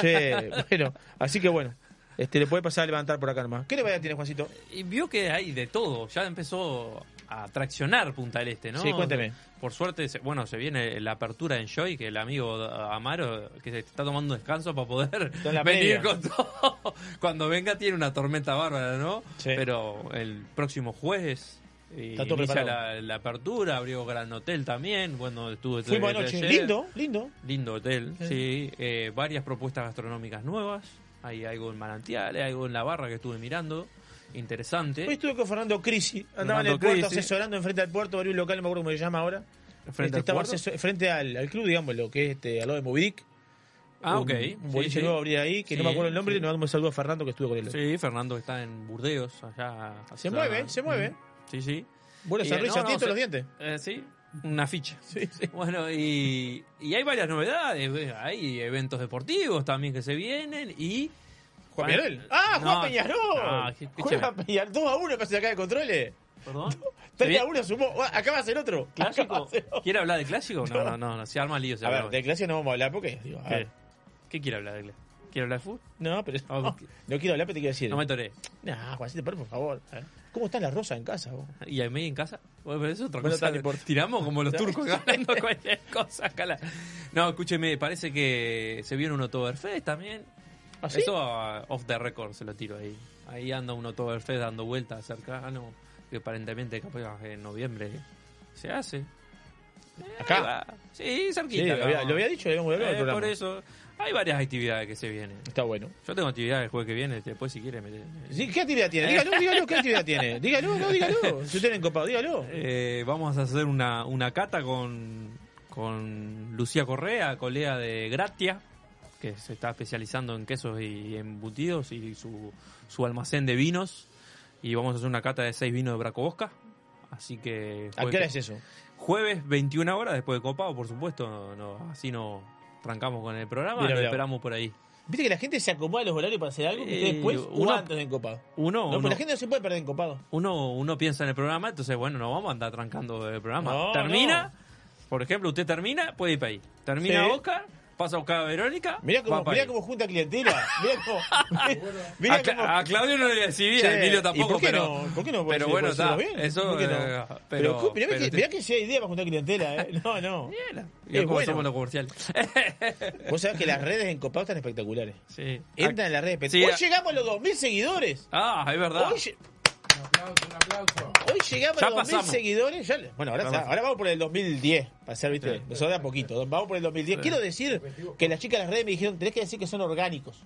Che, *laughs* bueno, así que bueno. Este, le puede pasar a levantar por acá nomás. ¿Qué novedad tiene, Juancito? Y vio que hay de todo, ya empezó a traccionar Punta del Este, ¿no? Sí, cuénteme. Por suerte, bueno, se viene la apertura en Joy, que el amigo Amaro, que se está tomando descanso para poder *laughs* venir media. con todo. *laughs* Cuando venga tiene una tormenta bárbara, ¿no? Sí. Pero el próximo jueves eh, Está todo inicia preparado. la, la apertura, abrió Gran Hotel también, bueno, estuve Fuimos anoche. Lindo, lindo. Lindo hotel, Sí. sí. Eh, varias propuestas gastronómicas nuevas. Hay algo en Manantiales, hay algo en La Barra que estuve mirando. Interesante. Hoy estuve con Fernando Crisi. Andaba en el Fernando puerto Crisi. asesorando enfrente al puerto, abrió un local, no me acuerdo cómo se llama ahora. ¿Frente Este, al asesor- frente al, al club, digamos, lo que es este, al lado de Movidic. Ah, ok. Un Sí, boliche sí. nuevo abrir ahí, que no Sí, me acuerdo el nombre, sí. y nos damos un saludo a Fernando que estuvo con él. Sí, Fernando está en Burdeos, allá. Se allá- mueve, se mueve. Mm, Sí, sí. Buena Y, sonrisa, no, no, se- los dientes. Eh, sí, una ficha. *laughs* Sí, sí. Bueno, y, y hay varias novedades. eh, Hay eventos deportivos también que se vienen y. Juan Bueno, Peñarol. ¡Ah, Juan Peñarol! no, escúcheme. Juega Peñarol 2 a 1 casi acá de controles. ¿Perdón? *laughs* 3 a 1 sumó. Ah, Acá va a ser otro. ¿Clásico? a ser otro. ¿Quiere hablar de clásico? No, no, no, no, se arma lío. Se A ver, de clase no vamos a hablar porque. Digo, a ¿Qué? ver. ¿Qué quiere hablar de clásico? ¿Quiere hablar de fútbol? No, pero Ah, no, no quiero hablar, pero te quiero decir. No me toré. Nah, Juancito, por favor. ¿Cómo están las rosas en casa? vos? ¿Y a mí en casa? Bueno, pero eso es otra Bueno, cosa. tal, no. Tiramos como los *laughs* turcos ganando cualquier cosa. acá No, escúcheme, parece que se viene un Oktoberfest también. ¿Ah, sí? Eso ah, off the record se lo tiro ahí. Ahí anda un Oktoberfest dando vueltas cercano, que aparentemente capaz en noviembre se hace. Eh, ¿Acá? Sí, cerquita. lo había, lo había dicho, lo habíamos hablado Eh, por eso, hay varias actividades que se vienen. Está bueno. Yo tengo actividades el jueves que viene, después si quiere me... ¿Qué actividad tiene? Dígalo, *laughs* dígalo, ¿qué actividad tiene? Dígalo, no, dígalo. Si usted encopado, dígalo. Eh, vamos a hacer una, una cata con, con Lucía Correa, colega de Gratia, que se está especializando en quesos y embutidos y su, su almacén de vinos. Y vamos a hacer una cata de seis vinos de Braco Bosca. Así que. ¿A qué hora es eso? Jueves, 21 horas, después de copado, por supuesto. No, no, así no trancamos con el programa. Mira, lo mira. esperamos por ahí. Viste que la gente se acomoda a los horarios para hacer algo que Eh, después o uno- antes de encopado. Uno, No, uno, pero la gente no se puede perder encopado. uno, uno piensa en el programa, entonces, bueno, no vamos a andar trancando el programa. No, termina, por ejemplo, usted termina, puede ir para ahí. Termina Sí. Oscar, pasa a buscar a Verónica. Mirá cómo, mirá junta clientela. Mirá cómo. *laughs* mirá a, cómo- a Claudio no le decidí, Che, a Emilio ¿y tampoco, por qué pero. no? ¿Por qué no? pero bueno, está. bien. Eso. ¿Por qué no? eh, Pero, pero, mirá, pero que, te- mirá que si hay idea para juntar clientela, ¿eh? *laughs* No, no. Mirá Es cómo bueno. somos los comerciales. *laughs* Vos sabés que las redes en Copado están espectaculares. sí. Entran en las redes. Sí, Hoy a- llegamos a los 2.000 seguidores. Ah, es verdad. Hoy, Un aplauso, un aplauso. hoy llegamos Ya a los 2.000 pasamos. seguidores. Ya bueno, ahora, vamos por el 2010. Para ser, viste, nosotros de a poquito. Vamos por el 2010. Sí. Quiero decir que las chicas de las redes me dijeron: tenés que decir que son orgánicos.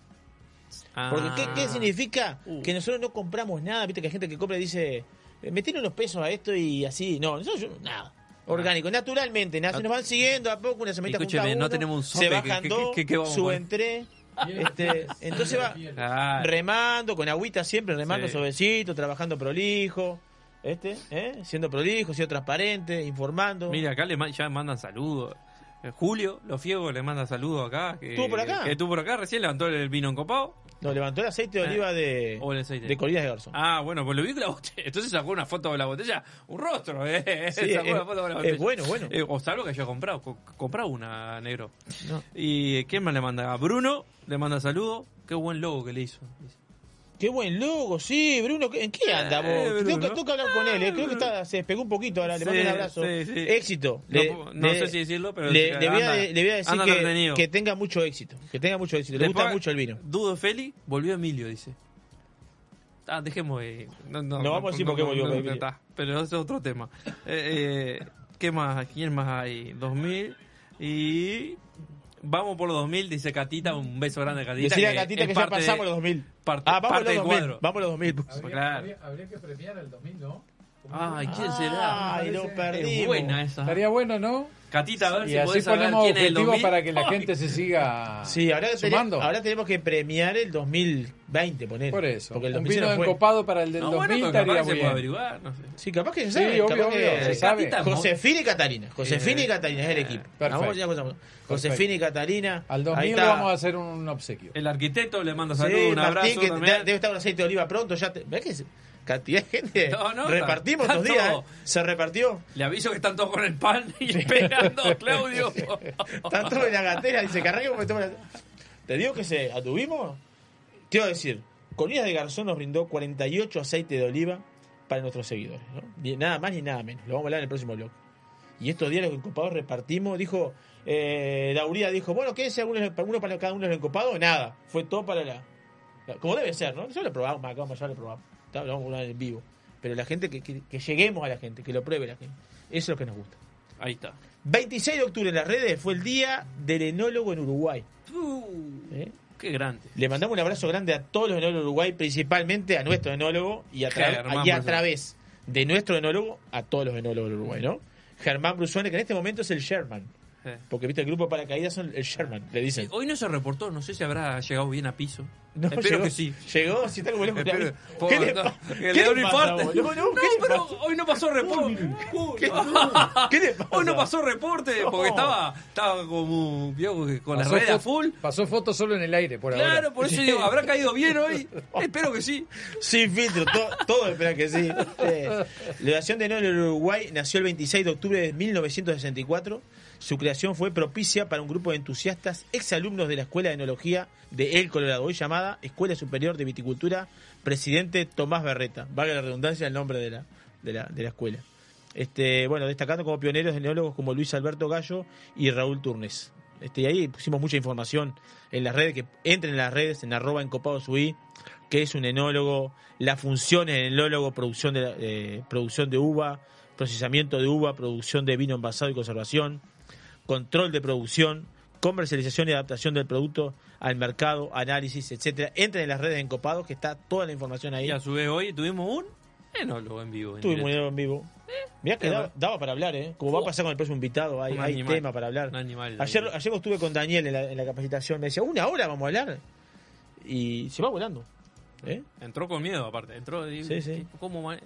Porque, ¿qué, qué Ah. significa? Uh. Que nosotros no compramos nada. Viste que hay gente que compra y dice: metele unos pesos a esto y así. No, nosotros nada. Orgánico, naturalmente, nace, nos van siguiendo a poco, una semana Escúcheme, no tenemos un se sope, suben tres, este, entonces va remando, con agüita siempre, remando Sí. suavecito, trabajando prolijo, este, ¿eh? siendo prolijo, siendo transparente, informando. Mira, acá le ya mandan saludos. Eh, Julio, los fiegos le manda saludos acá. Que, ¿Estuvo por acá? Que estuvo por acá, recién levantó el vino encopado. Nos levantó el aceite de Eh, oliva de, o el aceite. de Colinas de Garzón. Ah, bueno, pues lo vi con la botella. *laughs* Entonces sacó una foto de la botella, un rostro, ¿eh? Sí, *laughs* sacó es- una foto de la es botella. bueno, bueno. Eh, o salvo que haya comprado. Co- comprado una, negro. No. ¿Y quién más le manda? A Bruno le manda saludos. Qué buen logo que le hizo. Qué buen logo, sí, Bruno, ¿en qué anda Eh, vos? Bruno. Tengo, que, tengo que hablar con él, eh, creo que está, se despegó un poquito ahora, le mando Sí, un abrazo. sí, sí. Éxito. No Le- puedo- no le- sé si decirlo, pero le, le voy a, anda- le voy a decir anda que, tenga mucho éxito, que tenga mucho éxito, le gusta mucho el vino. Dudo Feli, volvió Emilio, dice. Ah, dejemos. eh, no, no, No vamos a decir por qué volvió Emilio. está, pero ese es otro tema. Eh, eh, ¿Qué más? ¿Quién más hay? 2000 y. Vamos por los 2000, dice Catita. Un beso grande a Catita. Decirle a que Catita es que ya parte de- pasamos los 2000. Parte, Ah, vamos parte los del 2000, cuadro. vamos los 2000. Habría, Claro. habría- habría que premiar el 2000, ¿no? Ay, ¿quién será? Ay, lo perdimos. Es buena esa. Estaría bueno, ¿no? Catita, a ver Y si así podés saber ponemos quién es el objetivos 2000. para que la Ay, gente se siga Sí, ahora, tenemos que premiar el 2020, poner. Por eso. Porque el un 2000 se vino fue. encopado para el del No, bueno, 2000 pero capaz estaría muy bien. averiguar, no sé. Sí, capaz que se Sí, sabe. obvio, capaz obvio, que- se sabe. Josefina y Catarina. Josefina y Eh, Catarina es el equipo. perfecto. Josefina y Catarina. Al ahí 2000 está. le vamos a hacer un obsequio. El arquitecto le manda Sí, saludos, un Martín, abrazo que también. debe estar un aceite de oliva pronto. Ya te... ¿Ves que cantidad de gente? No, no, Repartimos está días. ¿eh? Se repartió. Le aviso que están todos con el pan y esperando a Claudio. *laughs* Tanto en la gatera. Dice porque toma la- Te digo que se atuvimos. Te iba a decir. Colinas de Garzón nos brindó 48 aceites de oliva para nuestros seguidores. ¿no? Ni- Nada más ni nada menos. Lo vamos a hablar en el próximo blog. Y estos días los encopados repartimos, dijo, eh, Dauría dijo, bueno, quédense algunos, uno para cada uno de los encopados, nada, fue todo para la, como debe ser, ¿no? Nosotros lo probamos, acá vamos allá lo probamos, lo vamos a hablar en vivo. Pero la gente, que, que- que lleguemos a la gente, que lo pruebe la gente. Eso es lo que nos gusta. Ahí está. 26 de octubre en las redes fue el día del enólogo en Uruguay. ¿Eh? Qué grande. Le mandamos un abrazo grande a todos los enólogos de Uruguay, principalmente a nuestro enólogo y a, tra- y a través de nuestro enólogo a todos los enólogos de Uruguay, ¿no? Germán Brusone, que en este momento es el Sherman. Porque viste el grupo de paracaídas son el Sherman, le dicen. Hoy no se reportó, no sé si habrá llegado bien a piso. No, Espero llegó, que sí. Llegó, si está como lejos. Espero- ¿Qué le, no, qué le pasa, infarto. boludo? No, No, ¿qué le pero pasa? hoy no pasó reporte. ¿Qué, ¿Qué le pasa? Hoy no pasó reporte porque No. estaba, estaba como vio, con la Pasó red a fo- full. Pasó fotos solo en el aire por ahora. Claro, por eso digo, ¿habrá caído bien hoy? *laughs* Espero que sí. Sin filtro, todo, todo esperan que sí. *laughs* Eh, la Asociación de de Uruguay nació el 26 de octubre de 1964. Su creación fue propicia para un grupo de entusiastas exalumnos de la Escuela de Enología de El Colorado, hoy llamada Escuela Superior de Viticultura, presidente Tomás Berreta. Valga la redundancia el nombre de la, de la, de la escuela. Este, bueno, destacando como pioneros de enólogos como Luis Alberto Gallo y Raúl Turnes. Este, y ahí pusimos mucha información en las redes, que entren en las redes, en arroba encopadosui, que es un enólogo, las funciones del enólogo, producción de, eh, producción de uva, procesamiento de uva, producción de vino envasado y conservación, control de producción, comercialización y adaptación del producto al mercado, análisis, etcétera. Entren en las redes de Encopados, que está toda la información ahí. Y a su vez hoy tuvimos un enólogo en vivo. en Tuvimos un en vivo. Mirá que Eh, daba, daba para hablar, ¿eh? Como va a pasar con el próximo invitado, hay, hay animal. tema para hablar. Animal. Ayer, ayer estuve con Daniel en la, en la capacitación, me decía, una hora vamos a hablar. Y se va volando. ¿eh? Entró con miedo, aparte. Entró y, Sí, sí. ¿cómo ma-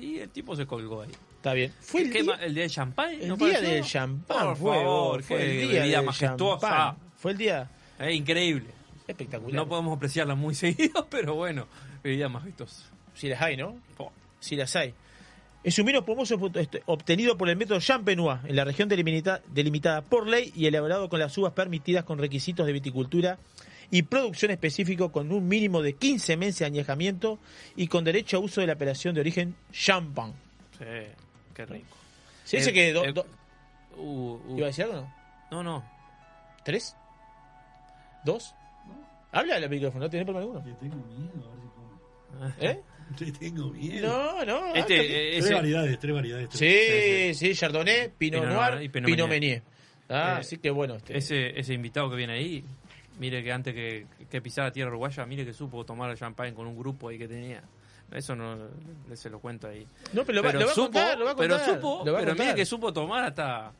y el tipo se colgó ahí. Está bien. Fue el ¿Qué día, el día de champán? el ¿no día pareció? del champán, Por fue, favor, fue qué el día bebida del majestuosa. champán. Fue el día increíble. espectacular. No podemos apreciarla muy *laughs* seguido, pero bueno, bebida majestuosa. Si las hay, ¿no? Si las hay. Es un vino espumoso este, obtenido por el método Champenois en la región delimita- delimitada por ley y elaborado con las uvas permitidas con requisitos de viticultura y producción específico con un mínimo de 15 meses de añejamiento y con derecho a uso de la apelación de origen champán. Sí, qué rico. Se dice que... do- el- do- Uh, uh. ¿Iba a decir algo o no? No, no. ¿Tres? ¿Dos? Habla al micrófono, no tenés problema ninguno. Le tengo miedo, a ver si come. *laughs* ¿Eh? *laughs* Le tengo miedo. No, no. Este, eh, Tres ese- variedades, tres variedades. tres. Sí, sí, Chardonnay, Pinot, Pinot Noir, y Pinot, Pinot Meunier. Ah, Eh, así que bueno. Este, ese, ese invitado que viene ahí, mire que antes que, que pisara tierra uruguaya, mire que supo tomar el champán con un grupo ahí que tenía. Eso no se lo cuento ahí. No, pero lo va- lo va a supo, contar, lo va a pero contar, supo, lo va a pero mire que supo tomar hasta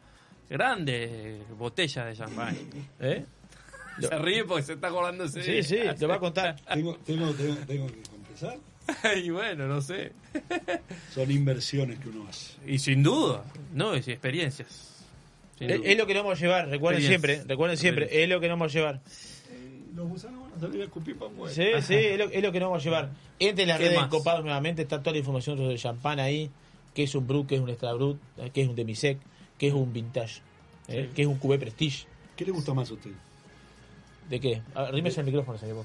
grandes botellas de champán. ¿Eh? *laughs* Se ríe porque se está acordando ese Sí, día. sí, lo va a contar. *laughs* Tengo, tengo, tengo, tengo que confesar. *laughs* y bueno, no sé. Son inversiones que uno hace. Y sin duda, no, es experiencias. Es, lo que nos vamos a llevar, recuerden siempre, recuerden siempre, es lo que nos vamos a llevar. Los gusanos van a salir a escupir para. Sí, sí, es lo, es lo que nos vamos a llevar. Entre las ¿Qué redes más? copados nuevamente, está toda la información sobre el champán ahí, que es un brut, que es un extra brut, eh, que es un demisec, que es un vintage, eh, Sí. que es un cubé prestige. ¿Qué le gusta más a usted? ¿De qué? Arrímese el micrófono, señor.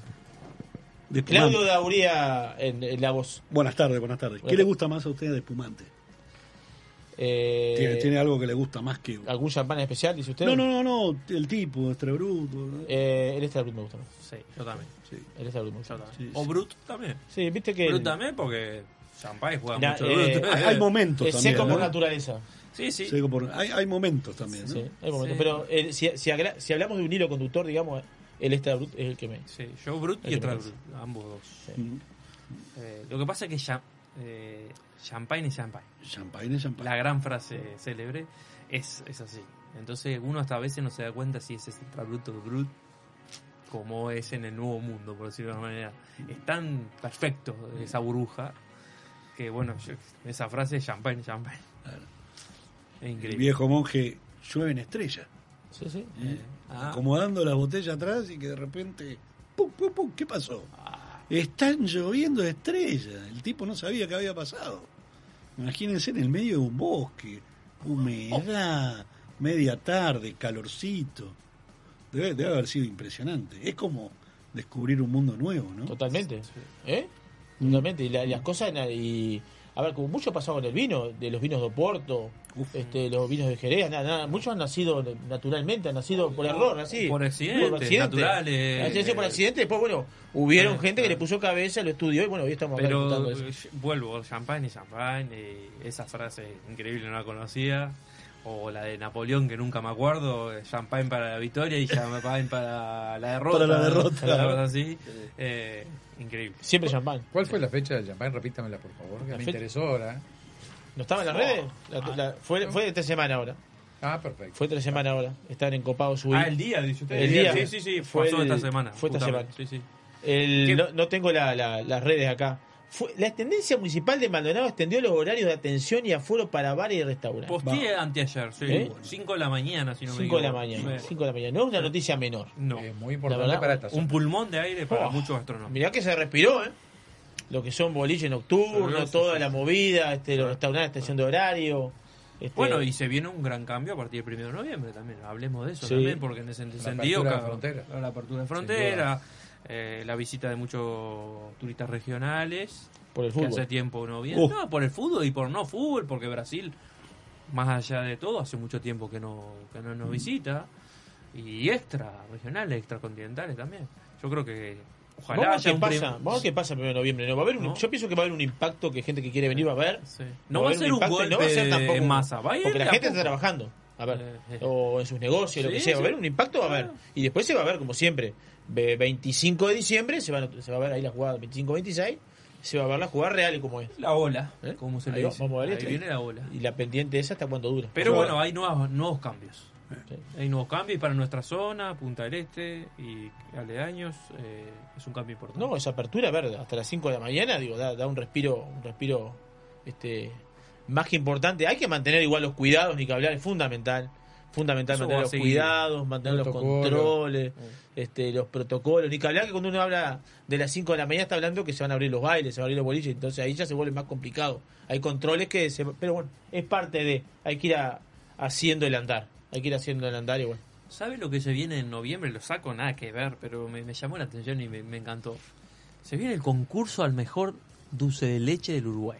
De Claudio. Dauría en, en la voz. Buenas tardes, buenas tardes. ¿Qué le gusta más a usted de espumante? Eh, ¿Tiene, tiene algo que le gusta más que.? ¿Algún champán especial, dice usted? No, no, no, no. El tipo, extra bruto. ¿no? Eh, el extra brut me gusta más. Sí, yo también. Sí. El extra brut me gusta también. Sí, o sí. Brut también. Sí, viste que... Brut también porque champán juega mucho eh, Brut. Hay, hay momentos Es también. seco por naturaleza. Sí, sí. Seco por- hay, hay momentos también, ¿no? Sí, hay momentos. Sí. Pero eh, si, si, agra- si hablamos de un hilo conductor, digamos, el extra brut es el que me... Sí, yo Brut El y extra Brut, ambos dos. Mm. Eh, lo que pasa es que cha- eh, champagne es champagne. Champagne, champagne. La gran frase célebre es, es así. Entonces uno hasta a veces no se da cuenta si ese es extra Brut o Brut como es en el nuevo mundo, por decirlo de alguna manera. Es tan perfecto esa burbuja que, bueno, yo- esa frase es champagne, champagne. Claro. Es El increíble. viejo monje llueven estrellas. Sí, sí. ¿eh? Ah. Acomodando la botella atrás y que de repente. ¡Pum, pum, pum! ¿Qué pasó? Están lloviendo estrellas. El tipo no sabía qué había pasado. Imagínense en el medio de un bosque, humedad, media tarde, calorcito. Debe, debe haber sido impresionante. Es como descubrir un mundo nuevo, ¿no? Totalmente. ¿Eh? Totalmente. Y la- las cosas. Y, a ver, como mucho ha pasado con el vino, de los vinos de Oporto, este, los vinos de Jerez, nada, nada, muchos han nacido naturalmente, han nacido por error, así. Por accidentes, naturales. Han nacido por accidente, después, bueno, hubieron Ah, gente que ah. le puso cabeza, lo estudió y bueno, hoy estamos acá Pero eso. eh, vuelvo, champagne y champagne, y esa frase increíble no la conocía. O la de Napoleón, que nunca me acuerdo, eh, champagne para la victoria y champagne para la derrota. Para la derrota. *laughs* Cosa así. Eh, increíble. Siempre champán. ¿Cuál fue la fecha del champán? Repítamela, por favor, que La me fe- interesó ahora. ¿No estaba en las redes? La- la- fue, fue de tres semanas ahora. Ah, perfecto. Fue tres semanas ahora. Están en Copado subir. Ah, el día, dice usted. El día. Sí, sí, sí, Fue pasó el- esta semana. Fue esta semana. Sí, sí. No, no tengo la- la- las redes acá. Fue, la Intendencia Municipal de Maldonado extendió los horarios de atención y aforo para bares y restaurantes. Posteé anteayer, sí. ¿Eh? 5 de la mañana, si no me 5 de la equivoco. mañana. Sí. 5 de la mañana. No es una noticia menor. No. Es muy La importante verdad, para esta Un pulmón de aire para Oh. muchos gastronómicos. Mirá que se respiró, ¿eh? Lo que son boliches nocturnos, Sí, sí, toda sí, la sí. movida, este, los restaurantes, extensión de horario. este, Bueno, y se viene un gran cambio a partir del 1 de noviembre también. Hablemos de eso Sí. también, porque en ese La sentido. apertura de frontera. La apertura de frontera, eh, la visita de muchos turistas regionales. por el Que fútbol. hace tiempo no viene. Uh. No, por el fútbol y por no fútbol, porque Brasil, más allá de todo, hace mucho tiempo que no, que no nos visita. Y extra regionales, extracontinentales también. Yo creo que ojalá Vamos a ver haya qué un pasa, vamos a qué pasa el 1 de noviembre. ¿no? Va a haber un- ¿No? Yo pienso que va a haber un impacto que gente que quiere venir va a ver. Sí. No va a ser un impacto golpe no va a ser tampoco en masa, va a ir porque la gente poco. está trabajando. A ver, Eh, eh. o en sus negocios, lo que sea. Va a haber un impacto, va a haber. Y después se va a ver, como siempre, 25 de diciembre se, van a- se va a ver ahí la jugada 25-26. Se va a ver la jugada real y como es. La ola, ¿Eh? como se le va, dice. vamos a ver Ahí viene la ola. Y la pendiente esa hasta cuándo dura. Pero bueno, hay nuevos, nuevos cambios. Sí. Hay nuevos cambios para nuestra zona, Punta del Este y aledaños. eh, es un cambio importante. No, esa apertura, a ver, hasta las 5 de la mañana, digo, da, da un respiro, un respiro este más que importante. Hay que mantener igual los cuidados, ni que hablar, es fundamental. Fundamental Eso mantener los cuidados, mantener los controles, este, los protocolos. Ni que hablar que cuando uno habla de las 5 de la mañana está hablando que se van a abrir los bailes, se van a abrir los boliches, entonces ahí ya se vuelve más complicado. Hay controles que se... Pero bueno, es parte de... Hay que ir a- haciendo el andar. Hay que ir haciendo el andar y bueno. ¿Sabe lo que se viene en noviembre? Lo saco, nada que ver, pero me, me llamó la atención y me, me encantó. Se viene el concurso al mejor dulce de leche del Uruguay.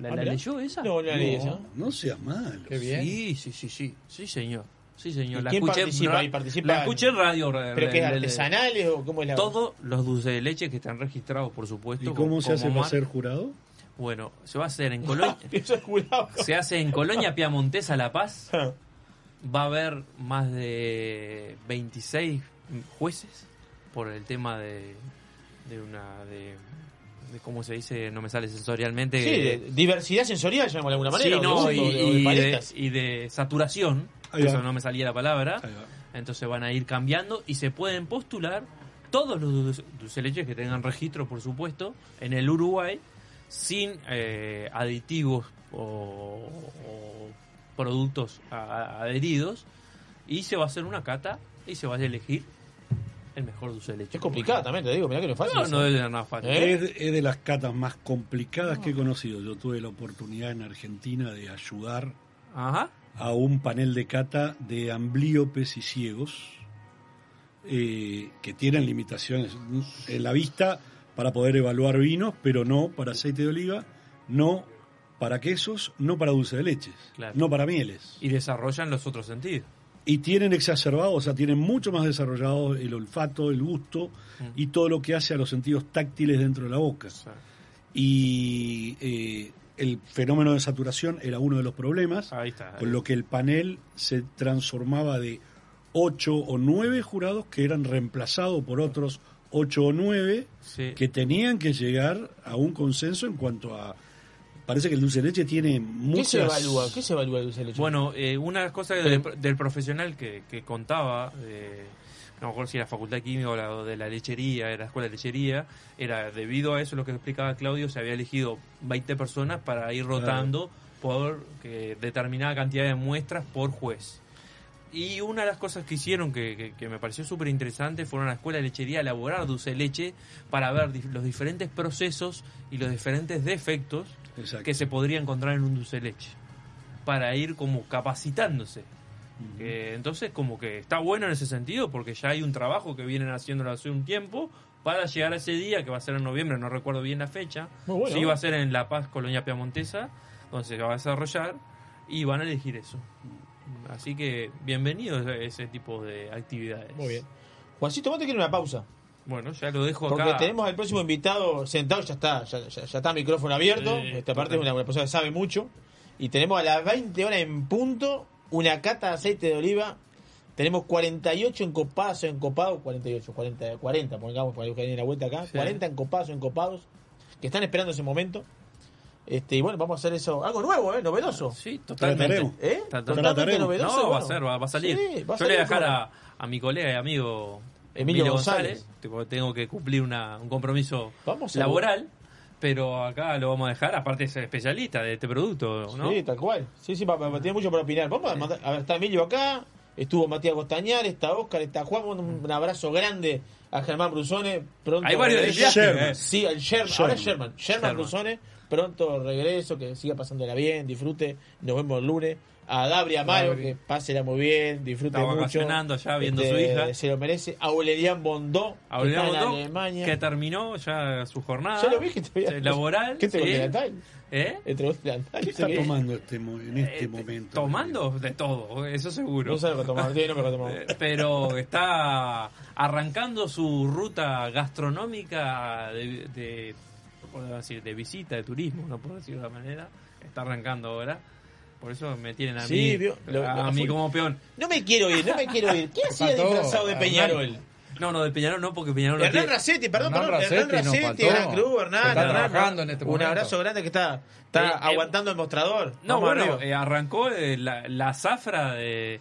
¿La, la- Ah, la leyó esa? No, la leí esa. No, no seas malo. Qué bien. Sí, sí, sí, sí, sí, señor. Sí, señor. ¿Y La quién escuché, participa? ¿Participa la escuché en radio. ¿Pero que es le- le- artesanales o cómo es la...? Todos los dulces de leche que están registrados, por supuesto. ¿Y cómo como- se hace para ser jurado? Bueno, se va a hacer en Colonia. *laughs* Se hace en Colonia Piamontesa La Paz. Va a haber más de 26 jueces por el tema de, de una de cómo se dice, no me sale sensorialmente. Sí, de diversidad sensorial, llamémoslo de alguna manera. Sí, o no, de y, de- o de y de, paletas. y de saturación, eso no me salía la palabra. Entonces van a ir cambiando y se pueden postular todos los dulce dulce de leche que tengan registro, por supuesto, en el Uruguay, sin eh, aditivos o, o productos a- adheridos. Y se va a hacer una cata y se va a elegir el mejor dulce de leche. Es complicada también, te digo, mirá que no es fácil. No, eso. no debe ser nada fácil. ¿Eh? Es, es de las catas más complicadas que he conocido. Yo tuve la oportunidad en Argentina de ayudar Ajá. a un panel de cata de amblíopes y ciegos eh, que tienen limitaciones en la vista para poder evaluar vinos, pero no para aceite de oliva, no para quesos, no para dulce de leches, Claro. no para mieles. Y desarrollan los otros sentidos. Y tienen exacerbado, o sea, tienen mucho más desarrollado el olfato, el gusto y todo lo que hace a los sentidos táctiles dentro de la boca. Y eh, el fenómeno de saturación era uno de los problemas, Ahí está. con lo que el panel se transformaba de ocho o nueve jurados que eran reemplazados por otros ocho o nueve Sí. que tenían que llegar a un consenso en cuanto a... Parece que el dulce de leche tiene ¿Qué muchas... se evalúa? ¿Qué se evalúa el dulce de leche? Bueno, eh, una de las cosas Pero- del, del profesional que, que contaba, eh, no me acuerdo si era Facultad de Química o, la, de la lechería, era la escuela de lechería, era debido a eso lo que explicaba Claudio, se había elegido 20 personas para ir rotando por que, determinada cantidad de muestras por juez. Y una de las cosas que hicieron que, que- que me pareció súper interesante fueron a la escuela de lechería a elaborar dulce de leche para ver los diferentes procesos y los diferentes defectos Exacto. que se podría encontrar en un dulce leche. Para ir como capacitándose. Que, entonces, como que está bueno en ese sentido, porque ya hay un trabajo que vienen haciéndolo hace un tiempo para llegar a ese día, que va a ser en noviembre, no recuerdo bien la fecha. Muy bueno. Sí, va a ser en La Paz, Colonia Piamontesa, donde se va a desarrollar, y van a elegir eso. Así que, bienvenido a ese tipo de actividades. Muy bien. Juancito, vos te quieres una pausa. Bueno, ya lo dejo Porque acá. tenemos al próximo invitado sentado, ya está, ya, ya- ya está el micrófono abierto. Sí, Esta parte es una, una persona que sabe mucho. Y tenemos a las 20 horas en punto una cata de aceite de oliva. Tenemos 48 encopados o encopados, 48, 40, 40, pongamos para que den la vuelta acá. Sí. 40 encopados o encopados que están esperando ese momento. Este, y bueno, vamos a hacer eso, algo nuevo, ¿eh? novedoso. Sí, totalmente. ¿Eh? Totalmente novedoso. No, va a ser, va, va a salir. Sí, va a Yo le voy a dejar a, a mi colega y amigo Emilio Emilio, González. González, tipo, tengo que cumplir una, un compromiso Vamos a- laboral, pero acá lo vamos a dejar, aparte es especialista de este producto, ¿no? Sí, tal cual. Sí, sí, pa- pa- tiene mucho para opinar. Vamos a mandar- a ver, está Emilio acá, estuvo Matías Costañar, está Oscar, está Juan. Un, abrazo grande a Germán Brusone. Pronto Hay varios de regreso. viaje, Sherman. eh. Sí, el Sherman. Ahora es Sherman. Sherman Sherman. Brusone. Pronto regreso, que siga pasándola bien, disfrute. Nos vemos el lunes. A Dabri Amaro, Dabri. que pásela muy bien, disfrute Está mucho. vacacionando allá viendo Este, su hija. Se lo merece. A Aurelian Bondó, que en Alemania. que terminó ya su jornada Ya lo vi que te había- eh, laboral. ¿Qué te sí. ¿Eh? Entre vos. ¿Qué está tomando este, mo- en este Eh, momento? Tomando de todo, eso seguro. No sé lo que tomaba, sí, no me lo tomaba. *laughs* Eh, pero está arrancando su ruta gastronómica de, de, puedo decir, de visita, de turismo, no puedo decir de otra manera. Está arrancando ahora. Por eso me tienen a Sí, mí, vio, lo- a lo- mí como peón. No me quiero ir, no me quiero ir. ¿Quién *laughs* hacía disfrazado de Hernán. Peñarol? No, no, de Peñarol no, porque Peñarol no Hernán tiene- Racetti, perdón, Hernán perdón. Hernán Racetti nos Racetti. Gran Hernán. Está Hernán, trabajando en este Un momento. abrazo grande que está, está Eh, eh, aguantando el mostrador. No, Vamos bueno, eh, arrancó eh, la, la zafra de,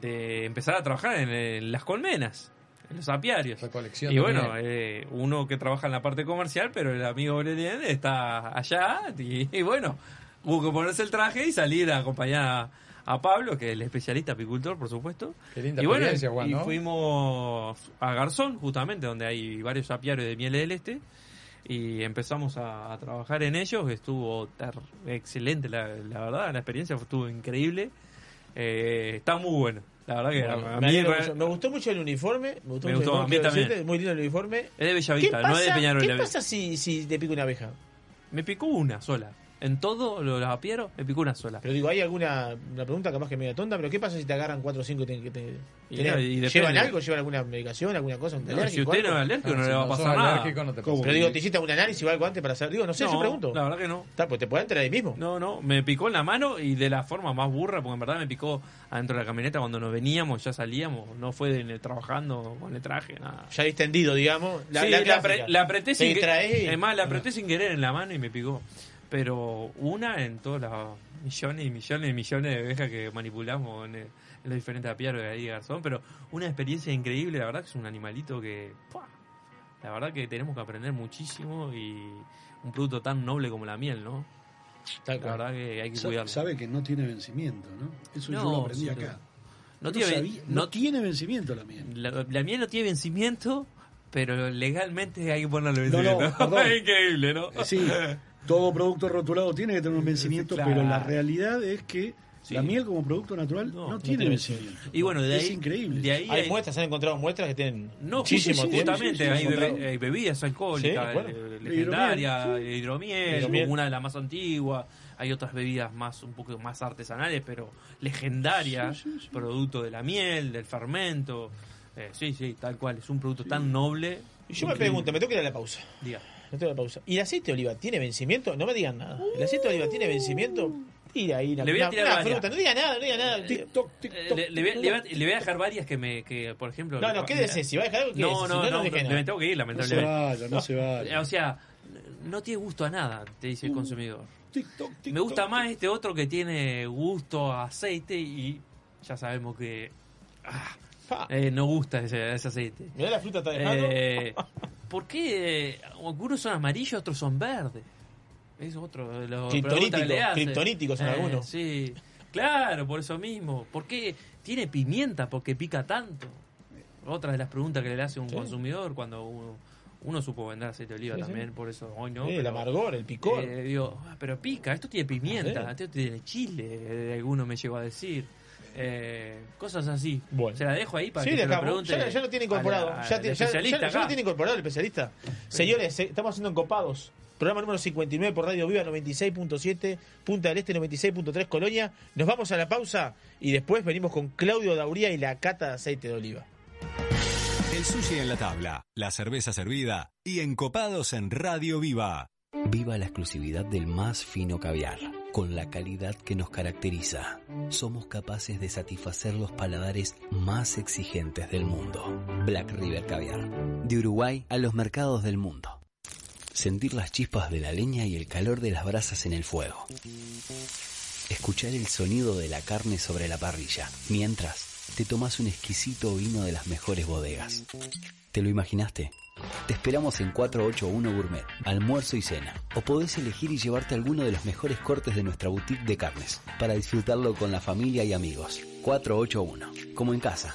de empezar a trabajar en, en las colmenas, en los apiarios. Recolección Y de bueno, eh, uno que trabaja en la parte comercial, pero el amigo Aurelien está allá y, y bueno, hubo que ponerse el traje y salir a acompañar a, a Pablo, que es el especialista apicultor, por supuesto. Qué linda y bueno, y fuimos a Garzón, justamente, donde hay varios apiarios de miel del este. Y empezamos a, a trabajar en ellos. Estuvo ter- excelente, la, la verdad. La experiencia estuvo increíble. Eh, está muy bueno. La verdad que Bueno, a me, mí alegro me- mucho. Me gustó mucho el uniforme. Me gustó Me mucho el gustó, a mí también. decirte, Muy lindo el uniforme. es de ¿Qué Bellavista, no es de Peñarol. ¿qué pasa si, si te pica una abeja? Me picó una sola. En todos los apieros me picó una sola. Pero digo, ¿hay alguna una pregunta capaz que media tonta? ¿Pero qué pasa si te agarran 4 o 5 y te, que te- Y tenés- no, y. ¿Llevan algo? ¿Llevan alguna medicación? ¿Alguna cosa? ¿Un No, alérgico, si usted no es alérgico, Ah, no si le va a pasar nada. alérgico, no te Pero digo, ¿te hiciste un análisis o algo antes para saber? Digo, no sé, yo pregunto. La verdad que no. Está, pues te puede entrar ahí mismo. No, no, me picó en la mano y de la forma más burra, porque en verdad me picó adentro de la camioneta cuando nos veníamos, ya salíamos, no fue en el- trabajando con el traje, nada. Ya distendido, digamos. La, sí, la la, la apreté sin que- distraes y- es más, la apreté sin querer en la mano y me picó. Pero una en todas las millones y millones y millones de abejas que manipulamos en, en los diferentes apiarios de ahí Garzón, pero una experiencia increíble, la verdad que es un animalito que ¡pua! la verdad que tenemos que aprender muchísimo y un producto tan noble como la miel, ¿no? Tal La cual. verdad que hay que Sa- cuidarlo. Sabe que no tiene vencimiento, ¿no? Eso yo No, lo aprendí sí, acá. No Yo tiene, sabía- no- no tiene vencimiento la miel. la, la miel no tiene vencimiento, pero legalmente hay que ponerle No, no, vencimiento. *laughs* perdón. es increíble, ¿no? Eh, Sí, *laughs* todo producto rotulado tiene que tener un vencimiento, Claro. pero la realidad es que Sí. la miel como producto natural no, No, no tiene tiene vencimiento. Y bueno, de ahí, es increíble. de ahí Hay hay- muestras, han encontrado muestras que tienen No, muchísimo sí, sí, tiempo. justamente, sí, sí, hay, bebe- hay bebidas alcohólicas, Sí, bueno. eh, legendarias, Hidromiel, hidromiel, Hidromiel. una de las más antiguas, hay otras bebidas más un poco más artesanales, pero legendarias, Sí, sí, sí. producto de la miel, del fermento. Eh, sí, sí, tal cual, es un producto tan noble. Y yo me pregunto, me tengo que ir a la pausa. Diga. Pausa. ¿Y el aceite de oliva tiene vencimiento? No me digan nada. ¿El aceite de oliva tiene vencimiento? Tira ahí una, Le voy a tirar una fruta. No diga nada, no diga nada. TikTok, Eh, TikTok. le, le voy, a- le voy a- le voy a dejar varias que me, que por ejemplo. No, no, quédese. Si va a dejar algo, quédese. No, Si no, no, no deje me, tengo que ir, No se lamentablemente. vaya, no se vaya. O sea, no tiene gusto a nada, te dice el consumidor. TikTok, TikTok, Me gusta más este otro que tiene gusto a aceite y ya sabemos que ah, eh, no gusta ese, ese aceite. Mirá la fruta está dejando. Eh, ¿Por qué eh, algunos son amarillos, otros son verdes? Es otro le hace. kriptoníticos son algunos. Sí, claro, por eso mismo. ¿Por qué tiene pimienta? ¿Por qué pica tanto? Otra de las preguntas que le hace un Sí. consumidor cuando uno, uno supo vender aceite de oliva Sí, sí. también, por eso hoy no. Eh, el pero- amargor, el picor. eh, digo, "Ah, pero pica, esto tiene pimienta, Ah, esto tiene chile, eh, alguno me llegó a decir. Eh, cosas así. Bueno. Se la dejo ahí para Sí, que le se lo pregunte. Ya, ya lo tiene incorporado. la- ya, ya- especialista ya- lo tiene incorporado el especialista. Señores, eh, estamos haciendo encopados. Programa número 59 por Radio Viva 96.7, Punta del Este 96.3 Colonia. Nos vamos a la pausa y después venimos con Claudio Dauría y la cata de aceite de oliva. El sushi en la tabla, la cerveza servida y encopados en Radio Viva. Viva la exclusividad del más fino caviar, con la calidad que nos caracteriza. Somos capaces de satisfacer los paladares más exigentes del mundo. Black River Caviar. De Uruguay a los mercados del mundo. Sentir las chispas de la leña y el calor de las brasas en el fuego. Escuchar el sonido de la carne sobre la parrilla, mientras te tomas un exquisito vino de las mejores bodegas. ¿Te lo imaginaste? Te esperamos en 481 Gourmet, almuerzo y cena. O podés elegir y llevarte alguno de los mejores cortes de nuestra boutique de carnes, para disfrutarlo con la familia y amigos. 481, como en casa.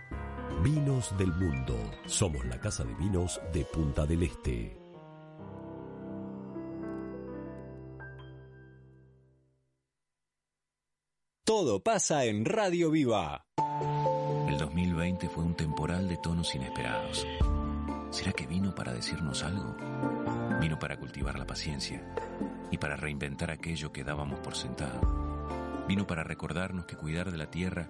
Vinos del Mundo. Somos la casa de vinos de Punta del Este. Todo pasa en Radio Viva. El 2020 fue un temporal de tonos inesperados. ¿Será que vino para decirnos algo? Vino para cultivar la paciencia y para reinventar aquello que dábamos por sentado. Vino para recordarnos que cuidar de la tierra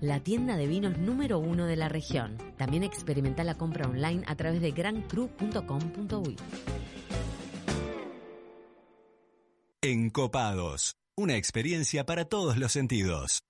la tienda de vinos número uno de la región. También experimenta la compra online a través de grancru.com.uy. Encopados. Una experiencia para todos los sentidos.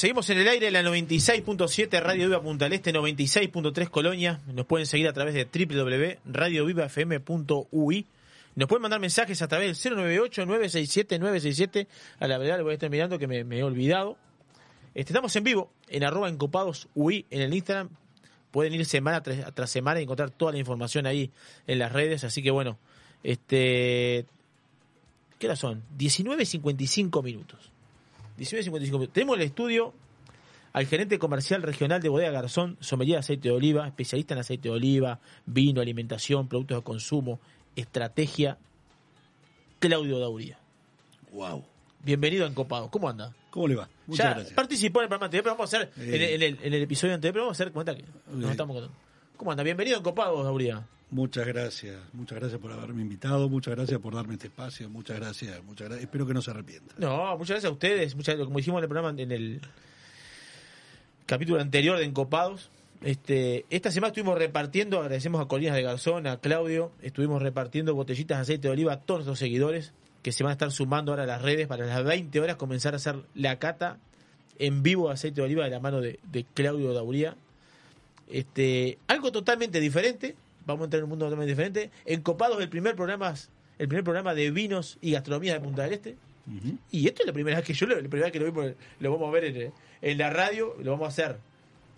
Seguimos en el aire la 96.7 Radio Viva Punta del Este, 96.3 Colonia. Nos pueden seguir a través de www.radiovivafm.ui. Nos pueden mandar mensajes a través del 098-967-967. A la verdad, lo voy a estar mirando que me, he olvidado. Este, estamos en vivo en arroba encopados UI en el Instagram. Pueden ir semana tras, tras semana y encontrar toda la información ahí en las redes. Así que bueno, este. ¿Qué hora son? 19.55 minutos. 19.55 minutos. Tenemos en el estudio al gerente comercial regional de Bodega Garzón, sommelier de aceite de oliva, especialista en aceite de oliva, vino, alimentación, productos de consumo, estrategia, Claudio Dauría. Wow. Bienvenido a Encopado. ¿Cómo anda? ¿Cómo le va? Muchas ya gracias. participó en el programa anterior, pero vamos a hacer en, Eh. el, en el- en el episodio anterior, pero vamos a hacer cuenta que nos estamos contando. ¿Cómo anda? Bienvenido a Encopado, Dauría. Muchas gracias, muchas gracias por haberme invitado, muchas gracias por darme este espacio, muchas gracias, muchas gracias. Espero que no se arrepienta. No, muchas gracias a ustedes, muchas como dijimos en el programa en el capítulo anterior de Encopados. Este, esta semana estuvimos repartiendo, agradecemos a Colinas de Garzón, a Claudio, estuvimos repartiendo botellitas de aceite de oliva a todos nuestros seguidores que se van a estar sumando ahora a las redes para las 20 horas comenzar a hacer la cata en vivo de aceite de oliva de la mano de, de Claudio Dauría. Este, algo totalmente diferente, vamos a entrar en un mundo totalmente diferente. Encopados el primer programa, el primer programa de vinos y gastronomía de Punta del Este. Y esto es la primera vez que yo lo, la primera vez que lo vi, lo vamos a ver en, en la radio, lo vamos a hacer.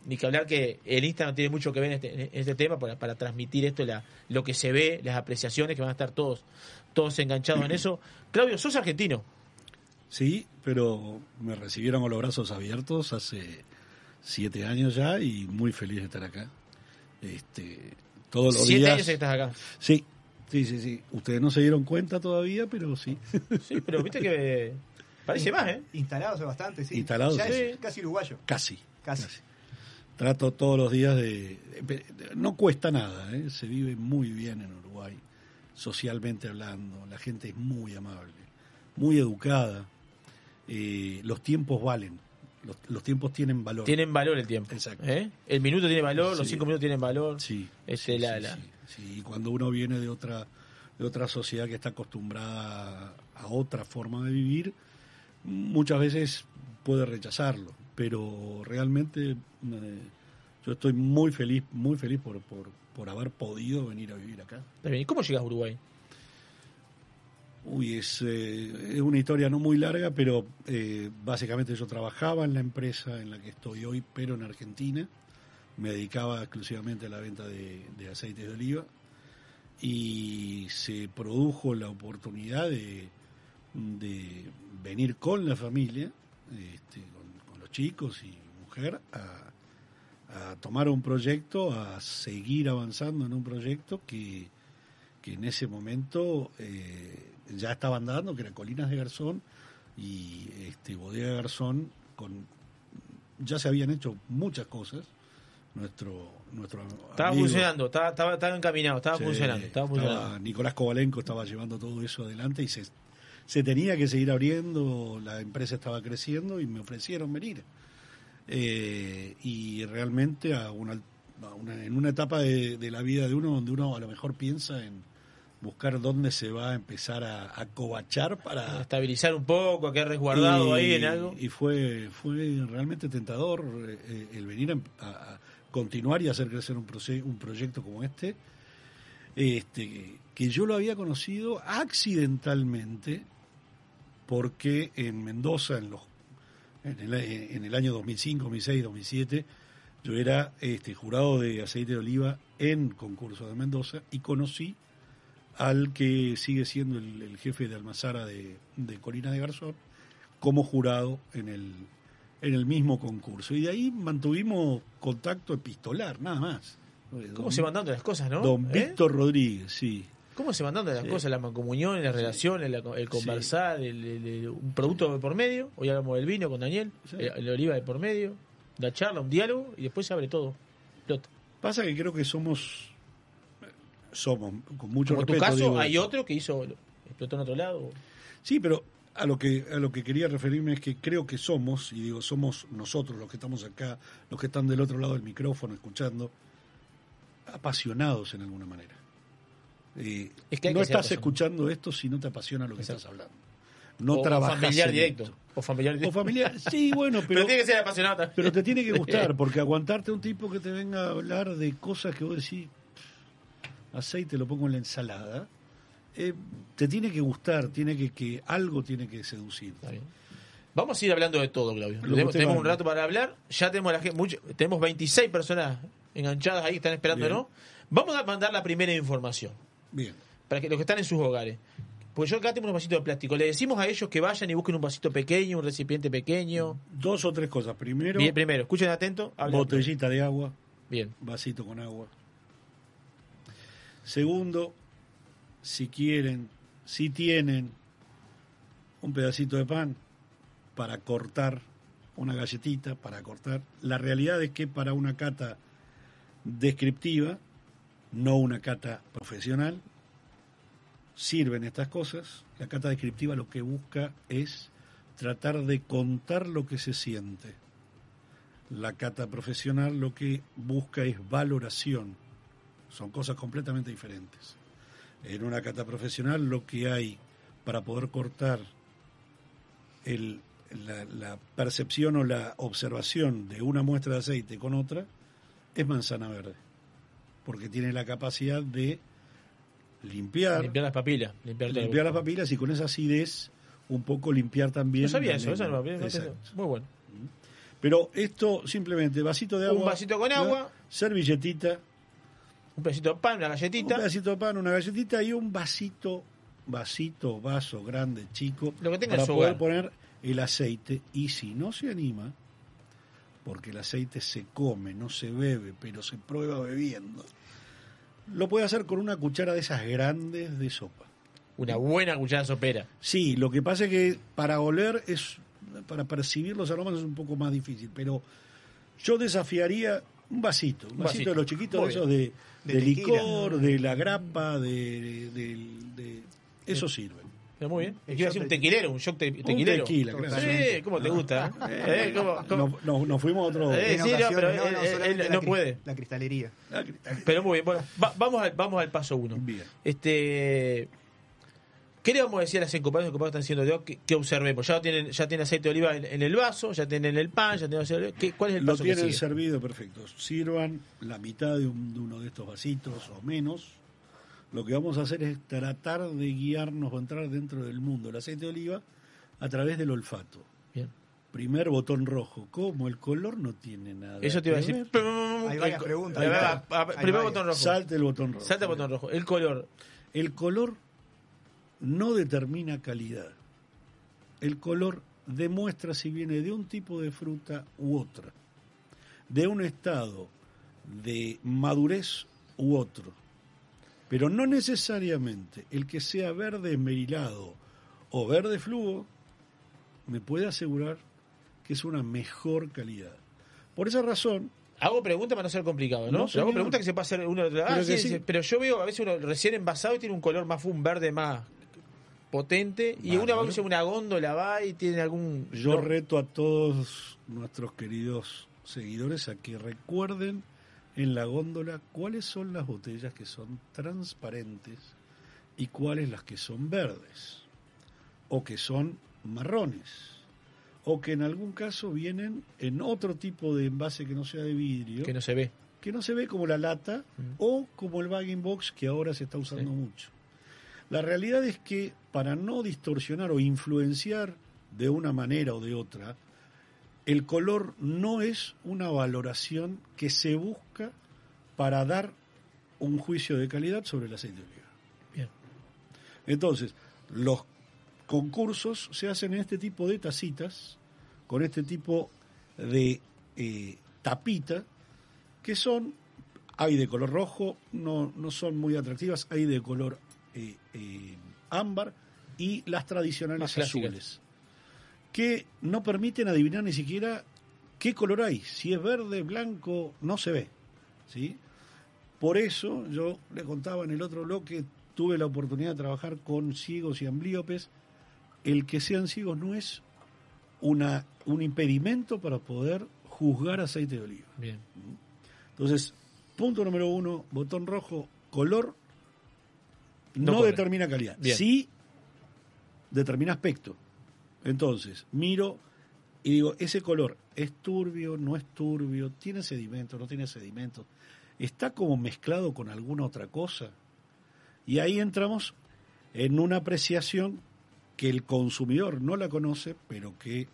Ni que hablar que el Instagram tiene mucho que ver en este, en este tema para, para transmitir esto, la, lo que se ve, las apreciaciones, que van a estar todos, todos enganchados en eso. *clears throat* Claudio, sos argentino. Sí, pero me recibieron con los brazos abiertos hace siete años ya y muy feliz de estar acá. Este, todos los Siete días. años que estás acá. Sí, sí, sí, sí. Ustedes no se dieron cuenta todavía, pero sí. Sí, pero viste que parece más, ¿eh? Instalados hace bastante, sí. Instalados, Ya sí. es casi uruguayo. Casi. Casi. Trato todos los días de... de- No cuesta nada, ¿eh? se vive muy bien en Uruguay, socialmente hablando. La gente es muy amable, muy educada. eh, los tiempos valen, los, los tiempos tienen valor. Tienen valor el tiempo. Exacto. ¿eh? El minuto tiene valor, los Sí. cinco minutos tienen valor. Sí. Este, la, la- Sí, y cuando uno viene de otra, de otra sociedad que está acostumbrada a otra forma de vivir, muchas veces puede rechazarlo. Pero realmente eh, yo estoy muy feliz, muy feliz por, por, por haber podido venir a vivir acá. ¿Y cómo llegas a Uruguay? Uy, es, eh, es una historia no muy larga, pero eh, básicamente yo trabajaba en la empresa en la que estoy hoy, pero en Argentina. Me dedicaba exclusivamente a la venta de, aceites de oliva y se produjo la oportunidad de, de venir con la familia, este, con, con los chicos y mujer, a, a tomar un proyecto, a seguir avanzando en un proyecto que, que en ese momento eh, ya estaban dando, que era Colinas de Garzón y este, Bodega Garzón, con, ya se habían hecho muchas cosas. Nuestro, nuestro Estaba amigo- funcionando, estaba, estaba, estaba encaminado, estaba funcionando. Estaba funcionando. estaba- Nicolás Kovalenko estaba llevando todo eso adelante y se, se tenía que seguir abriendo, la empresa estaba creciendo y me ofrecieron venir. Eh, y realmente a una, a una- en una etapa de, de la vida de uno donde uno a lo mejor piensa en buscar dónde se va a empezar a, a covachar para Estabilizar un poco, a quedar resguardado y, ahí en algo. Y fue, fue realmente tentador eh, el venir a continuar y hacer crecer un, proce- un proyecto como este, este, que yo lo había conocido accidentalmente porque en Mendoza, en, los, en, el, en el año 2005, 2006, 2007, yo era este, jurado de aceite de oliva en concurso de Mendoza y conocí al que sigue siendo el, el jefe de Almazara de, de Colina de Garzón como jurado en el, en el mismo concurso. Y de ahí mantuvimos contacto epistolar, nada más. ¿Cómo se van dando las cosas, no? Don ¿Eh? Víctor Rodríguez, sí. ¿Cómo se van dando las Sí. cosas? La mancomunión, las relaciones, la- el conversar, el, el- el- un producto de por medio. Hoy hablamos del vino con Daniel, el, oliva de por medio, la charla, un diálogo y después se abre todo. Pasa que creo que somos, somos, con mucho Como en tu respeto, caso, digo hay otro que hizo, explotó en otro lado. Sí, pero a lo que a lo que quería referirme es que creo que somos, y digo, somos nosotros los que estamos acá, los que están del otro lado del micrófono escuchando, apasionados en alguna manera. Eh, Es que hay no que estás escuchando esto si no te apasiona lo que Exacto. estás hablando. No o trabajas familiar en directo. esto. O familiar directo. O familiar, sí, bueno, *laughs* pero, Pero tiene que ser apasionado también. pero te tiene que gustar, *laughs* porque aguantarte a un tipo que te venga a hablar de cosas que vos decís, "Pff, aceite lo pongo en la ensalada, eh, te tiene que gustar, tiene que, que algo tiene que seducir. Vamos a ir hablando de todo, Claudio. Tenemos, un rato para hablar. Ya tenemos la gente, mucho- tenemos 26 personas enganchadas ahí que están esperando, Bien. ¿no? Vamos a mandar la primera información. Bien. Para que los que están en sus hogares. Porque yo acá tengo unos vasitos de plástico. Le decimos a ellos que vayan y busquen un vasito pequeño, un recipiente pequeño. Dos o tres cosas. Primero, Bien, primero, escuchen atento. botellita de agua, Bien. vasito con agua. Segundo, si quieren, si tienen un pedacito de pan para cortar, una galletita para cortar. La realidad es que para una cata descriptiva, no una cata profesional, sirven estas cosas. La cata descriptiva lo que busca es tratar de contar lo que se siente. La cata profesional lo que busca es valoración. Son cosas completamente diferentes. En una cata profesional lo que hay para poder cortar el- la, la percepción o la observación de una muestra de aceite con otra es manzana verde. Porque tiene la capacidad de limpiar, Limpiar las papilas. Limpiar, las papilas y con esa acidez un poco limpiar también. No sabía la eso, eso no. Muy bueno. Pero esto simplemente, vasito de Un agua. vasito con agua. Servilletita. Un pedacito de pan, una galletita. Un pedacito de pan, una galletita y un vasito, vasito, vaso grande, chico. Lo que tenga en para poder hogar. poner el aceite. Y si no se anima, porque el aceite se come, no se bebe, pero se prueba bebiendo, lo puede hacer con una cuchara de esas grandes de sopa. Una buena cuchara sopera. Sí, lo que pasa es que para oler es, para percibir los aromas es un poco más difícil, pero yo desafiaría un vasito, un Un vasito, vasito. de los chiquitos Muy de esos bien. de, De de tequila. licor, de la grapa, de, de, de- eso sirve. Pero muy bien. Es que iba a decir un tequilero, un shock te- tequilero. tequila, claro. Sí, ¿cómo te gusta? eh? Eh, ¿cómo- cómo? Nos, fuimos a otro. Eh, sí, no, pero no, no, él- solamente él la no cri- puede. La cristalería. Pero muy bien, bueno, va- vamos, al, vamos al paso uno. Este, ¿Qué le vamos a decir a las encopadas que están haciendo de hoy? que, que observemos? Ya tienen, ya tienen aceite de oliva en, en el vaso, ya tienen el pan, ya tienen aceite de oliva. ¿Qué- ¿Cuál es el Lo paso que tienen sigue? servido perfecto. Sirvan la mitad de, un- de uno de estos vasitos o menos. Lo que vamos a hacer es tratar de guiarnos o entrar dentro del mundo del aceite de oliva a través del olfato. Bien. Primer botón rojo. ¿Cómo? El color no tiene nada. Eso te iba a decir. Hay varias preguntas. Hay va, varias. a- a- Hay Primer varias. botón rojo. Salte el botón rojo. Salta el botón rojo. El color. El color no determina calidad. El color demuestra si viene de un tipo de fruta u otra, de un estado de madurez u otro. Pero no necesariamente el que sea verde esmerilado o verde fluo me puede asegurar que es una mejor calidad. Por esa razón, Hago preguntas para no ser complicado, ¿no? No, pero hago preguntas que se hacer uno de otro. Ah, sí, sí. pero yo veo a veces uno recién envasado y tiene un color más un verde más potente y una va una góndola va y tiene algún Yo reto a todos nuestros queridos seguidores a que recuerden en la góndola cuáles son las botellas que son transparentes y cuáles las que son verdes o que son marrones o que en algún caso vienen en otro tipo de envase que no sea de vidrio que no se ve. que no se ve como la lata o como el bagging box que ahora se está usando mucho. La realidad es que para no distorsionar o influenciar de una manera o de otra, el color no es una valoración que se busca para dar un juicio de calidad sobre el aceite de oliva. Bien. Entonces, los concursos se hacen en este tipo de tacitas, con este tipo de eh, tapita, que son, hay de color rojo, no, no son muy atractivas, hay de color eh, eh, ámbar y las tradicionales Más azules, que no permiten adivinar ni siquiera qué color hay, si es verde, blanco, no se ve. ¿sí? Por eso yo le contaba en el otro bloque, tuve la oportunidad de trabajar con ciegos y amblíopes el que sean ciegos no es una, un impedimento para poder juzgar aceite de oliva. Bien. Entonces, punto número uno, botón rojo, color no, determina calidad. Bien. Sí determina aspecto. Entonces, miro y digo, ese color es turbio, no es turbio, tiene sedimento, no tiene sedimento, está como mezclado con alguna otra cosa. Y ahí entramos en una apreciación que el consumidor no la conoce, pero que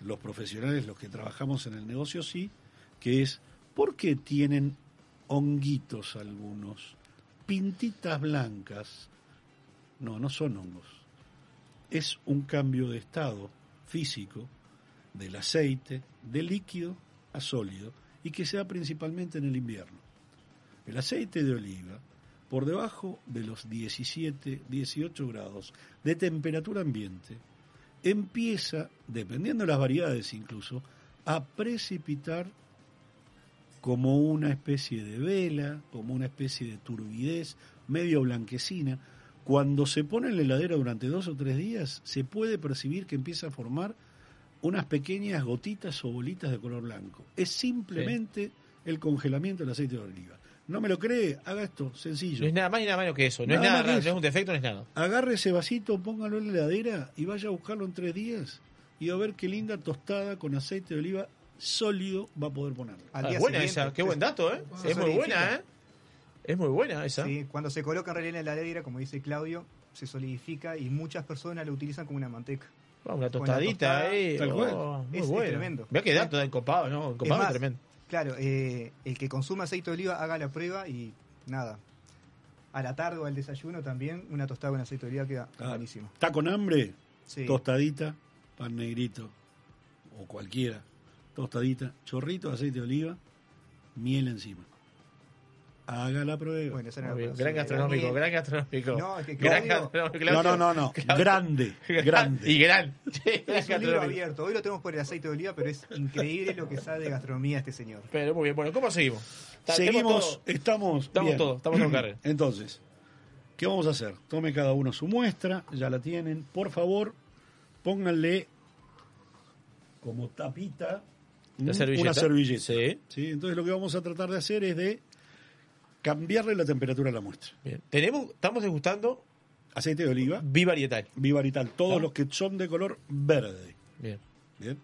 los profesionales, los que trabajamos en el negocio sí, que es ¿por qué tienen honguitos algunos? Pintitas blancas. No, no son hongos. Es un cambio de estado físico del aceite, de líquido a sólido, y que se da principalmente en el invierno. El aceite de oliva, por debajo de los 17, 18 grados de temperatura ambiente, empieza, dependiendo de las variedades incluso, a precipitar como una especie de vela, como una especie de turbidez medio blanquecina. Cuando se pone en la heladera durante dos o tres días, se puede percibir que empieza a formar unas pequeñas gotitas o bolitas de color blanco. Es simplemente el congelamiento del aceite de oliva. ¿No me lo cree? Haga esto, sencillo. No es nada más ni nada menos que eso. No Nada es nada raro, no es un defecto, no es nada. Agarre ese vasito, póngalo en la heladera y vaya a buscarlo en tres días y va a ver qué linda tostada con aceite de oliva sólido va a poder ponerlo. Al Ah, día es buena siguiente, esa, qué buen dato, ¿eh? Es muy buena. ¿eh? Es muy buena esa. Sí, cuando se coloca en realidad en la heladera, como dice Claudio, se solidifica y muchas personas lo utilizan como una manteca. Ah, una tostadita ahí. tal oh, cual. muy Es- es bueno. tremendo. Vea qué dato da encopado, ¿no? Es Encopado es más, tremendo. Claro, eh, el que consume aceite de oliva haga la prueba y nada. A la tarde o al desayuno también una tostada con aceite de oliva queda Ah, buenísimo. ¿Está con hambre? Sí. Tostadita, pan negrito o cualquiera. Tostadita, chorrito de aceite de oliva, miel encima. Haga la prueba. Bueno, esa era Muy la bien. Gran gastronómico, gran gastronómico. No, es que Gran gastronómico, No, no, no, no. Claudio. Grande, *laughs* grande. Y gran. *laughs* Es un libro abierto. Hoy lo tenemos por el aceite de oliva, pero es increíble lo que sabe de gastronomía este señor. Pero muy bien, bueno, ¿cómo seguimos? Seguimos, todo. estamos. Estamos bien. todos, estamos en carrera. *clears throat* Entonces, ¿qué vamos a hacer? Tome cada uno su muestra, ya la tienen. Por favor, pónganle como tapita La ¿m? servilleta. una servilleta. Sí. ¿sí? Entonces, lo que vamos a tratar de hacer es de cambiarle la temperatura a la muestra. Bien. Tenemos, estamos degustando Aceite de oliva, Vivarietal. Vivarital, todos Ah. los que son de color verde. Bien. Bien.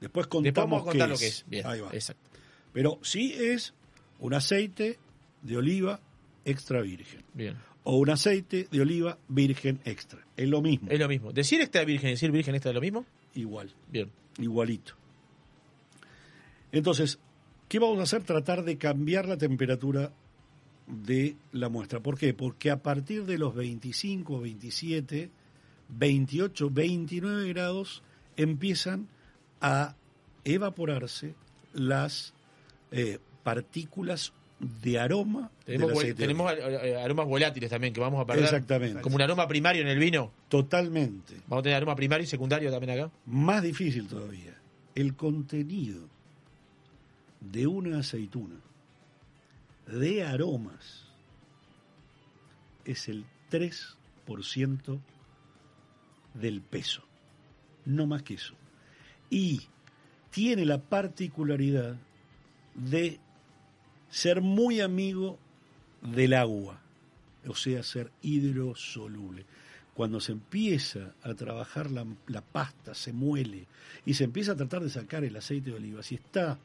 Después contamos Después vamos a contar qué lo que es. Bien. Ahí va. Exacto. Pero sí es un aceite de oliva extra virgen. Bien. O un aceite de oliva virgen extra. Es lo mismo. Es lo mismo. Decir extra virgen y decir virgen extra es lo mismo. Igual. Bien. Igualito. Entonces, ¿qué vamos a hacer? Tratar de cambiar la temperatura de la muestra. ¿Por qué? Porque a partir de los 25, 27, 28, 29 grados empiezan a evaporarse las eh, partículas de aroma Tenemos, de tenemos aromas volátiles también que vamos a perder. Exactamente. Como un aroma primario en el vino. Totalmente. Vamos a tener aroma primario y secundario también acá. Más difícil todavía. El contenido de una aceituna de aromas es el 3% del peso. No más que eso. Y tiene la particularidad de ser muy amigo del agua, o sea, ser hidrosoluble. Cuando se empieza a trabajar la, la pasta, se muele y se empieza a tratar de sacar el aceite de oliva, si está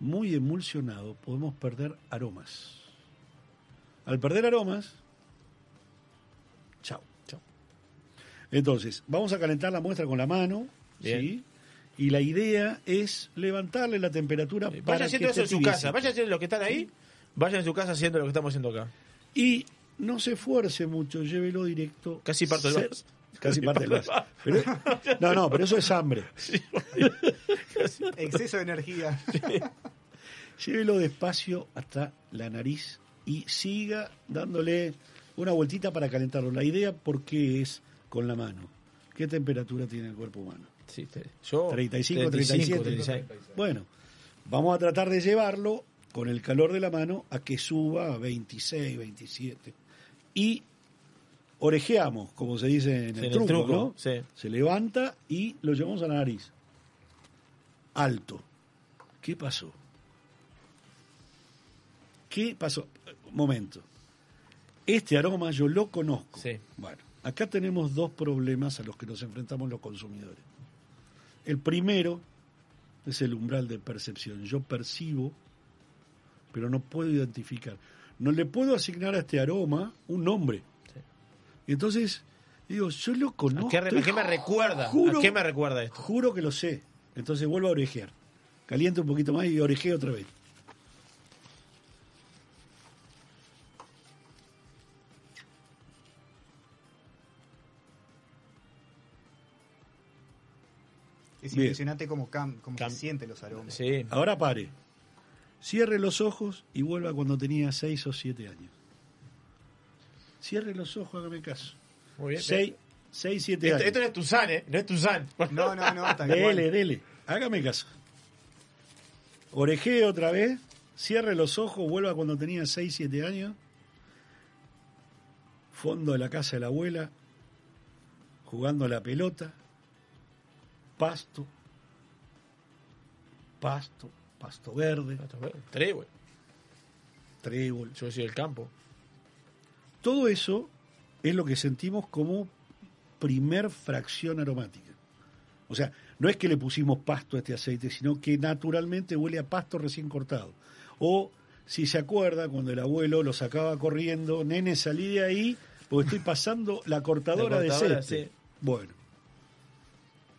muy emulsionado, podemos perder aromas. Al perder aromas, chao. Chao. Entonces, vamos a calentar la muestra con la mano, Bien. ¿sí? Y la idea es levantarle la temperatura Vaya para haciendo que eso en su casa. Vaya haciendo los que están ahí. Vayan en su casa haciendo lo que estamos haciendo acá. Y no se esfuerce mucho, llévelo directo. Casi parto el. Casi parte vaso. Pero- no, no, pero eso es hambre. Exceso de energía. Llévelo despacio hasta la nariz y siga dándole una vueltita para calentarlo. La idea, ¿por qué es con la mano? ¿Qué temperatura tiene el cuerpo humano? Sí, te- yo 35, 35, 37. 36. Bueno, vamos a tratar de llevarlo con el calor de la mano a que suba a 26, 27. Y orejeamos, como se dice en el, truco, truco, ¿no? sí. Se levanta y lo llevamos a la nariz. Alto. ¿Qué pasó? ¿Qué pasó? Momento. Este aroma yo lo conozco. Sí. Bueno, acá tenemos dos problemas a los que nos enfrentamos los consumidores. El primero es el umbral de percepción. Yo percibo, pero no puedo identificar. No le puedo asignar a este aroma un nombre. Entonces, digo, yo lo conozco. ¿A qué, re- a qué me recuerda? Juro- ¿A qué me recuerda esto? Juro que lo sé. Entonces vuelvo a orejear. Caliente un poquito más y orejeo otra vez. Es Bien. impresionante cómo, cam- cómo se sienten los aromas. Sí. Ahora pare. Cierre los ojos y vuelva cuando tenía 6 o 7 años. Cierre los ojos, hágame caso. Muy bien. 6, 6 7 Esto, años. esto no es Tuzán, ¿eh? No es Tuzán. No, no, no, tal *laughs* Dele, cual. dele. Hágame caso. Orejee otra vez. Cierre los ojos, vuelva cuando tenía 6, 7 años. Fondo de la casa de la abuela. Jugando a la pelota. Pasto. Pasto. Pasto verde. Trébol. Trébol. Yo soy del campo. Todo eso es lo que sentimos como primer fracción aromática. O sea, no es que le pusimos pasto a este aceite, sino que naturalmente huele a pasto recién cortado. O, si se acuerda, cuando el abuelo lo sacaba corriendo, nene, salí de ahí, porque estoy pasando la cortadora, *laughs* La cortadora, de sí. Bueno.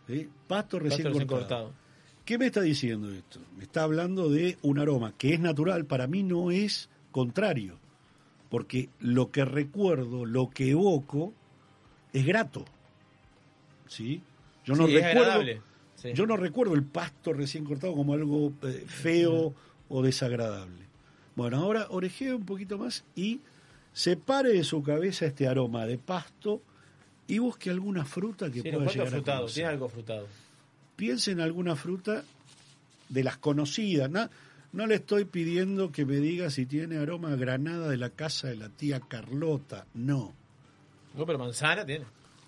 ¿Sí? Pasto recién, Pasto recién cortado. cortado. ¿Qué me está diciendo esto? Me está hablando de un aroma que es natural, para mí no es contrario, porque lo que recuerdo, lo que evoco, es grato. ¿Sí? Yo no Sí, recuerdo. Sí. yo no recuerdo el pasto recién cortado como algo eh, feo o desagradable. Bueno, ahora orejee un poquito más y separe de su cabeza este aroma de pasto y busque alguna fruta que Sí, pueda llegar a frutado. conocer Tiene algo frutado. piense en alguna fruta de las conocidas. No, no le estoy pidiendo que me diga si tiene aroma a granada de la casa de la tía Carlota. No. No, pero manzana tiene.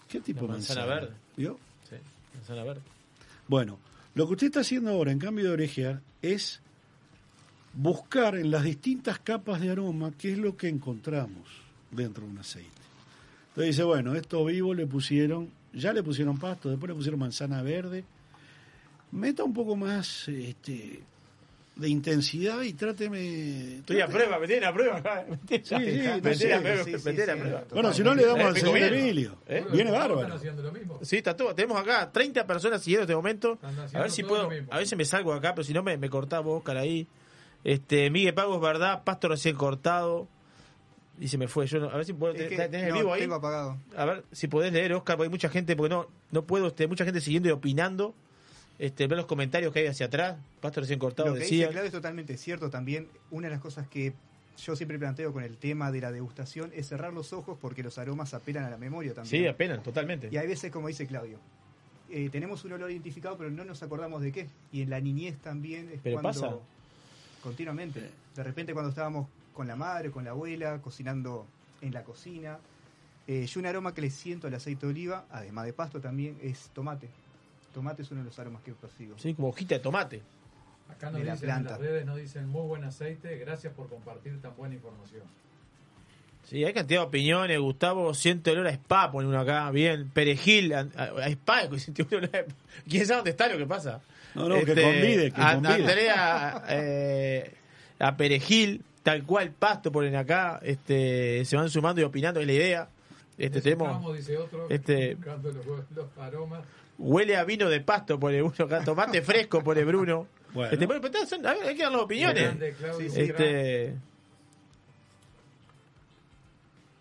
¿Qué tipo de manzana manzana? verde. ¿Vio? Sí, manzana verde. Bueno, lo que usted está haciendo ahora, en cambio de orejear, es buscar en las distintas capas de aroma qué es lo que encontramos dentro de un aceite. Entonces dice, bueno, esto vivo le pusieron, ya le pusieron pasto, después le pusieron manzana verde. Meta un poco más este, de intensidad y tráteme... Estoy a prueba, me tienen a prueba acá. Sí, sí, no me sé. tienen a prueba. Bueno, si no le damos al señor. Emilio. ¿Eh? Viene bárbaro. haciendo lo mismo. Sí, está todo. Tenemos acá 30 personas siguiendo en este momento. A ver si puedo. A ver si me salgo de acá, pero si no me, me Oscar, ahí. Este, Miguel Pago es verdad, pasto recién cortado. Y se me fue. Yo no- a ver si puedo. Es que- ¿Tenés el no, vivo ahí? tengo apagado. A ver si podés leer, Oscar, porque hay mucha gente, porque no, no puedo, este, mucha gente siguiendo y opinando. Este, ver los comentarios que hay hacia atrás. Pasto recién cortado, Lo que decía. dice Claudio es totalmente cierto también. Una de las cosas que yo siempre planteo con el tema de la degustación es cerrar los ojos porque los aromas apelan a la memoria también. Sí, apenas, totalmente. Y hay veces, como dice Claudio, eh, tenemos un olor identificado, pero no nos acordamos de qué. Y en la niñez también es Pero cuando. pasa. Continuamente. De repente, cuando estábamos con la madre, con la abuela, cocinando en la cocina. eh, yo un aroma que le siento al aceite de oliva, además de pasto también, es tomate. Tomate es uno de los aromas que persigo. Sí, como hojita de tomate. Acá nos de la dicen en las redes, nos dicen muy buen aceite, gracias por compartir tan buena información. Sí, hay cantidad de opiniones. Gustavo siente olor a spa, pone uno acá. Bien. Perejil, a, a- a spa. *laughs* siente olor a- ¿Quién sabe dónde está lo que pasa? No, no, que convide, que a- convide. Andrea, eh, a perejil, tal cual pasto ponen acá. Este, se van sumando y opinando, es la idea. Este, tenemos, dice otro, este- los aromas. Huele a vino de pasto, pone uno acá. Tomate fresco, pone Bruno. Bueno. Este, bueno, pero son- a ver, hay que dar las opiniones. Grande, Claudio, Sí, sí. Este,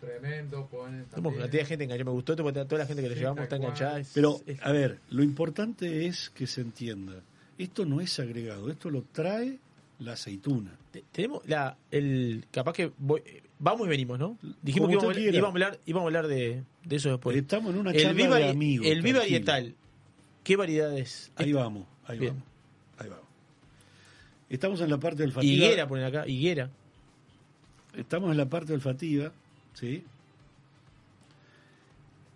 Tremendo, ponen una cantidad de gente enganchada. Me gustó esto porque toda la gente que le llevamos está enganchada. Es- Pero, es- a ver, lo importante es que se entienda. Esto no es agregado, esto lo trae la aceituna. Te- Tenemos la, el, capaz que voy- vamos y venimos, ¿no? Dijimos Como que íbamos, íbamos a hablar, íbamos a hablar de, de eso después. Estamos en una el charla Viva- de amigos. el Viva. Varietal, ¿qué variedades? Ahí vamos, ahí Bien. vamos, ahí vamos. Estamos en la parte olfativa. Higuera ponen acá, higuera. Estamos en la parte olfativa, ¿sí?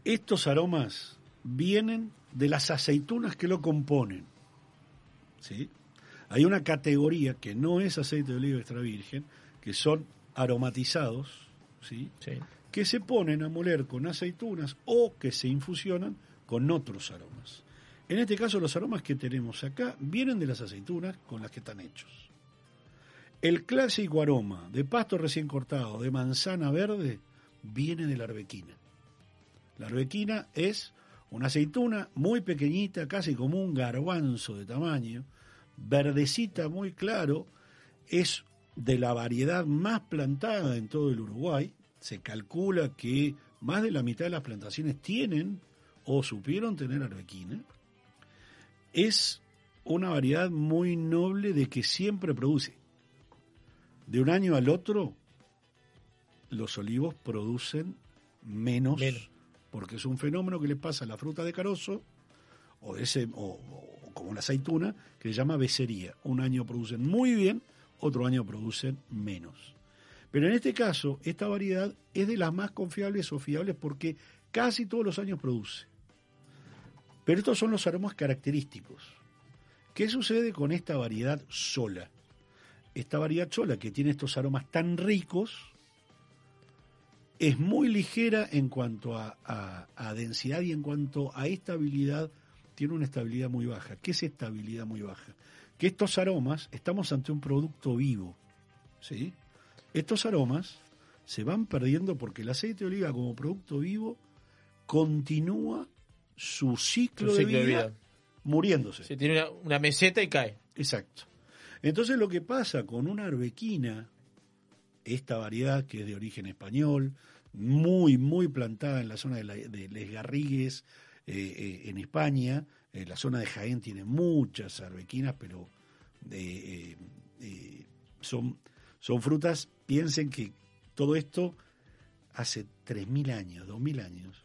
Estos aromas vienen de las aceitunas que lo componen. ¿sí? Hay una categoría que no es aceite de oliva extra virgen, que son aromatizados, ¿sí? que se ponen a moler con aceitunas o que se infusionan con otros aromas. En este caso, los aromas que tenemos acá vienen de las aceitunas con las que están hechos. El clásico aroma de pasto recién cortado, de manzana verde, viene de la arbequina. La arbequina es una aceituna muy pequeñita, casi como un garbanzo de tamaño, verdecita muy claro, es de la variedad más plantada en todo el Uruguay. Se calcula que más de la mitad de las plantaciones tienen o supieron tener arbequina. Es una variedad muy noble de que siempre produce. De un año al otro, los olivos producen menos, porque es un fenómeno que le pasa a la fruta de carozo o, ese, o, o como la aceituna, que se llama becería. Un año producen muy bien, otro año producen menos. Pero en este caso, esta variedad es de las más confiables o fiables porque casi todos los años produce. Pero estos son los aromas característicos. ¿Qué sucede con esta variedad sola? Esta variedad sola que tiene estos aromas tan ricos es muy ligera en cuanto a, densidad y en cuanto a estabilidad, tiene una estabilidad muy baja. ¿Qué es estabilidad muy baja? Que estos aromas, estamos ante un producto vivo, ¿sí? Estos aromas se van perdiendo porque el aceite de oliva como producto vivo continúa su ciclo, Su de, ciclo de vida vida. muriéndose. Se tiene una, una meseta y cae. Exacto. Entonces lo que pasa con una arbequina, esta variedad que es de origen español, muy, muy plantada en la zona de, la- de Les Garrigues, eh, eh, en España, eh, la zona de Jaén tiene muchas arbequinas, pero eh, son, son frutas, piensen que todo esto hace 3.000 años, 2.000 años,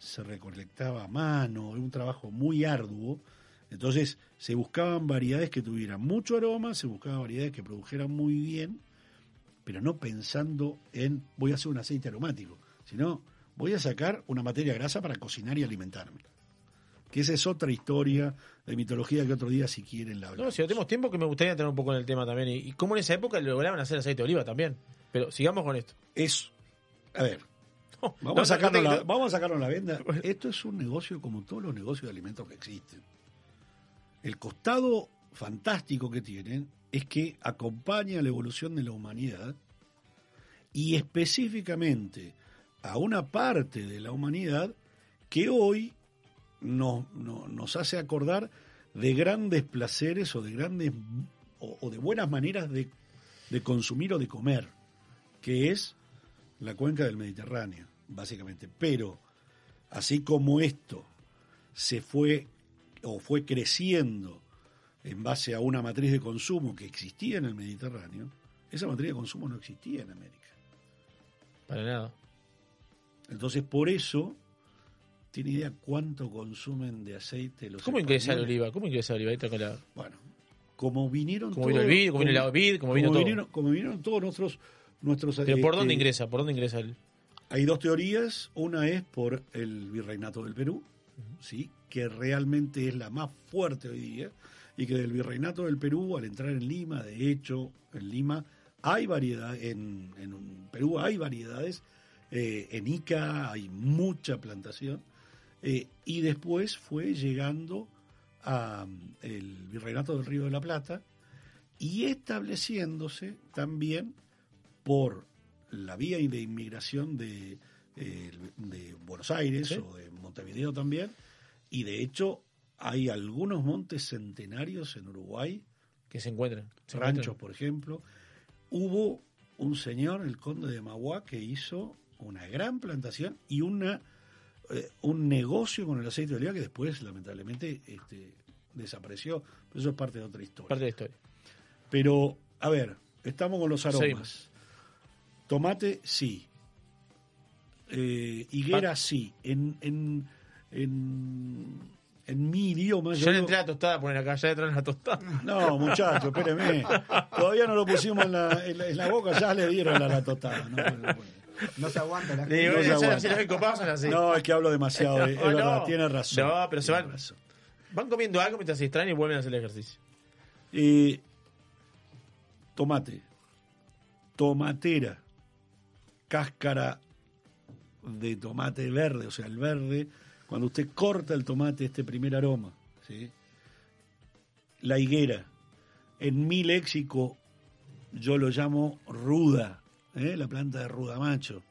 se recolectaba a mano, era un trabajo muy arduo, entonces se buscaban variedades que tuvieran mucho aroma, se buscaban variedades que produjeran muy bien, pero no pensando en voy a hacer un aceite aromático, sino voy a sacar una materia grasa para cocinar y alimentarme. Que esa es otra historia de mitología que otro día si quieren la hablamos. No, si no tenemos tiempo que me gustaría tener un poco en el tema también. Y, y cómo en esa época lograban hacer aceite de oliva también. Pero sigamos con esto. Es, a ver, *laughs* vamos, no, a no, sacarnos no la, vamos a sacarnos la venda. Esto es un negocio como todos los negocios de alimentos que existen. El costado fantástico que tienen es que acompaña la evolución de la humanidad y específicamente a una parte de la humanidad que hoy no- no- nos hace acordar de grandes placeres o de grandes o, o de buenas maneras de, de consumir o de comer, que es la cuenca del Mediterráneo, básicamente. Pero así como esto se fue o fue creciendo en base a una matriz de consumo que existía en el Mediterráneo, esa matriz de consumo no existía en América. Para nada. Entonces, por eso, ¿tiene idea cuánto consumen de aceite los ¿Cómo ingresa españoles? oliva? ¿Cómo ingresa el oliva? Con la- Bueno, como vinieron Como vino el vid, como vino la vid, como vino todo. vinieron, como vinieron todos nuestros nuestros Pero ¿por dónde eh, ingresa? ¿Por dónde ingresa el...? Hay dos teorías, una es por el virreinato del Perú, sí, que realmente es la más fuerte hoy día y que del virreinato del Perú al entrar en Lima, de hecho, en Lima hay variedad en, en Perú hay variedades, eh, en Ica hay mucha plantación eh, y después fue llegando a mm, virreinato del Río de la Plata y estableciéndose también por la vía de inmigración de, eh, de Buenos Aires Sí. o de Montevideo también, y de hecho hay algunos montes centenarios en Uruguay, que se encuentran. se ranchos encuentran. por ejemplo. Hubo un señor, el conde de Magua, que hizo una gran plantación y una eh, un negocio con el aceite de oliva que después lamentablemente este, desapareció. Pero eso es parte de otra historia. Parte de la historia. Pero, a ver, estamos con los aromas. Seguimos. Tomate, sí. Eh, higuera, sí. En, en, en, en mi idioma... Yo le entré la tostada, poner acá, ya le entré la tostada. no, muchachos, espéreme. Todavía no lo pusimos en la, en la, en la boca, ya le dieron la, la tostada. No, se aguanta la gente. No se ya aguanta. así los encopados son así. No, es que hablo demasiado, *laughs* es No, verdad, no. tiene razón. No, pero se van, razón. van comiendo algo mientras se distraen y vuelven a hacer el ejercicio. Tomate, tomatera, cáscara de tomate verde, o sea, el verde, cuando usted corta el tomate, este primer aroma, ¿sí? La higuera, en mi léxico yo lo llamo ruda, ¿eh? la planta de ruda macho.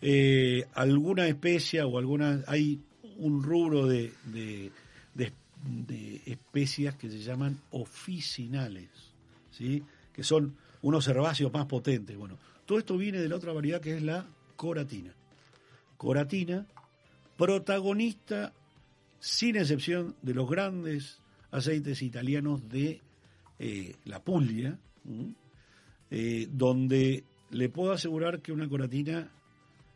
Eh, alguna especia o alguna, hay un rubro de- de especias que se llaman oficinales, ¿sí? que son unos herbáceos más potentes. Bueno, todo esto viene de la otra variedad que es la coratina. Coratina, protagonista, sin excepción, de los grandes aceites italianos de eh, la Puglia, eh, donde le puedo asegurar que una coratina,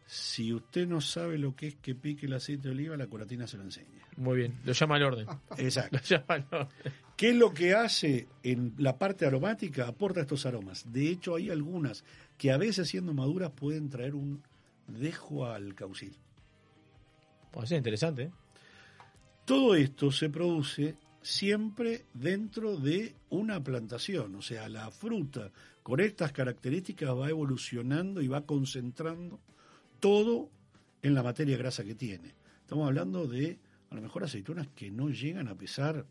si usted no sabe lo que es que pique el aceite de oliva, la coratina se lo enseña. Muy bien, lo llama al orden. Exacto. *laughs* Lo llama al orden. ¿Qué es lo que hace en la parte aromática? Aporta estos aromas. De hecho, hay algunas que a veces siendo maduras pueden traer un dejo al caucil. Pues es interesante. ¿eh? Todo esto se produce siempre dentro de una plantación, o sea, la fruta con estas características va evolucionando y va concentrando todo en la materia grasa que tiene. Estamos hablando de a lo mejor aceitunas que no llegan a pesar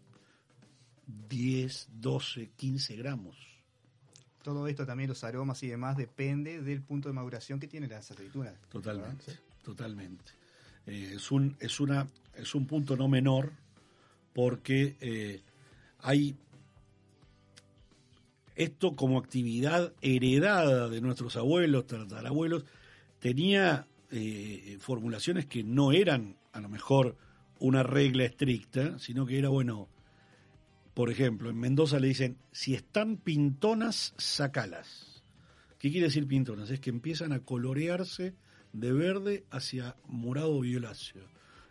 10, 12, 15 gramos. Todo esto también, los aromas y demás, depende del punto de maduración que tienen las aceitunas. Totalmente, totalmente. Eh, es, un, es, una, es un punto no menor porque eh, hay esto como actividad heredada de nuestros abuelos, tatarabuelos, tenía eh, formulaciones que no eran a lo mejor una regla estricta, sino que era, bueno, por ejemplo, en Mendoza le dicen, si están pintonas, sacalas. ¿Qué quiere decir pintonas? Es que empiezan a colorearse de verde hacia morado violáceo.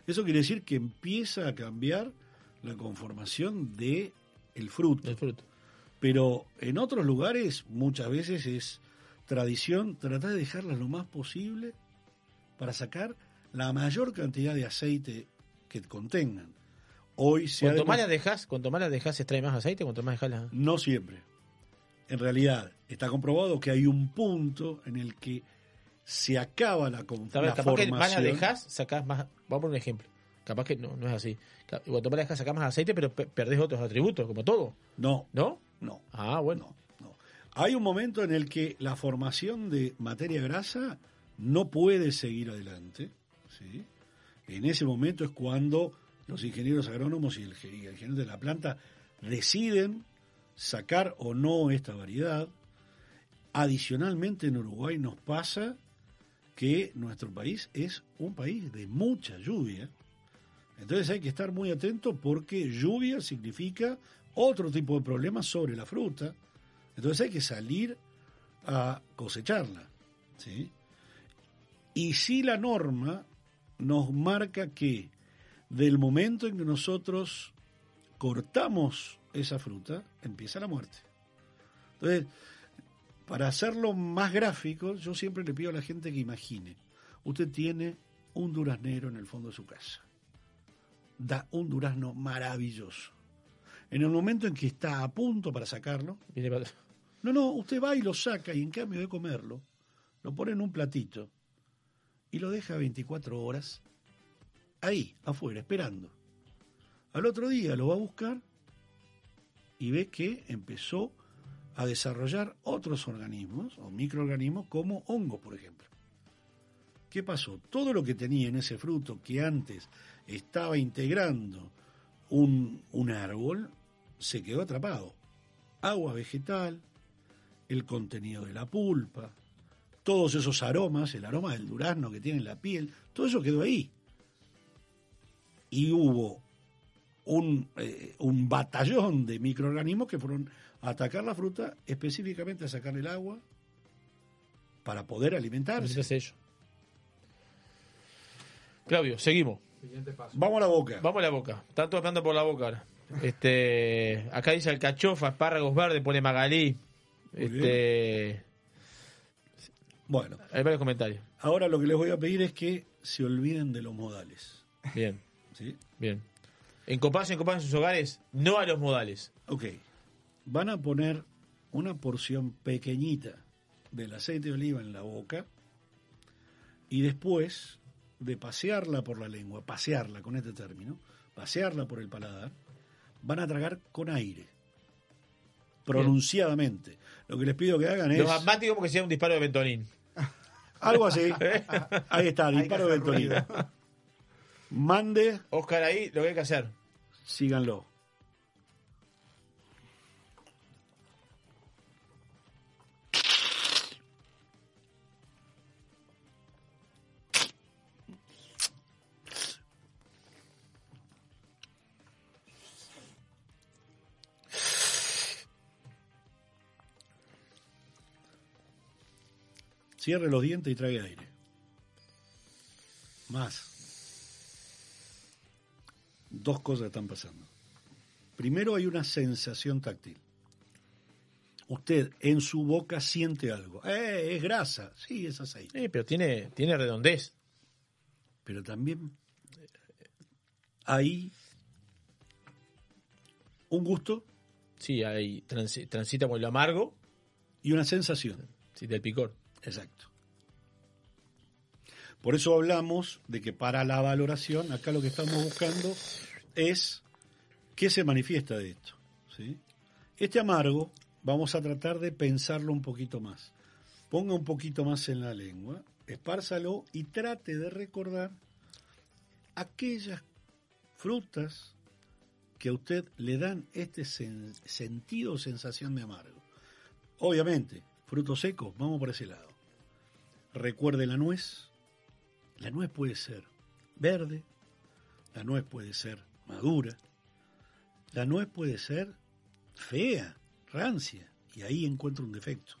Eso quiere decir que empieza a cambiar la conformación de el fruto. El fruto. Pero en otros lugares muchas veces es tradición tratar de dejarlas lo más posible para sacar la mayor cantidad de aceite que contengan. Hoy se Cuanto más las dejas, cuanto más las dejas, extrae más aceite, cuanto más dejas las... no siempre. En realidad, está comprobado que hay un punto en el que se acaba la, con- A ver, capaz que más las dejas, sacás más... Vamos a poner un ejemplo. Capaz que no, no es así. Cuanto más las dejas, sacás más aceite, pero pe- perdés otros atributos, como todo. No, ¿No? no. Ah, bueno. Hay un momento en el que la formación de materia grasa no puede seguir adelante. ¿sí? En ese momento es cuando los ingenieros agrónomos y el, y el ingeniero de la planta deciden sacar o no esta variedad. Adicionalmente en Uruguay nos pasa que nuestro país es un país de mucha lluvia. Entonces hay que estar muy atento porque lluvia significa otro tipo de problemas sobre la fruta. Entonces hay que salir a cosecharla. ¿sí? Y si la norma nos marca que del momento en que nosotros cortamos esa fruta, empieza la muerte. Entonces, para hacerlo más gráfico, yo siempre le pido a la gente que imagine. Usted tiene un duraznero en el fondo de su casa. Da un durazno maravilloso. En el momento en que está a punto para sacarlo, no, no, usted va y lo saca y en cambio de comerlo, lo pone en un platito y lo deja 24 horas ahí, afuera, esperando. Al otro día lo va a buscar y ve que empezó a desarrollar otros organismos o microorganismos como hongos, por ejemplo. ¿Qué pasó? Todo lo que tenía en ese fruto que antes estaba integrando un, un árbol se quedó atrapado. Agua vegetal, el contenido de la pulpa, todos esos aromas, el aroma del durazno que tiene en la piel, todo eso quedó ahí. Y hubo un, eh, un batallón de microorganismos que fueron a atacar la fruta, específicamente a sacar el agua para poder alimentarse. Alimentarse ellos. Claudio, seguimos. Siguiente paso. Vamos a la boca. Vamos a la boca. Están todos hablando por la boca ahora. Este, acá dice alcachofa, espárragos verdes, pone Magalí. Muy Este, Bueno, Hay varios comentarios. ahora lo que les voy a pedir es que se olviden de los modales. Bien, ¿sí? bien. En copas, en copas en sus hogares, no a los modales. Ok. Van a poner una porción pequeñita del aceite de oliva en la boca y después de pasearla por la lengua, pasearla con este término, pasearla por el paladar, van a tragar con aire, pronunciadamente. Lo que les pido que hagan es Los asmáticos porque sea un disparo de Ventolin. algo así. *laughs* Ahí está, que disparo de ruido. Mande, Oscar, ahí lo que hay que hacer. síganlo. Cierre los dientes y trague aire. Más. Dos cosas están pasando. Primero hay una sensación táctil. Usted en su boca siente algo. Eh, es grasa. Sí, es aceite. Pero tiene, tiene redondez. Pero también hay un gusto Sí, transi- transita por lo amargo y una sensación. sí, del picor. Exacto. Por eso hablamos de que para la valoración, acá lo que estamos buscando es qué se manifiesta de esto. ¿sí? Este amargo vamos a tratar de pensarlo un poquito más. Ponga un poquito más en la lengua, espárzalo y trate de recordar aquellas frutas que a usted le dan este sen- sentido o sensación de amargo. Obviamente, frutos secos, vamos por ese lado. Recuerde la nuez. La nuez puede ser verde, la nuez puede ser madura, la nuez puede ser fea, rancia, y ahí encuentro un defecto.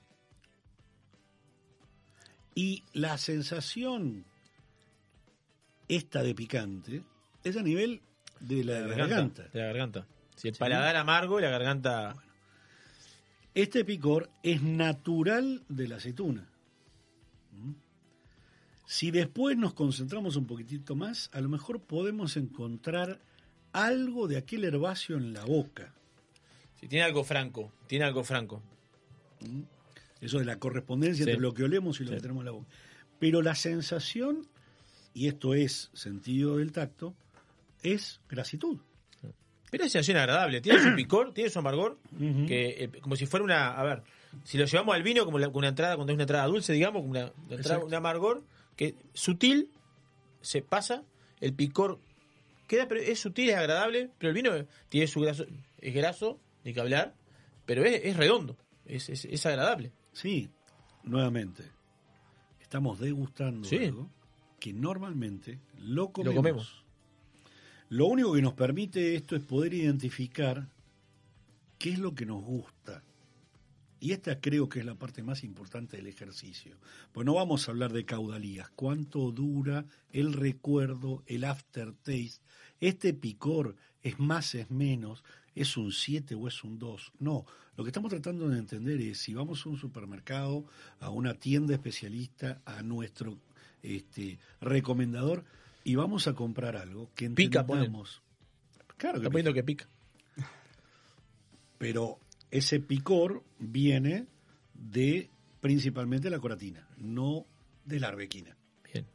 Y la sensación esta de picante es a nivel de la, garganta. De la garganta. Si el paladar amargo y la garganta. Este picor es natural de la aceituna. Si después nos concentramos un poquitito más, a lo mejor podemos encontrar algo de aquel herbáceo en la boca. Si tiene algo franco, tiene algo franco. ¿Mm? Eso de la correspondencia Sí. entre lo que olemos y lo Sí. que tenemos en la boca. Pero la sensación, y esto es sentido del tacto, es grasitud. Pero es sensación agradable. Tiene su picor, tiene su amargor, que eh, como si fuera una. A ver, si lo llevamos al vino como la- una entrada, cuando es una entrada dulce, digamos, como una, una entrada- un amargor, que sutil, se pasa, el picor queda, pero es sutil, es agradable, pero el vino tiene su graso, es graso, ni que hablar, pero es, es redondo, es, es, es agradable. Sí, nuevamente, estamos degustando Sí. algo que normalmente lo comemos. comemos. Lo único que nos permite esto es poder identificar qué es lo que nos gusta. Y esta creo que es la parte más importante del ejercicio. Pues no vamos a hablar de caudalías, cuánto dura el recuerdo, el aftertaste. Este picor es más, es menos, es un 7 o es un 2. No, lo que estamos tratando de entender es si vamos a un supermercado, a una tienda especialista, a nuestro este, recomendador y vamos a comprar algo que Pica, entendamos. Claro que poniendo que pica. pero ese picor viene de principalmente la coratina, no de la arbequina. Bien.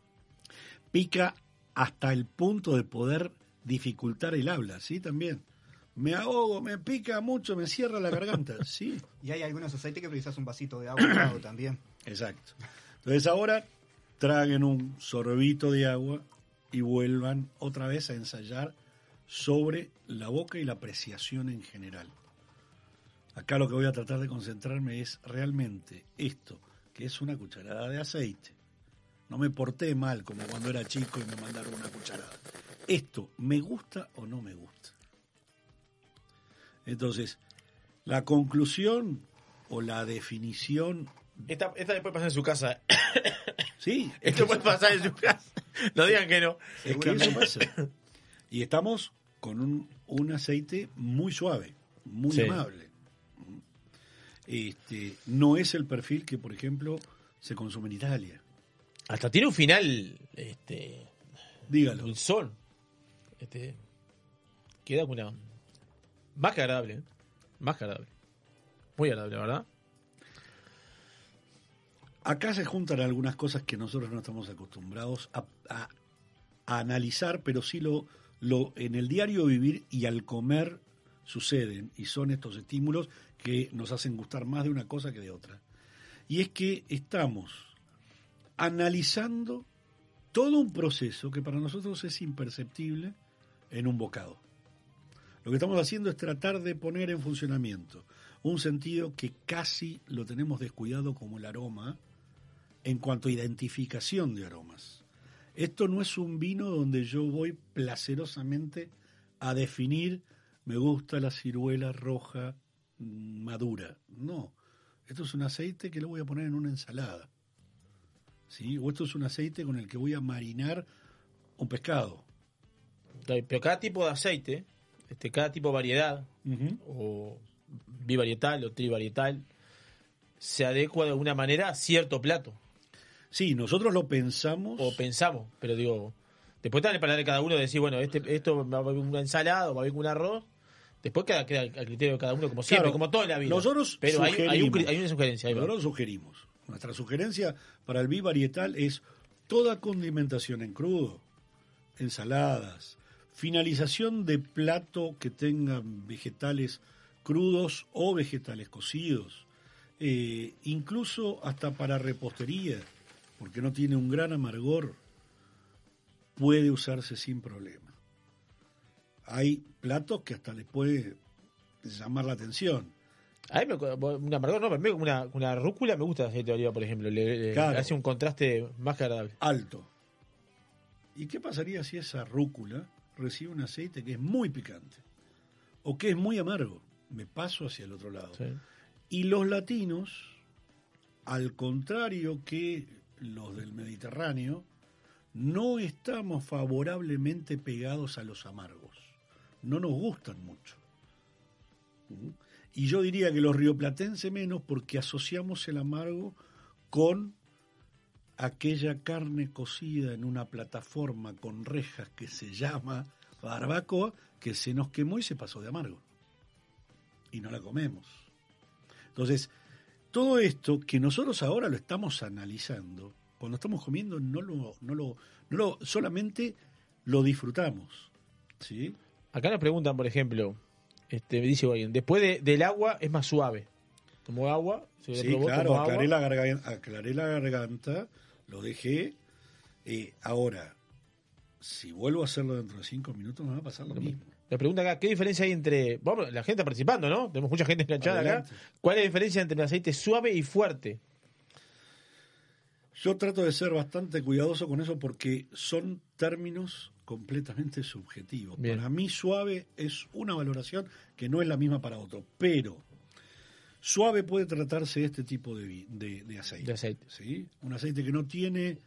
Pica hasta el punto de poder dificultar el habla, ¿sí? También. Me ahogo, me pica mucho, me cierra la garganta, *laughs* sí. Y hay algunos aceites que precisas un vasito de agua al lado *coughs* también. Exacto. Entonces ahora traguen un sorbito de agua y vuelvan otra vez a ensayar sobre la boca y la apreciación en general. Acá lo que voy a tratar de concentrarme es realmente esto, que es una cucharada de aceite. No me porté mal como cuando era chico y me mandaron una cucharada. Esto, ¿me gusta o no me gusta? Entonces, la conclusión o la definición... Esta, esta le puede pasar en su casa. *coughs* Sí, Esto puede pasar en su casa. No digan que no. Es que eso pasa. Y estamos con un, un aceite muy suave, muy Sí. amable. Este, no es el perfil que, por ejemplo, se consume en Italia. Hasta tiene un final, este, Dígalo. dulzón. Este, queda una... Más que agradable, ¿eh? Más que agradable. Muy agradable, ¿verdad? Acá se juntan algunas cosas que nosotros no estamos acostumbrados a, a- a analizar, pero sí lo, lo en el diario vivir y al comer suceden y son estos estímulos que nos hacen gustar más de una cosa que de otra. Y es que estamos analizando todo un proceso que para nosotros es imperceptible en un bocado. Lo que estamos haciendo es tratar de poner en funcionamiento un sentido que casi lo tenemos descuidado como el aroma en cuanto a identificación de aromas. Esto no es un vino donde yo voy placerosamente a definir me gusta la ciruela roja madura. No, esto es un aceite que lo voy a poner en una ensalada. ¿Sí? O esto es un aceite con el que voy a marinar un pescado. Pero cada tipo de aceite, este, cada tipo de variedad, o bivarietal o trivarietal, se adecua de alguna manera a cierto plato. Sí, nosotros lo pensamos. O pensamos, pero digo, después está el paladar de cada uno de decir, bueno, este, esto va a haber una ensalada o va a haber un arroz. Después queda, queda al criterio de cada uno, como siempre, Claro, como toda la vida. Nosotros pero hay, hay, un una sugerencia. ahí. Nosotros sugerimos. Nuestra sugerencia para el bivarietal es toda condimentación en crudo, ensaladas, finalización de plato que tengan vegetales crudos o vegetales cocidos, eh, incluso hasta para repostería, porque no tiene un gran amargor, puede usarse sin problema. Hay platos que hasta les puede llamar la atención. A mí me, un amargor no, pero a mí una, una rúcula me gusta el aceite de oliva, por ejemplo. Le, hace un contraste más que agradable. alto. ¿Y qué pasaría si esa rúcula recibe un aceite que es muy picante o que es muy amargo? Me paso hacia el otro lado. Y los latinos, al contrario que los del Mediterráneo, no estamos favorablemente pegados a los amargos. No nos gustan mucho. Y yo diría que los rioplatenses menos porque asociamos el amargo con aquella carne cocida en una plataforma con rejas que se llama barbacoa, que se nos quemó y se pasó de amargo. Y no la comemos. Entonces, todo esto que nosotros ahora lo estamos analizando, cuando estamos comiendo no lo, no lo, no lo solamente lo disfrutamos. ¿sí? Acá nos preguntan, por ejemplo, este, me dice alguien, después de- del agua es más suave. Como agua, se Sí, probó claro, como aclaré agua. la, garganta, aclaré la garganta, lo dejé. eh, ahora, si vuelvo a hacerlo dentro de cinco minutos, me va a pasar lo mismo. Le pregunta acá, ¿qué diferencia hay entre... Vamos, la gente participando, ¿no? Tenemos mucha gente enganchada Adelante. acá. ¿Cuál es la diferencia entre el aceite suave y fuerte? Yo trato de ser bastante cuidadoso con eso porque son términos completamente subjetivos. Bien. Para mí suave es una valoración que no es la misma para otro, pero suave puede tratarse de este tipo de, vi- de- de aceite. De aceite. ¿sí? Un aceite que no tiene,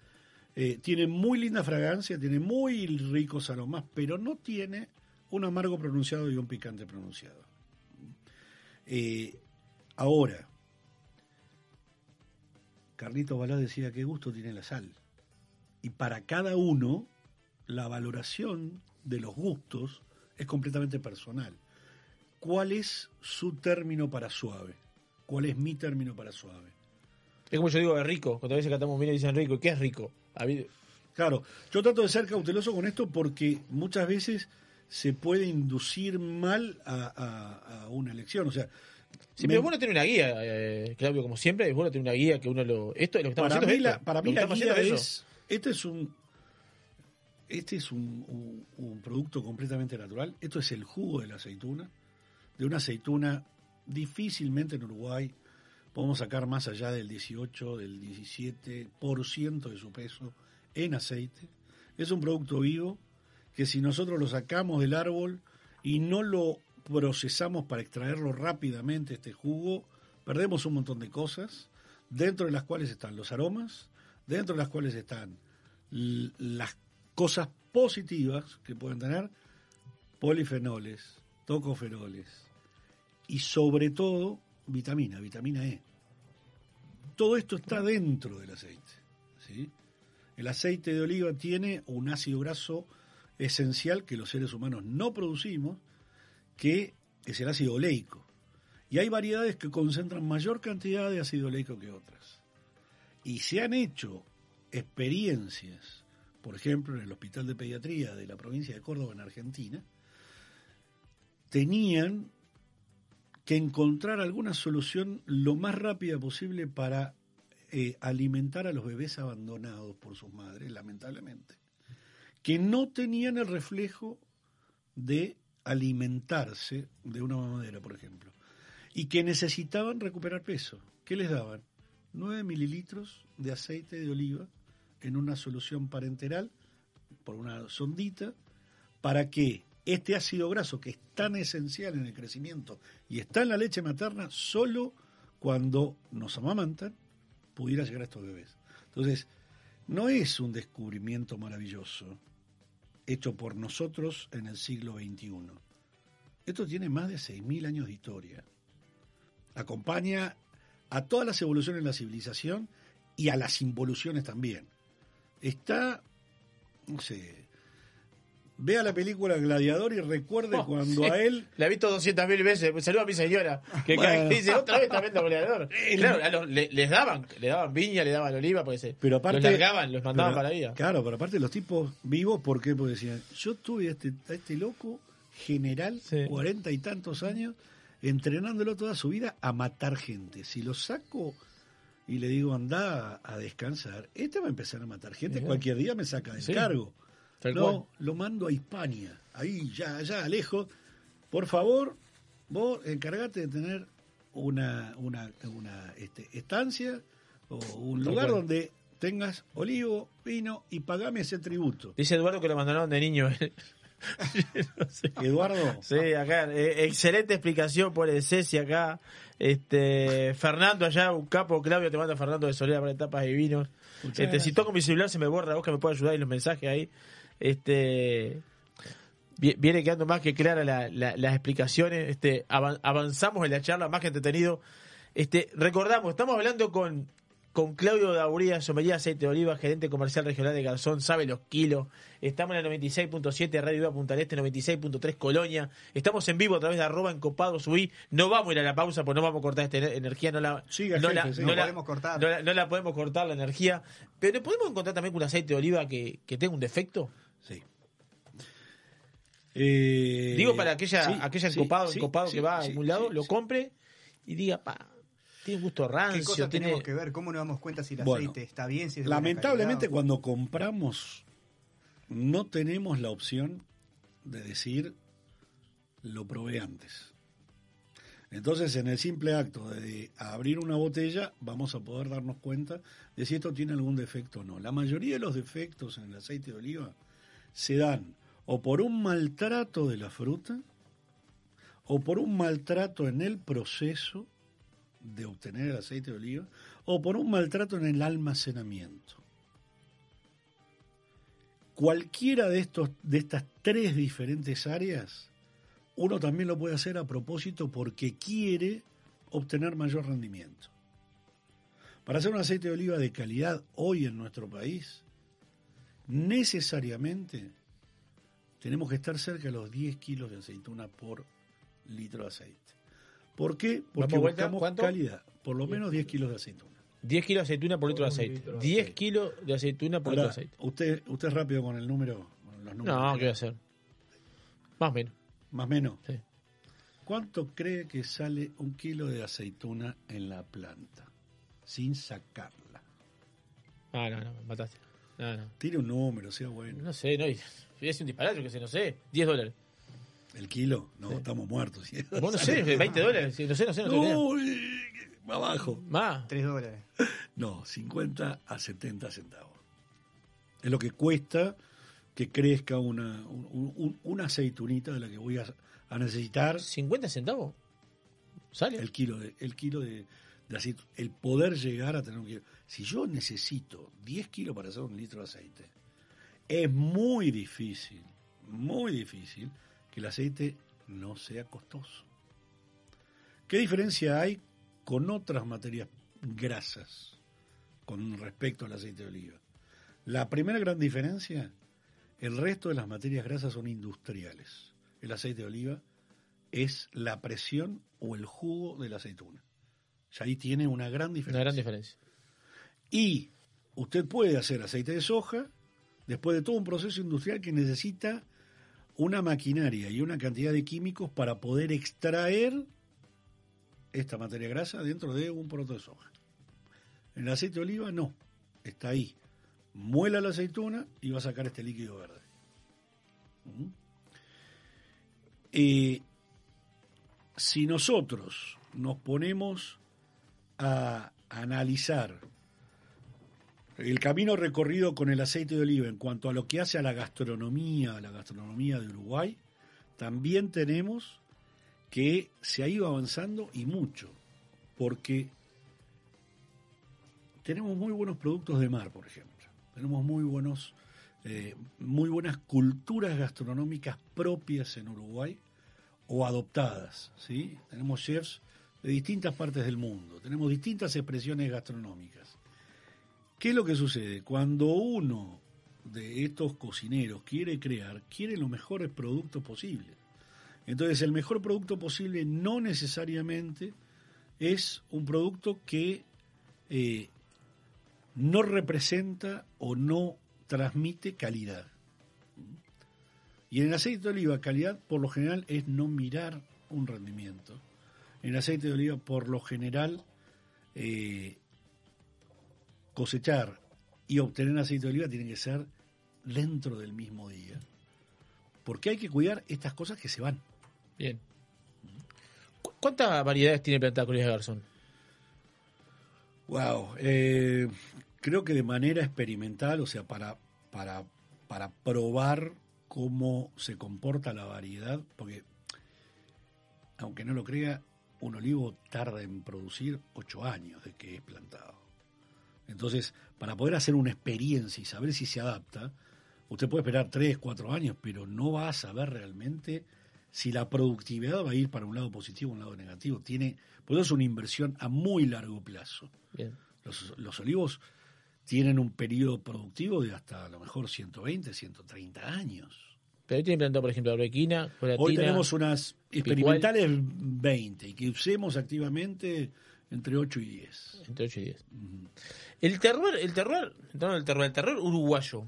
eh, tiene muy linda fragancia, tiene muy ricos aromas, pero no tiene un amargo pronunciado y un picante pronunciado. Eh, ahora, Carlito Balá decía qué gusto tiene la sal. Y para cada uno, la valoración de los gustos es completamente personal. ¿Cuál es su término para suave? ¿Cuál es mi término para suave? Es como yo digo de rico. Cuando a veces cantamos vino y dicen rico. ¿Qué es rico? A mí- Claro, yo trato de ser cauteloso con esto porque muchas veces se puede inducir mal a, a- a una elección. O sea, Sí, pero bueno tener una guía, eh, Claudio, como siempre, es bueno tener una guía que uno lo... Esto es lo que estamos para haciendo. mí, la, esto. para mí la guía es, este es un, este es un, producto completamente natural. Esto es el jugo de la aceituna, de una aceituna difícilmente en Uruguay podemos sacar más allá del 18, del 17% de su peso en aceite. Es un producto vivo que si nosotros lo sacamos del árbol y no lo procesamos para extraerlo rápidamente, este jugo, perdemos un montón de cosas, dentro de las cuales están los aromas, dentro de las cuales están las cosas positivas que pueden tener polifenoles, tocoferoles y sobre todo vitamina, vitamina E. todo esto está dentro del aceite. El aceite de oliva tiene un ácido graso esencial que los seres humanos no producimos, que es el ácido oleico. Y hay variedades que concentran mayor cantidad de ácido oleico que otras. Y se han hecho experiencias, por ejemplo, en el Hospital de Pediatría de la provincia de Córdoba, en Argentina, tenían que encontrar alguna solución lo más rápida posible para eh, alimentar a los bebés abandonados por sus madres, lamentablemente, que no tenían el reflejo de alimentarse de una mamadera, por ejemplo, y que necesitaban recuperar peso. ¿Qué les daban? 9 mililitros de aceite de oliva en una solución parenteral por una sondita para que este ácido graso que es tan esencial en el crecimiento y está en la leche materna solo cuando nos amamantan pudiera llegar a estos bebés. Entonces, no es un descubrimiento maravilloso hecho por nosotros en el siglo XXI. Esto tiene más de 6.000 años de historia. Acompaña a todas las evoluciones de la civilización y a las involuciones también. Está, no sé, vea la película Gladiador y recuerde Oh, cuando sí. a él... La he visto 200 mil veces. Saludos a mi señora. Que cada Bueno. que dice otra vez también goleador. El- Claro, a los- le- les daban, le daban viña, le daban oliva, porque se, Pero aparte, los largaban, los mandaban pero- para la vida. Claro, pero aparte los tipos vivos, ¿por qué? Porque decían, yo tuve a este, a este loco general, cuarenta y tantos años, entrenándolo toda su vida a matar gente. Si lo saco y le digo, anda a, descansar, este va a empezar a matar gente, cualquier día me saca del Sí. cargo. No, cual. lo mando a Hispania, ahí, ya, allá, lejos. Por favor, vos encargate de tener una, una, una este, estancia o un Tal lugar cual. donde tengas olivo, vino y pagame ese tributo. Dice Eduardo que lo abandonaron de niño. *laughs* Eduardo. Sí, acá, eh, excelente explicación por el Ceci acá. Este, Fernando allá, un capo, Claudio te manda Fernando de Soledad para etapas y vinos. Este, si toco mi celular se me borra, vos que me puedes ayudar en los mensajes ahí. Este, vi- viene quedando más que clara la- la- las explicaciones. Este, avan- avanzamos en la charla, más que entretenido. Este, recordamos, estamos hablando con, con Claudio Dauría, sommelier aceite de oliva, gerente comercial regional de Garzón, sabe los kilos. Estamos en el 96.7 Radio Viva Punta del Este, 96.3 Colonia. Estamos en vivo a través de arroba encopado subí. No vamos a ir a la pausa porque no vamos a cortar esta ener- energía. No la, Siga, no jefe, la, siga. no No la- podemos cortar. no la- no la podemos cortar la energía. Pero podemos encontrar también con un aceite de oliva que, que tenga un defecto. Sí. Eh, Digo para aquella, sí, aquella sí, encopado, sí, encopado sí, que va a sí, algún lado, sí, lo sí. compre y diga, pa, tiene un gusto rancio. ¿Qué cosas tiene... tenemos que ver? ¿Cómo nos damos cuenta si el Bueno, aceite está bien? Si es Lamentablemente cuando compramos no tenemos la opción de decir lo probé antes. Entonces en el simple acto de abrir una botella vamos a poder darnos cuenta de si esto tiene algún defecto o no. La mayoría de los defectos en el aceite de oliva se dan o por un maltrato de la fruta o por un maltrato en el proceso de obtener el aceite de oliva o por un maltrato en el almacenamiento. Cualquiera de, estos, de estas tres diferentes áreas, uno también lo puede hacer a propósito porque quiere obtener mayor rendimiento. Para hacer un aceite de oliva de calidad hoy en nuestro país, necesariamente tenemos que estar cerca de los 10 kilos de aceituna por litro de aceite. ¿Por qué? Porque vuelta, buscamos ¿cuánto? calidad, por lo menos 10 kilos de aceituna. 10 kilos de aceituna por litro de aceite. litro de 10 aceite. kilos de aceituna por litro de aceite. usted, usted es rápido con el número, con los números. No, ¿qué voy a hacer? Más o menos. Más o menos. Sí. ¿Cuánto cree que sale un kilo de aceituna en la planta? Sin sacarla. Ah, no, no, me mataste. No, no. Tire un número, sea bueno. No sé, no. y- Es un disparate, yo que sé, no sé. 10 dólares. ¿El kilo? No, estamos muertos. *laughs* Vos no sé, 20 dólares. sí, No sé, no sé, no. *laughs* No, eh, más abajo. Más. 3 dólares. No, 50 a 70 centavos. Es lo que cuesta que crezca una, un- un- una aceitunita de la que voy a, a necesitar. ¿50 centavos? ¿Sale? El kilo de, el kilo de, de aceite. El poder llegar a tener un kilo. Si yo necesito 10 kilos para hacer un litro de aceite, es muy difícil, muy difícil que el aceite no sea costoso. ¿Qué diferencia hay con otras materias grasas con respecto al aceite de oliva. La primera gran diferencia, el resto de las materias grasas son industriales. El aceite de oliva es la presión o el jugo de la aceituna. Ya ahí tiene una gran diferencia. Una gran diferencia. Y usted puede hacer aceite de soja después de todo un proceso industrial que necesita una maquinaria y una cantidad de químicos para poder extraer esta materia grasa dentro de un poroto de soja. El aceite de oliva no, está ahí. Muela la aceituna y va a sacar este líquido verde. ¿Mm? Si nosotros nos ponemos a analizar el camino recorrido con el aceite de oliva en cuanto a lo que hace a la gastronomía, a la gastronomía de Uruguay, también tenemos que se ha ido avanzando y mucho, porque tenemos muy buenos productos de mar, por ejemplo. Tenemos muy buenos, eh, muy buenas culturas gastronómicas propias en Uruguay o adoptadas, ¿sí? Tenemos chefs de distintas partes del mundo, tenemos distintas expresiones gastronómicas. ¿Qué es lo que sucede? Cuando uno de estos cocineros quiere crear, quiere los mejores productos posibles. Entonces, el mejor producto posible no necesariamente es un producto que eh, no representa o no transmite calidad. Y en el aceite de oliva, calidad por lo general es no mirar un rendimiento. En el aceite de oliva, por lo general, eh, cosechar y obtener aceite de oliva tiene que ser dentro del mismo día. Porque hay que cuidar estas cosas que se van. Bien. ¿Cu- ¿Cuántas variedades tiene Planta Cruz de Garzón? Wow. eh, creo que de manera experimental, o sea, para, para, para probar cómo se comporta la variedad, porque aunque no lo crea, un olivo tarda en producir ocho años de que es plantado. Entonces, para poder hacer una experiencia y saber si se adapta, usted puede esperar tres, cuatro años, pero no va a saber realmente si la productividad va a ir para un lado positivo o un lado negativo. Tiene, por eso es una inversión a muy largo plazo. Bien. Los, los olivos tienen un periodo productivo de hasta a lo mejor 120, 130 años. Pero hoy tiene plantado, por ejemplo, arbequina, Hoy tenemos unas picual. experimentales 20 y que usemos activamente entre 8 y 10. Entre 8 y 10. El terror, el terror, en el terror, el terror uruguayo.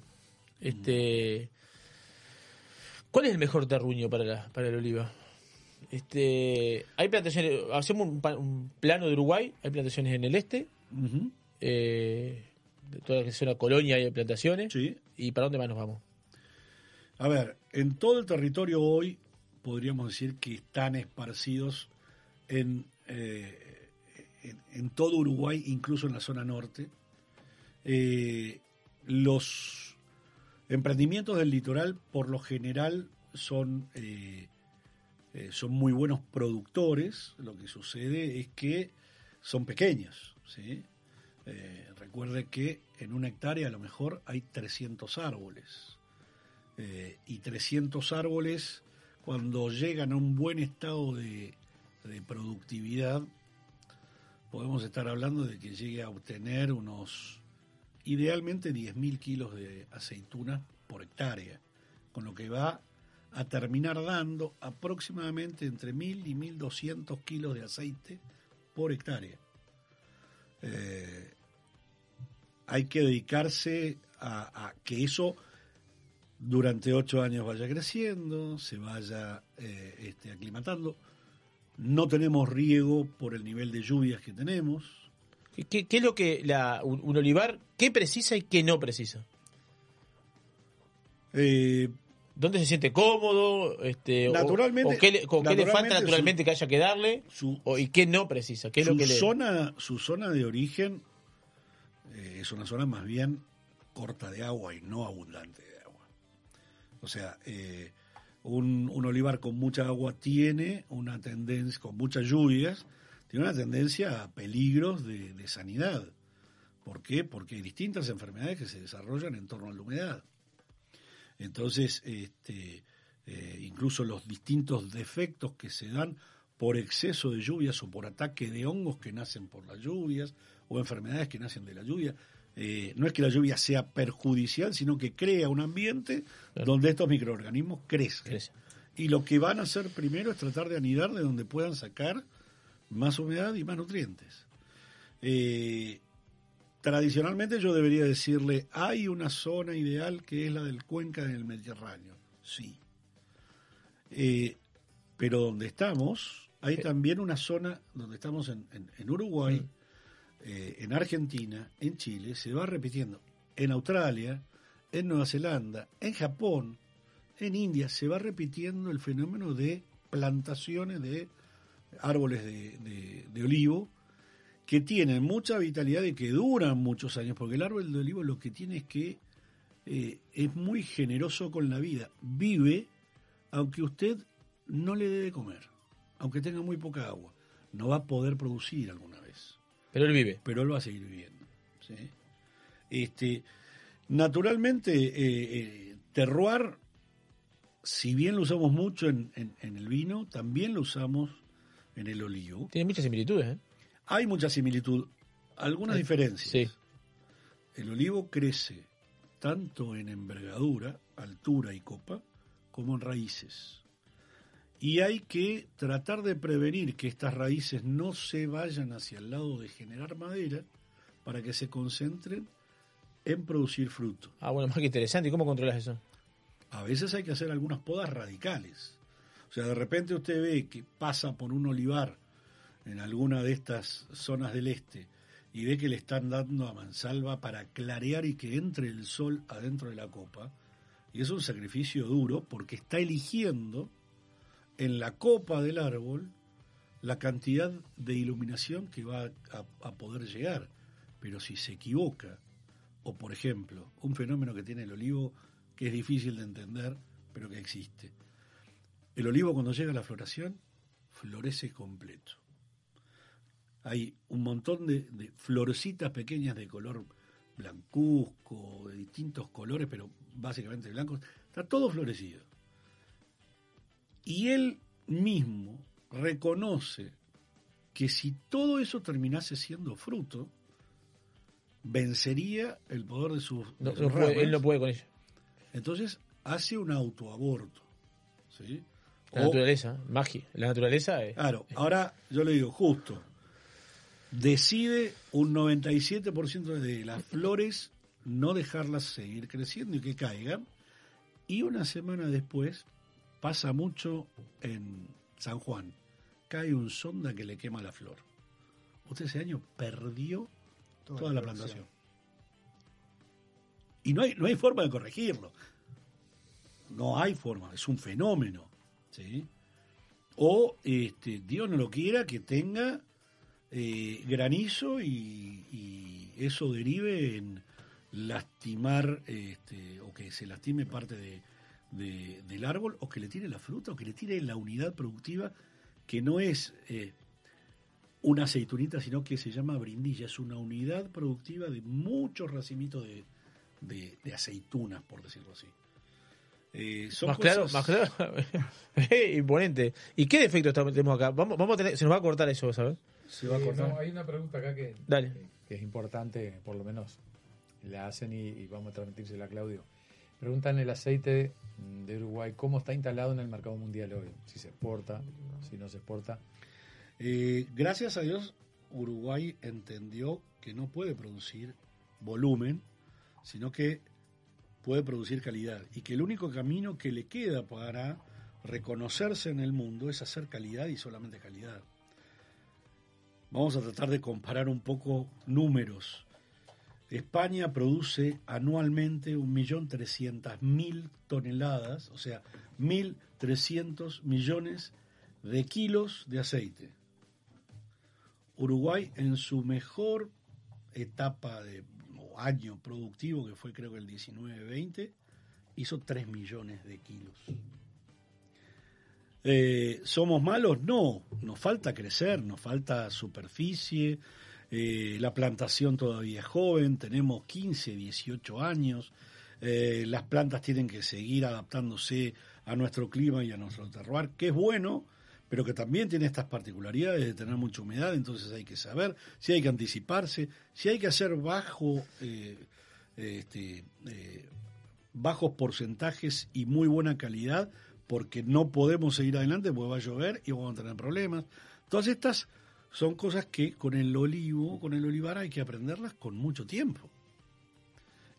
Este, ¿Cuál es el mejor terruño para la, para el oliva? Este, hay plantaciones, hacemos un, plano de Uruguay, hay plantaciones en el este, eh, de toda la zona colonia hay plantaciones. ¿Y para dónde más nos vamos? A ver, en todo el territorio hoy podríamos decir que están esparcidos en, eh, en, todo Uruguay, incluso en la zona norte. Eh, los emprendimientos del litoral, por lo general, son, eh, eh, son muy buenos productores. Lo que sucede es que son pequeños. recuerde que en una hectárea a lo mejor hay 300 árboles. Y 300 árboles, cuando llegan a un buen estado de productividad, podemos estar hablando de que llegue a obtener unos, idealmente 10.000 kilos de aceitunas por hectárea, con lo que va a terminar dando aproximadamente entre 1.000 y 1.200 kilos de aceite por hectárea. Eh, hay que dedicarse a, que eso durante ocho años vaya creciendo, se vaya eh, este, aclimatando. No tenemos riego por el nivel de lluvias que tenemos. ¿Qué, es lo que la, un, un olivar, qué precisa y qué no precisa? Eh, ¿Dónde se siente cómodo? Este, Naturalmente- ¿O, qué, le, o qué le falta naturalmente su- que haya que darle? o, ¿Y qué no precisa? ¿Qué es lo su, que le... zona, su zona de origen eh, es una zona más bien corta de agua y no abundante de agua. O sea, eh, un, un olivar con mucha agua tiene una tendencia, con muchas lluvias, tiene una tendencia a peligros de, de sanidad. ¿Por qué? Porque hay distintas enfermedades que se desarrollan en torno a la humedad. Entonces, este, eh, incluso los distintos defectos que se dan por exceso de lluvias o por ataque de hongos que nacen por las lluvias o enfermedades que nacen de la lluvia. Eh, no es que la lluvia sea perjudicial, sino que crea un ambiente donde estos microorganismos crecen. Y lo que van a hacer primero es tratar de anidar de donde puedan sacar más humedad y más nutrientes. Eh, tradicionalmente yo debería decirle, hay una zona ideal que es la del cuenca del Mediterráneo. Sí. Eh, pero donde estamos, hay también una zona donde estamos en, en- en Uruguay, eh, en Argentina, en Chile, se va repitiendo. En Australia, en Nueva Zelanda, en Japón, en India, se va repitiendo el fenómeno de plantaciones de árboles de, olivo que tienen mucha vitalidad y que duran muchos años, porque el árbol de olivo lo que tiene es que eh, es muy generoso con la vida. Vive aunque usted no le dé de comer, aunque tenga muy poca agua. No va a poder producir alguna. Pero él vive. Pero él va a seguir viviendo. ¿sí? Este, naturalmente, eh, eh, terroir, si bien lo usamos mucho en, en- en el vino, también lo usamos en el olivo. Tiene muchas similitudes, ¿eh? Hay mucha similitud, algunas diferencias. sí. El olivo crece tanto en envergadura, altura y copa, como en raíces. Y hay que tratar de prevenir que estas raíces no se vayan hacia el lado de generar madera para que se concentren en producir fruto. Ah, bueno, más que interesante. ¿Y cómo controlas eso? A veces hay que hacer algunas podas radicales. O sea, de repente usted ve que pasa por un olivar en alguna de estas zonas del este y ve que le están dando a mansalva para clarear y que entre el sol adentro de la copa. Y es un sacrificio duro porque está eligiendo en la copa del árbol la cantidad de iluminación que va a, poder llegar. Pero si se equivoca, o por ejemplo, un fenómeno que tiene el olivo que es difícil de entender, pero que existe. El olivo cuando llega a la floración, florece completo. Hay un montón de, de florcitas pequeñas de color blancuzco, de distintos colores, pero básicamente blancos. Está todo florecido. Y él mismo reconoce que si todo eso terminase siendo fruto, vencería el poder de sus, No, de sus no puede- ramas. él no puede con ello. Entonces hace un autoaborto. ¿sí? La O- naturaleza, magia. La naturaleza es. Claro, ahora yo le digo, justo, decide un 97% de las flores no dejarlas seguir creciendo y que caigan. Y una semana después pasa mucho en San Juan. Cae un sonda que le quema la flor. Usted ese año perdió Toda toda, la plantación. Y no hay, no hay forma de corregirlo. No hay forma, es un fenómeno. ¿sí? O este, Dios no lo quiera que tenga eh, granizo y, y eso derive en lastimar este, o que se lastime parte de, de- del árbol o que le tire la fruta o que le tire la unidad productiva que no es eh, una aceitunita sino que se llama brindilla, es una unidad productiva de muchos racimitos de, de- de aceitunas, por decirlo así. Eh, son Más claro, más claro. *laughs* Eh, Imponente. ¿Y qué defectos tenemos acá? Vamos, vamos a tener, se nos va a cortar eso, ¿sabes? Se va a cortar. no, hay una pregunta acá que, Dale. que, que es importante, por lo menos la hacen y, y vamos a transmitírsela a Claudio. Preguntan el aceite de Uruguay, ¿cómo está instalado en el mercado mundial hoy? Si se exporta, si no se exporta. Eh, gracias a Dios, Uruguay entendió que no puede producir volumen, sino que puede producir calidad. Y que el único camino que le queda para reconocerse en el mundo es hacer calidad y solamente calidad. Vamos a tratar de comparar un poco números. España produce anualmente 1.300.000 toneladas, o sea, 1.300 millones de kilos de aceite. Uruguay en su mejor etapa de o año productivo, que fue creo que el 19-20, hizo 3 millones de kilos. Eh, ¿Somos malos? No, nos falta crecer, nos falta superficie, eh, la plantación todavía es joven, tenemos 15, 18 años, eh, las plantas tienen que seguir adaptándose a nuestro clima y a nuestro terroir, que es bueno, pero que también tiene estas particularidades de tener mucha humedad, entonces hay que saber si hay que anticiparse, si hay que hacer bajo, eh, este, bajos porcentajes y muy buena calidad, porque no podemos seguir adelante porque va a llover y vamos a tener problemas. Todas estas son cosas que con el olivo, con el olivar hay que aprenderlas con mucho tiempo.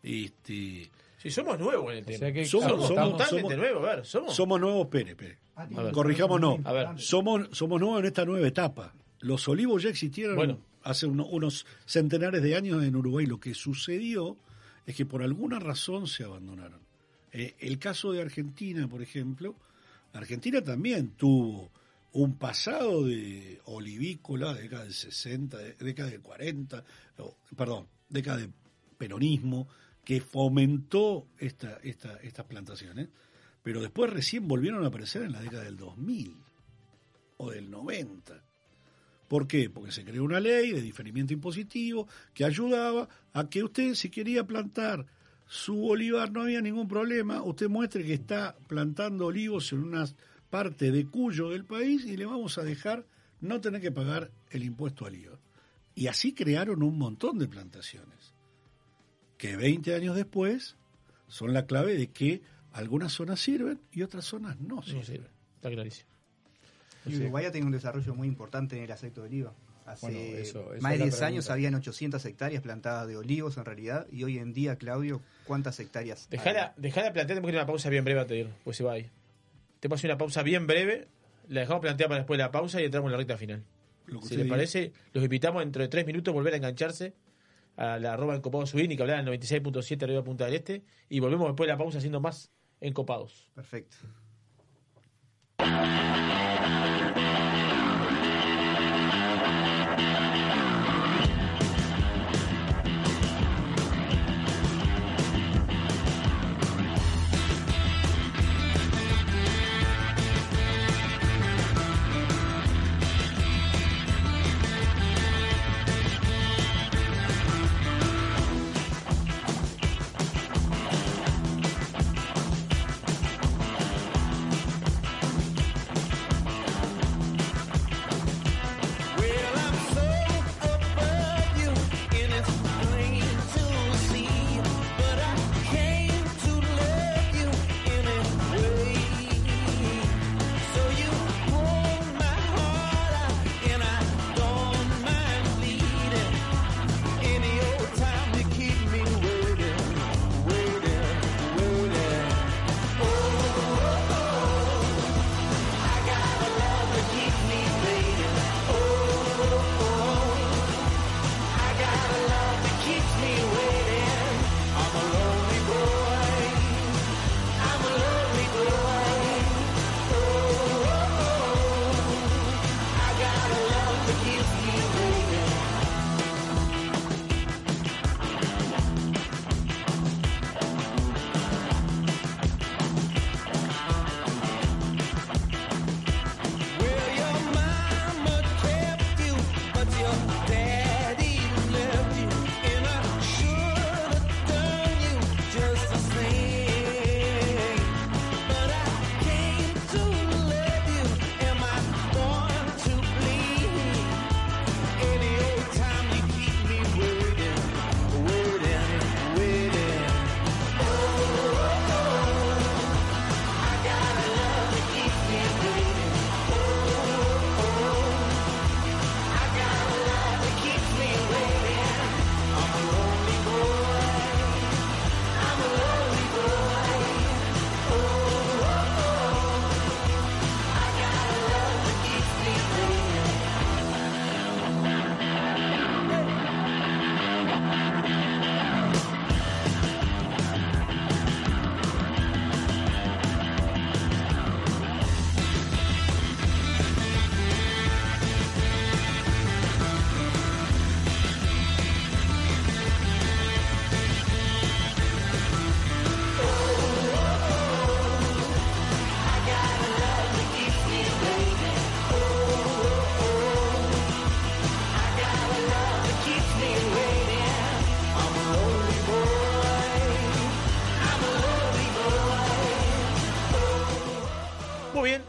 Este, Si somos nuevos en el O tema. sea que Somos- somos, somos- totalmente somos- nuevos, a ver, somos. somos nuevos, Pérez, Pérez. Ah. Corrijamos, no. A ver. Somos, somos nuevos en esta nueva etapa. Los olivos ya existieron Bueno. hace uno- unos centenares de años en Uruguay. Lo que sucedió es que por alguna razón se abandonaron. Eh, el caso de Argentina, por ejemplo, Argentina también tuvo un pasado de olivícola, década del 60, de- década del 40, o, perdón, década de peronismo, que fomentó esta, esta, estas plantaciones, pero después recién volvieron a aparecer en la década del 2000 o del 90. ¿Por qué? Porque se creó una ley de diferimiento impositivo que ayudaba a que usted, si quería plantar su olivar, no había ningún problema. Usted muestre que está plantando olivos en una parte de Cuyo del país y le vamos a dejar no tener que pagar el impuesto al IVA. Y así crearon un montón de plantaciones que 20 años después son la clave de que algunas zonas sirven y otras zonas no No sirven. sirve, está clarísimo. Y Uruguay ha tenido un desarrollo muy importante en el aceite de oliva. Hace Bueno, eso- eso más de es la 10 años habían 800 hectáreas plantadas de olivos en realidad y hoy en día, Claudio, ¿cuántas hectáreas? Dejala, dejala plantear, tenemos que ir a una pausa bien breve de ir, pues se va ahí. Te paso una pausa bien breve, la dejamos planteada para después de la pausa y entramos en la recta final. Lo que Si les diga. parece, los invitamos dentro de tres minutos a volver a engancharse a la arroba encopado subir y que hablar en 96.7 arriba Punta del Este y volvemos después de la pausa haciendo más encopados. Perfecto.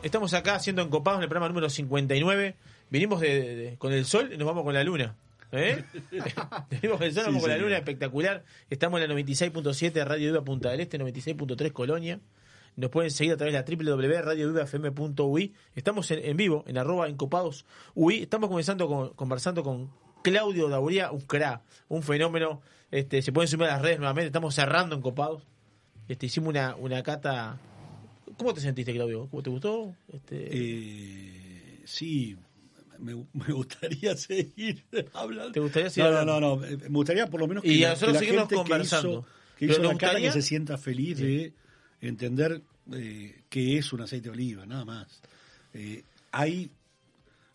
Estamos acá haciendo encopados en el programa número 59. Vinimos de, de- de- con el sol y nos vamos con la luna. ¿Eh? *laughs* Venimos con el sol, Sí, vamos con la luna, espectacular. Estamos en la 96.7 de Radio Viva Punta del Este, 96.3 Colonia. Nos pueden seguir a través de la www.radiovivafm.ui. Estamos en, en vivo, en arroba encopados UI. Estamos comenzando con- conversando con Claudio Dauría, un cra, un fenómeno. Este, se pueden sumar a las redes nuevamente. Estamos cerrando encopados. Este, hicimos una, una cata. ¿Cómo te sentiste, Claudio? ¿Cómo te gustó? Este, Eh, sí, me, me gustaría *laughs* seguir hablando. ¿Te gustaría seguir no, hablando? no, no, no, eh, me gustaría por lo menos que Y la, que la gente que conversando. hizo, que hizo la gustaría- que se sienta feliz de entender eh, qué es un aceite de oliva, nada más. Eh, hay,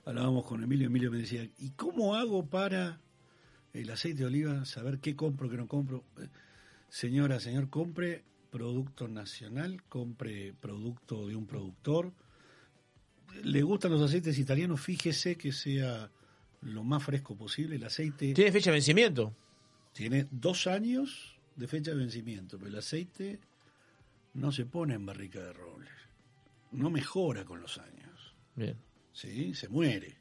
hablábamos con Emilio, Emilio me decía, ¿y cómo hago para el aceite de oliva saber qué compro, qué no compro? Eh, Señora, señor, compre producto nacional, compre producto de un productor. Le gustan los aceites italianos, fíjese que sea lo más fresco posible. El aceite ¿Tiene fecha de vencimiento? tiene dos años de fecha de vencimiento, pero el aceite no se pone en barrica de roble. No mejora con los años. Bien. ¿sí? Se muere.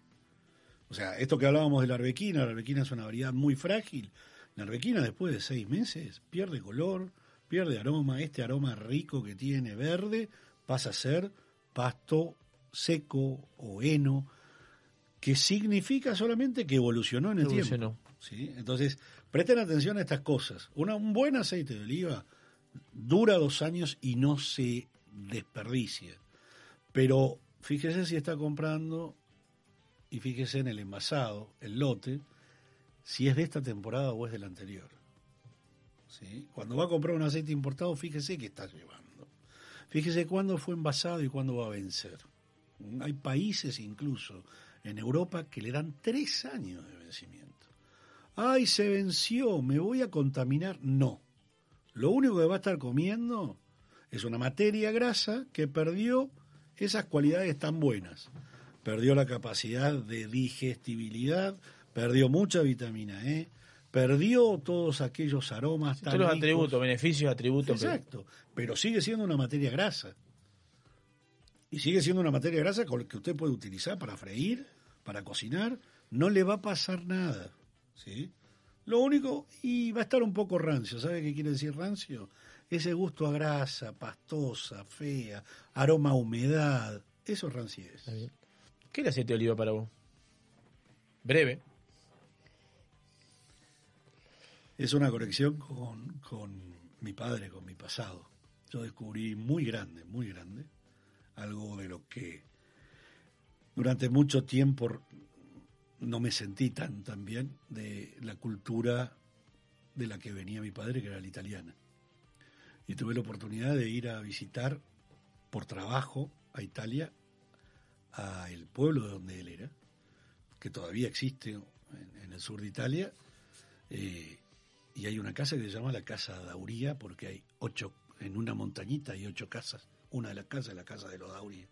O sea, esto que hablábamos de la arbequina, la arbequina es una variedad muy frágil. La arbequina después de seis meses pierde color, pierde aroma. Este aroma rico que tiene verde pasa a ser pasto seco o heno, que significa solamente que evolucionó en el Evolucionó. tiempo. ¿sí? Entonces, presten atención a estas cosas. Una- un buen aceite de oliva dura dos años y no se desperdicia. Pero fíjese si está comprando y fíjese en el envasado, el lote, si es de esta temporada o es del anterior. Cuando va a comprar un aceite importado, fíjese qué está llevando. Fíjese cuándo fue envasado y cuándo va a vencer. Hay países incluso en Europa que le dan tres años de vencimiento. Ay, se venció, me voy a contaminar. No. Lo único que va a estar comiendo es una materia grasa que perdió esas cualidades tan buenas. Perdió la capacidad de digestibilidad, perdió mucha vitamina E, perdió todos aquellos aromas tan Todos los ricos. atributos, beneficios, atributos. que- Exacto, pero sigue siendo una materia grasa. Y sigue siendo una materia grasa con la que usted puede utilizar para freír, para cocinar, no le va a pasar nada. ¿sí? Lo único, y va a estar un poco rancio, ¿sabe qué quiere decir rancio? Ese gusto a grasa, pastosa, fea, aroma a humedad, eso es rancidez. ¿Qué es el aceite de oliva para vos? Breve. Es una conexión con, con mi padre, con mi pasado. Yo descubrí muy grande, muy grande, algo de lo que durante mucho tiempo no me sentí tan, tan bien, de la cultura de la que venía mi padre, que era la italiana. Y tuve la oportunidad de ir a visitar por trabajo a Italia, a el pueblo de donde él era, que todavía existe en, el sur de Italia, eh, y hay una casa que se llama la Casa Dauría, porque hay ocho, en una montañita hay ocho casas. Una de las casas es la casa de los Dauría.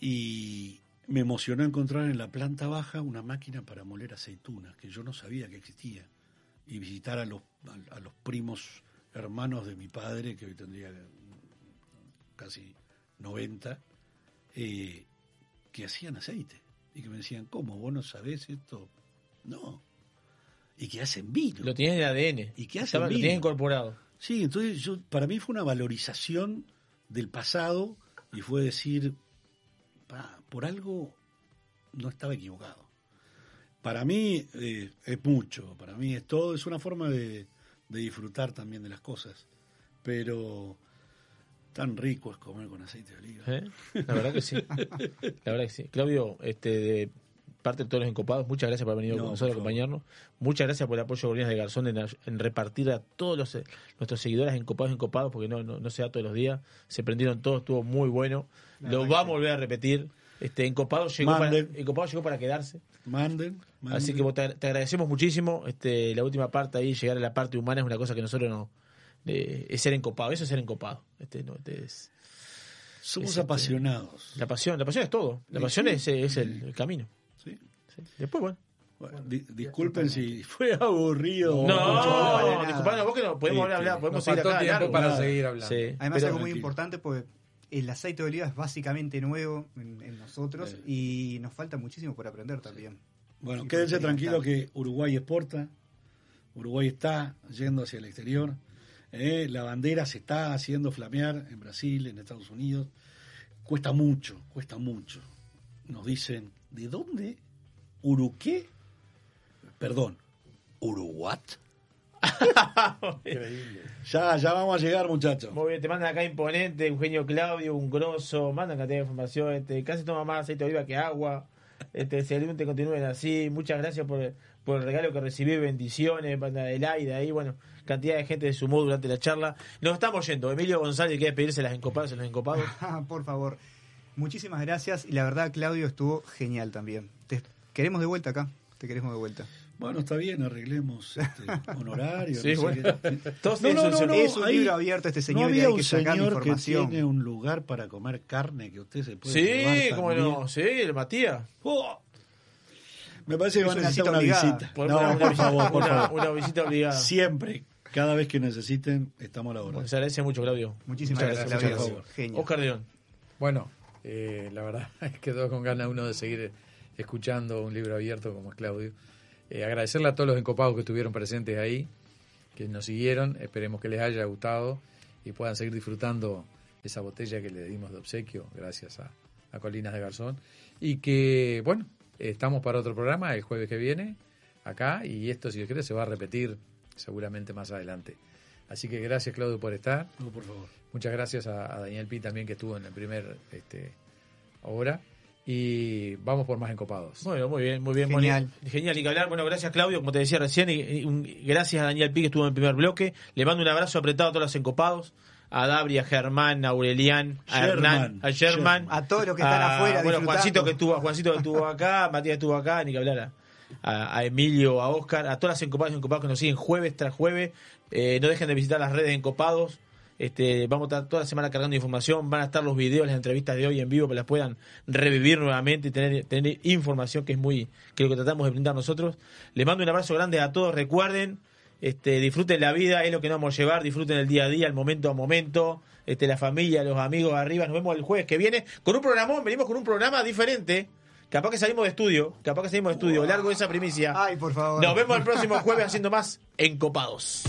Y me emocionó encontrar en la planta baja una máquina para moler aceitunas, que yo no sabía que existía. Y visitar a los, a, los primos hermanos de mi padre, que hoy tendría casi 90, eh, que hacían aceite. Y que me decían, ¿cómo? ¿Vos no sabés esto? No. Y que hacen vino. Lo tienes de ADN. Y que hacen Estaba- Lo vino. tienes incorporado. Sí, entonces yo, para mí fue una valorización del pasado y fue decir, "Pa, por algo no estaba equivocado. Para mí eh, es mucho, para mí es todo, es una forma de, de disfrutar también de las cosas. Pero tan rico es comer con aceite de oliva. ¿Eh? La verdad que sí. *laughs* La verdad que sí. Claudio, este, de parte de todos los encopados, muchas gracias por haber venido No, con nosotros a acompañarnos. Muchas gracias por el apoyo de de Garzón en, en repartir a todos los, eh, nuestros seguidores encopados encopados, porque no, no, no se da todos los días. Se prendieron todos, estuvo muy bueno. La Lo vamos a volver a repetir. Este, encopado llegó, para, encopado llegó para quedarse. Manden. Así que vos te, te agradecemos muchísimo. Este, la última parte ahí, llegar a la parte humana es una cosa que nosotros no. eh, es ser encopado, eso es ser encopado. Este, no, este es- Somos es, este, apasionados. La pasión, la pasión es todo. La pasión sí. es, es el, el camino. Sí. Sí. Después, bueno. Bueno, di- disculpen si fue aburrido. No, Mucho- disculpanos, vos que no podemos Este, hablar, podemos seguir acá. tiempo para Nada. seguir hablando. Sí, Además, algo muy importante, porque el aceite de oliva es básicamente nuevo en, en nosotros y nos falta muchísimo por aprender también. Bueno, Sí, quédense tranquilos que Uruguay exporta, Uruguay está yendo hacia el exterior, eh, la bandera se está haciendo flamear en Brasil, en Estados Unidos. Cuesta mucho, cuesta mucho. Nos dicen, ¿de dónde? ¿Uruqué? Perdón, ¿Uruguat? Ya, ya vamos a llegar, muchachos. Muy bien, te mandan acá imponente, Eugenio Claudio, un grosso, mandan cantidad de información, este, casi toma más aceite de oliva que agua. Este, se te continúen así. Muchas gracias por, por el regalo que recibí, bendiciones, banda del aire ahí, bueno, cantidad de gente de sumó durante la charla. Nos estamos yendo. Emilio González quiere pedirse las encopadas en los encopados. *laughs* Por favor. Muchísimas gracias y la verdad, Claudio, estuvo genial también. Te queremos de vuelta acá. Te queremos de vuelta. Bueno, está bien, arreglemos este, honorario. *laughs* Sí, no sé bueno. Todos tienen solución. Es un libro abierto este señor No y hay que sacar señor información. que tiene un lugar para comer carne que usted se puede Sí, también? no, sí, el Matías. Me parece que va a una necesitar una obligada. visita. Por- No, una- por visita- favor, por una- favor. una visita obligada. Siempre, cada vez que necesiten, estamos a la hora. Se agradece mucho, Claudio. Muchísimas Muchas gracias, Claudio. gracias. Genio. Oscar León. Bueno, eh, la verdad *laughs* es que quedó con ganas uno de seguir escuchando un libro abierto como es Claudio. Eh, agradecerle a todos los encopados que estuvieron presentes ahí, que nos siguieron. Esperemos que les haya gustado y puedan seguir disfrutando esa botella que le dimos de obsequio gracias a, a Colinas de Garzón. Y que, bueno, estamos para otro programa el jueves que viene acá y esto, si Dios quiere, se va a repetir seguramente más adelante. Así que gracias, Claudio, por estar. No, por favor. Muchas gracias a, a Daniel Pi también que estuvo en la primera este, hora. Y vamos por más encopados. Bueno, muy bien, muy bien. Genial. Moni. Genial, y que hablar. Bueno, gracias Claudio, como te decía recién, y, y un- gracias a Daniel Pi que estuvo en el primer bloque. Le mando un abrazo apretado a todos los encopados. A Dabri, a Germán, a Aurelian, a Hernán, a Sherman. A todos los que están a- afuera Bueno. Juancito que estuvo, Juancito que estuvo acá, *laughs* Matías estuvo acá, ni que hablar. A, a- a Emilio, a Oscar, a todas las encopadas y encopados que nos siguen jueves tras jueves. Eh, no dejen de visitar las redes de encopados. Este, vamos a estar toda la semana cargando información. Van a estar los videos, las entrevistas de hoy en vivo para que las puedan revivir nuevamente y tener, tener información que es muy que lo que tratamos de brindar nosotros. Les mando un abrazo grande a todos. Recuerden, este, disfruten la vida, es lo que nos vamos a llevar. Disfruten el día a día, el momento a momento. Este, la familia, los amigos arriba. Nos vemos el jueves que viene con un programón. Venimos con un programa diferente. Capaz que salimos de estudio. Capaz que salimos de estudio. Largo esa primicia. Ay, por favor. Nos vemos el próximo jueves haciendo más encopados.